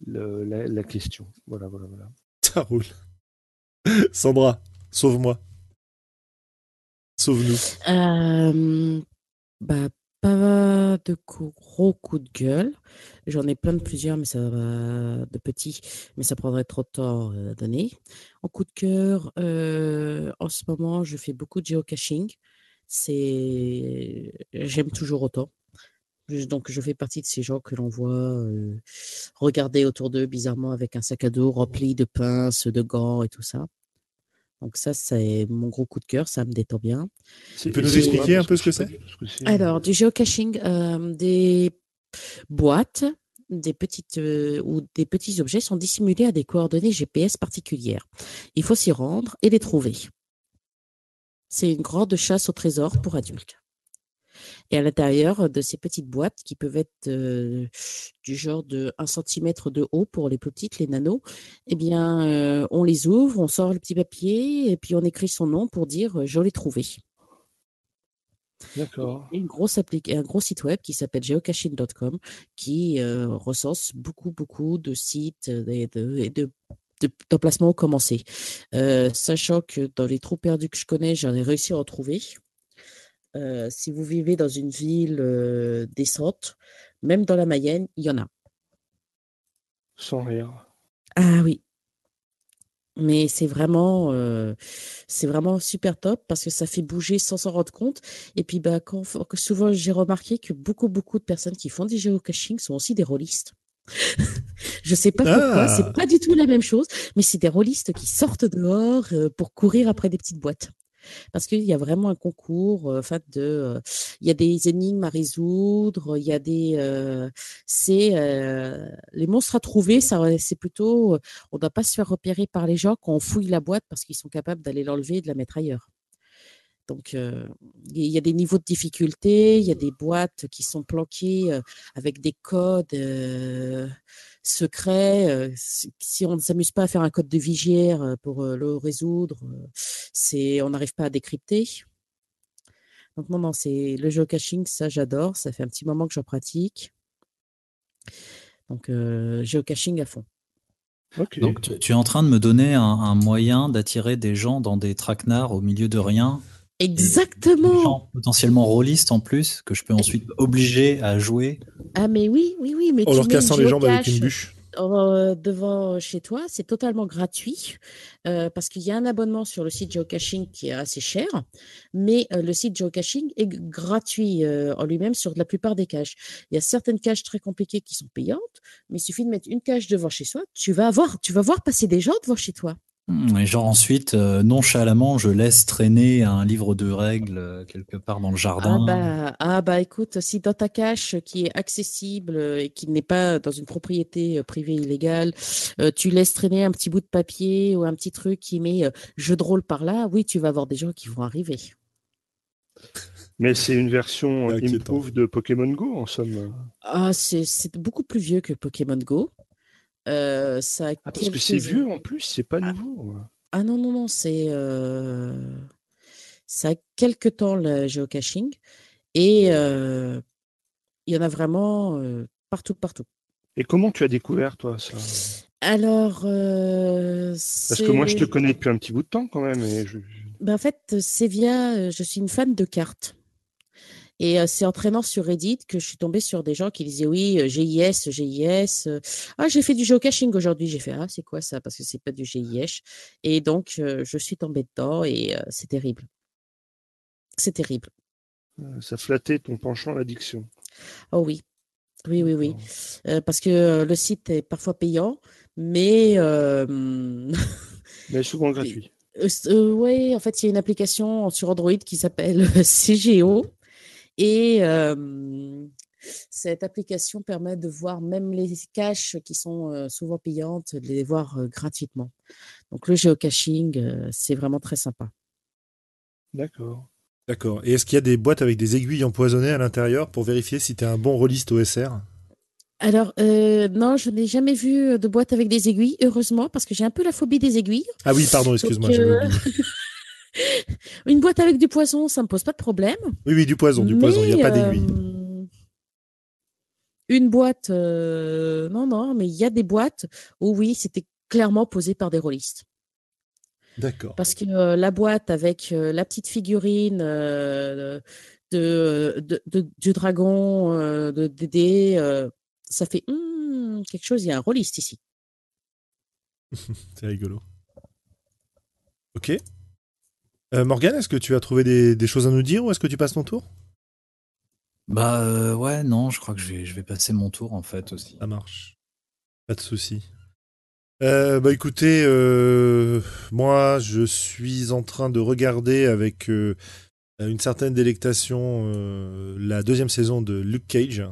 la, question. Voilà, voilà, voilà. Ça roule. Sandra, sauve-moi. Sauve-nous. Euh, bah, pas de gros coups de gueule. J'en ai plein de plusieurs, mais ça va de petits, mais ça prendrait trop de temps euh, à donner. En coup de cœur, euh, en ce moment, je fais beaucoup de geocaching. C'est, j'aime toujours autant. Donc, je fais partie de ces gens que l'on voit euh, regarder autour d'eux bizarrement avec un sac à dos rempli de pinces, de gants et tout ça. Donc ça, c'est mon gros coup de cœur, ça me détend bien. Tu peux nous expliquer un peu ce que c'est? Alors, du geocaching, euh, des boîtes, des petites euh, ou des petits objets sont dissimulés à des coordonnées GPS particulières. Il faut s'y rendre et les trouver. C'est une grande chasse au trésor pour adultes. Et à l'intérieur de ces petites boîtes qui peuvent être euh, du genre de 1 cm de haut pour les petites, les nanos, eh bien, euh, on les ouvre, on sort le petit papier et puis on écrit son nom pour dire je l'ai trouvé. D'accord. Une grosse un gros site web qui s'appelle geocaching.com qui euh, recense beaucoup, beaucoup de sites et de, de d'emplacements commencés. sachant que dans les trous perdus que je connais, j'en ai réussi à en trouver. Euh, si vous vivez dans une ville euh, décente, même dans la Mayenne, il y en a. Sans rire. Ah oui. Mais c'est vraiment, euh, c'est vraiment super top parce que ça fait bouger sans s'en rendre compte. Et puis, bah, quand, souvent, j'ai remarqué que beaucoup, beaucoup de personnes qui font du géocaching sont aussi des rôlistes. je sais pas pourquoi, c'est ah! pas du tout la même chose, mais c'est des rôlistes qui sortent dehors pour courir après des petites boîtes parce qu'il y a vraiment un concours, euh, de, euh, il y a des énigmes à résoudre, il y a des, euh, c'est les monstres à trouver, ça, c'est plutôt, on ne doit pas se faire repérer par les gens quand on fouille la boîte parce qu'ils sont capables d'aller l'enlever et de la mettre ailleurs. Donc, il y a des niveaux de difficulté, il y a des boîtes qui sont planquées avec des codes. Euh, si on ne s'amuse pas à faire un code de vigière euh, pour euh, le résoudre, c'est on n'arrive pas à décrypter. Donc non, non, c'est le geocaching, ça j'adore. Ça fait un petit moment que j'en pratique. Donc geocaching à fond. Donc tu, es en train de me donner un, moyen d'attirer des gens dans des traquenards au milieu de rien. Exactement. Des gens potentiellement rôlistes en plus que je peux ensuite obliger à jouer ah, mais oui, oui, oui. Mais en leur cassant les jambes avec une bûche. Euh, devant chez toi, c'est totalement gratuit euh, parce qu'il y a un abonnement sur le site geocaching qui est assez cher, mais euh, le site geocaching est gratuit en lui-même sur la plupart des caches. Il y a certaines caches très compliquées qui sont payantes, mais il suffit de mettre une cache devant chez soi, tu vas avoir, tu vas voir passer des gens devant chez toi. Hmm, et genre ensuite, euh, nonchalamment, je laisse traîner un livre de règles euh, quelque part dans le jardin. Ah bah, ah bah écoute, si dans ta cache qui est accessible et qui n'est pas dans une propriété euh, privée illégale, tu laisses traîner un petit bout de papier ou un petit truc qui met jeu de rôle par là, oui, tu vas avoir des gens qui vont arriver. Mais c'est une version improved de Pokémon Go en somme. Ah, c'est beaucoup plus vieux que Pokémon Go. Euh, ça ah, parce que c'est vieux en plus, c'est pas ah, nouveau. Ah non, non, non, c'est. Euh... Ça a quelques temps le géocaching. Et euh, il y en a vraiment partout, partout. Et comment tu as découvert, toi, ça? Alors. Parce que moi, je te connais depuis un petit bout de temps quand même. Et ben, en fait, c'est via. Je suis une fan de cartes. Et c'est en traînant sur Reddit que je suis tombée sur des gens qui disaient oui, GIS, GIS. ah, j'ai fait du geocaching aujourd'hui. J'ai fait ah, c'est quoi ça? Parce que c'est pas du GIS. Et donc, je suis tombée dedans et c'est terrible. C'est terrible. Ça flattait ton penchant à l'addiction. Oh oui. Oui, oui, oui. parce que le site est parfois payant, mais. mais souvent gratuit. oui, en fait, il y a une application sur Android qui s'appelle CGO Et cette application permet de voir même les caches qui sont souvent payantes, de les voir gratuitement. Donc le géocaching, c'est vraiment très sympa. D'accord. D'accord. Et est-ce qu'il y a des boîtes avec des aiguilles empoisonnées à l'intérieur pour vérifier si tu es un bon rôliste OSR alors, non, je n'ai jamais vu de boîte avec des aiguilles, heureusement, parce que j'ai un peu la phobie des aiguilles. Ah oui, pardon, excuse-moi, Une boîte avec du poison, ça me pose pas de problème. Oui, oui, du poison, du poison, il n'y a pas d'aiguille. Une boîte, non, non, mais il y a des boîtes où oui, c'était clairement posé par des rôlistes. D'accord. Parce que la boîte avec la petite figurine de, du dragon, de Dédé, ça fait «Hum, quelque chose, il y a un rôliste ici. C'est rigolo. Ok. Euh, Morgane, est-ce que tu as trouvé des, choses à nous dire ou est-ce que tu passes ton tour? Bah euh, ouais, non, je crois que je vais, je vais passer mon tour en fait aussi. Ça marche. Pas de souci. Euh, bah écoutez, moi je suis en train de regarder avec une certaine délectation la deuxième saison de Luke Cage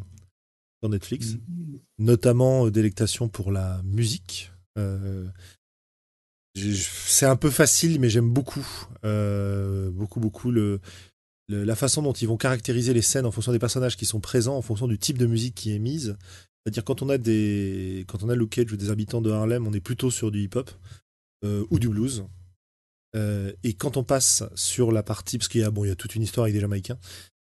sur Netflix, mm. notamment euh, délectation pour la musique. Euh, c'est un peu facile, mais j'aime beaucoup, euh, beaucoup, beaucoup le, la façon dont ils vont caractériser les scènes en fonction des personnages qui sont présents, en fonction du type de musique qui est mise. C'est-à-dire quand on a des, quand on a Luke Cage ou des habitants de Harlem, on est plutôt sur du hip-hop ou du blues. et quand on passe sur la partie, parce qu'il y a bon, il y a toute une histoire avec des Jamaïcains,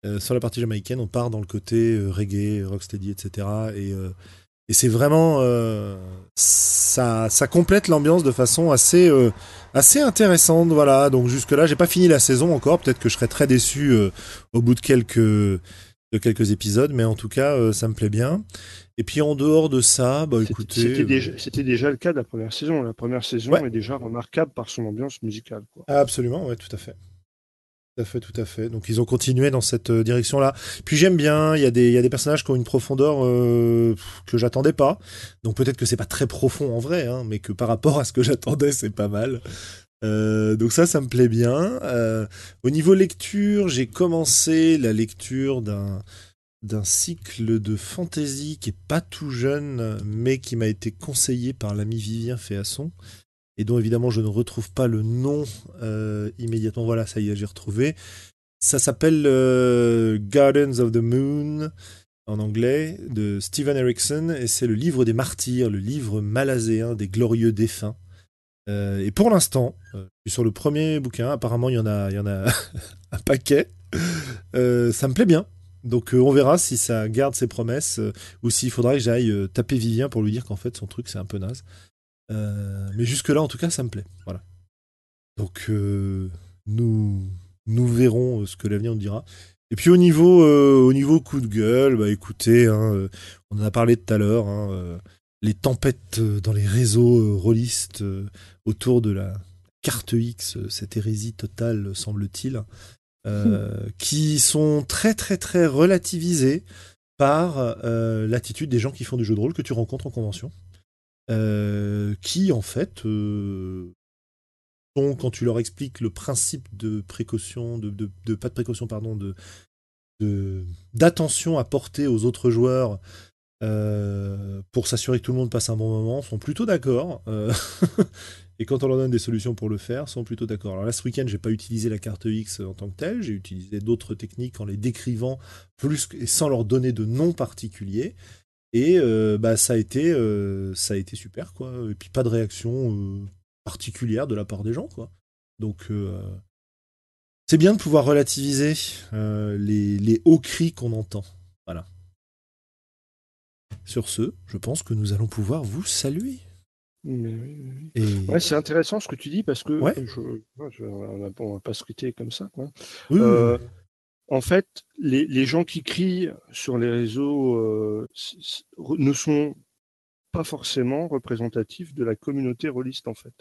euh, sur la partie jamaïcaine, on part dans le côté euh, reggae, rocksteady, etc. Et, euh, et c'est vraiment ça, ça complète l'ambiance de façon assez assez intéressante. Voilà. Donc jusque là, j'ai pas fini la saison encore. Peut-être que je serai très déçu au bout de quelques de quelques épisodes, mais en tout cas, ça me plaît bien. Et puis en dehors de ça, bah écoutez, c'était déjà, le cas de la première saison. La première saison est déjà remarquable par son ambiance musicale. Quoi. Absolument, ouais, tout à fait. Tout à fait, tout à fait. Donc ils ont continué dans cette euh, direction-là. Puis j'aime bien, il y, a des, personnages qui ont une profondeur euh, que j'attendais pas. Donc peut-être que c'est pas très profond en vrai, hein, mais que par rapport à ce que j'attendais, c'est pas mal. Euh, donc ça, ça me plaît bien. au niveau lecture, j'ai commencé la lecture d'un d'un cycle de fantasy qui est pas tout jeune, mais qui m'a été conseillé par l'ami Vivien Féasson, et dont évidemment je ne retrouve pas le nom euh, immédiatement. Voilà, ça y est, j'ai retrouvé. Ça s'appelle euh, Gardens of the Moon en anglais de Steven Erickson et c'est le livre des martyrs, le livre malaséen des glorieux défunts. Euh, et pour l'instant, sur le premier bouquin. Apparemment, il y en a, il y en a un paquet. ça me plaît bien. Donc on verra si ça garde ses promesses ou s'il faudra que j'aille taper Vivien pour lui dire qu'en fait son truc c'est un peu naze. Euh, mais jusque-là, en tout cas, ça me plaît. Voilà. Donc, euh, nous, nous verrons euh, ce que l'avenir nous dira. Et puis au niveau, au niveau coup de gueule, bah écoutez, hein, on en a parlé tout à l'heure, hein, les tempêtes dans les réseaux rôlistes autour de la carte X, cette hérésie totale semble-t-il, qui sont très très très relativisées par l'attitude des gens qui font du jeu de rôle que tu rencontres en convention. Euh, qui en fait euh, sont, quand tu leur expliques le principe de précaution, de, de, pas de précaution, pardon, de d'attention à porter aux autres joueurs euh, pour s'assurer que tout le monde passe un bon moment, sont plutôt d'accord. et quand on leur donne des solutions pour le faire, sont plutôt d'accord. Alors là, ce week-end, j'ai pas utilisé la carte X en tant que telle, j'ai utilisé d'autres techniques en les décrivant plus et sans leur donner de nom particulier. Et euh, bah, ça, a été, euh, ça a été super, quoi. Et puis pas de réaction euh, particulière de la part des gens, quoi. Donc c'est bien de pouvoir relativiser les, les, hauts cris qu'on entend. Voilà. Sur ce, je pense que nous allons pouvoir vous saluer. Ouais, c'est intéressant ce que tu dis parce que je, on, ne va pas se quitter comme ça. Quoi. Oui, en fait, les, gens qui crient sur les réseaux euh, ne sont pas forcément représentatifs de la communauté rôliste, en fait.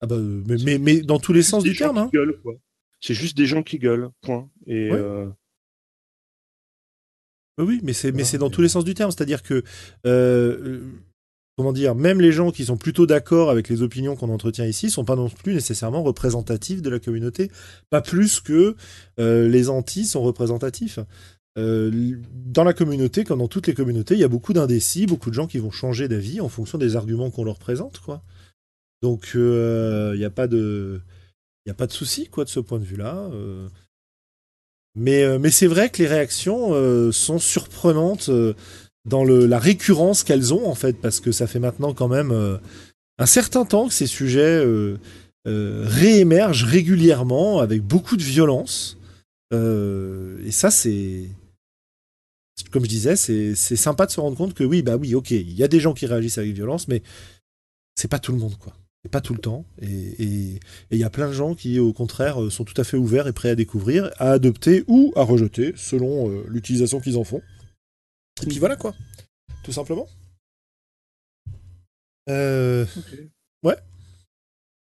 Ah bah, mais, mais, dans tous les sens du terme. Hein. C'est juste des gens qui gueulent, point. Et, euh, Oui, mais c'est mais c'est dans tous les sens du terme. C'est-à-dire que euh, comment dire, même les gens qui sont plutôt d'accord avec les opinions qu'on entretient ici sont pas non plus nécessairement représentatifs de la communauté, pas plus que euh, les anti sont représentatifs. dans la communauté, comme dans toutes les communautés, il y a beaucoup d'indécis, beaucoup de gens qui vont changer d'avis en fonction des arguments qu'on leur présente, quoi. Donc, il n'y a pas de, il a pas de souci, quoi, de ce point de vue-là. Mais c'est vrai que les réactions sont surprenantes dans le, la récurrence qu'elles ont, en fait, parce que ça fait maintenant quand même un certain temps que ces sujets réémergent régulièrement avec beaucoup de violence. et ça, c'est comme je disais, c'est sympa de se rendre compte que oui, bah oui, ok, il y a des gens qui réagissent avec violence, mais c'est pas tout le monde, quoi. C'est pas tout le temps. Et il y a plein de gens qui, au contraire, euh, sont tout à fait ouverts et prêts à découvrir, à adopter ou à rejeter, selon euh, l'utilisation qu'ils en font. Et puis voilà, quoi. Tout simplement. Euh... Ouais.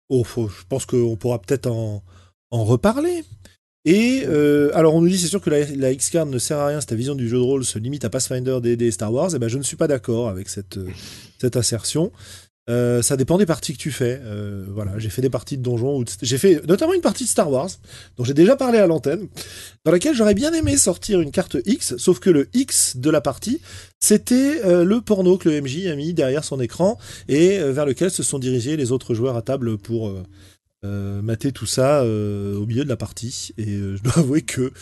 Oh, je pense qu'on pourra peut-être en, en reparler. Et euh, alors on nous dit c'est sûr que la, la X-Card ne sert à rien si ta vision du jeu de rôle se limite à Pathfinder, des Star Wars. Et eh ben je ne suis pas d'accord avec cette, euh, cette assertion. Euh, ça dépend des parties que tu fais. Euh, voilà, j'ai fait des parties de donjons, j'ai fait notamment une partie de Star Wars, dont j'ai déjà parlé à l'antenne, dans laquelle j'aurais bien aimé sortir une carte X, sauf que le X de la partie, c'était euh, le porno que le MJ a mis derrière son écran et vers lequel se sont dirigés les autres joueurs à table pour mater tout ça au milieu de la partie. Et je dois avouer que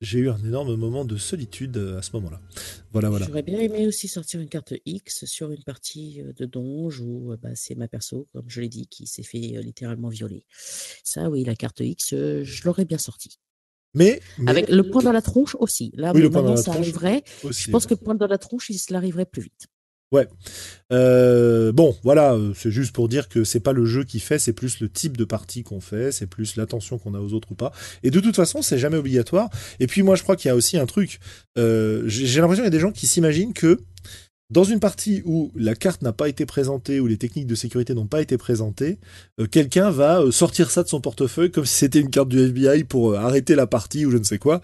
j'ai eu un énorme moment de solitude à ce moment-là. Voilà, voilà. J'aurais bien aimé aussi sortir une carte X sur une partie de donge où bah, c'est ma perso, comme je l'ai dit, qui s'est fait littéralement violer. Ça, oui, la carte X, je l'aurais bien sortie. Mais, Avec le point dans la tronche aussi. Là, oui, maintenant, ça arriverait. je pense que le point dans la tronche, il l'arriverait plus vite. Ouais. Euh, bon, voilà, euh, c'est juste pour dire que c'est pas le jeu qui fait, c'est plus le type de partie qu'on fait, c'est plus l'attention qu'on a aux autres ou pas. Et de toute façon, c'est jamais obligatoire. Et puis moi, je crois qu'il y a aussi un truc. Euh, j'ai l'impression qu'il y a des gens qui s'imaginent que dans une partie où la carte n'a pas été présentée, où les techniques de sécurité n'ont pas été présentées, quelqu'un va sortir ça de son portefeuille comme si c'était une carte du FBI pour arrêter la partie ou je ne sais quoi.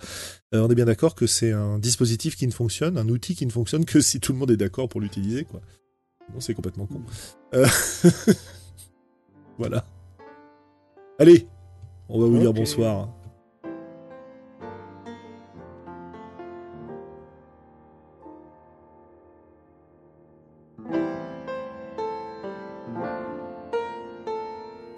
Euh, on est bien d'accord que c'est un dispositif qui ne fonctionne, un outil qui ne fonctionne que si tout le monde est d'accord pour l'utiliser, quoi. Non, c'est complètement con. Euh, voilà. Allez, on va vous dire bonsoir.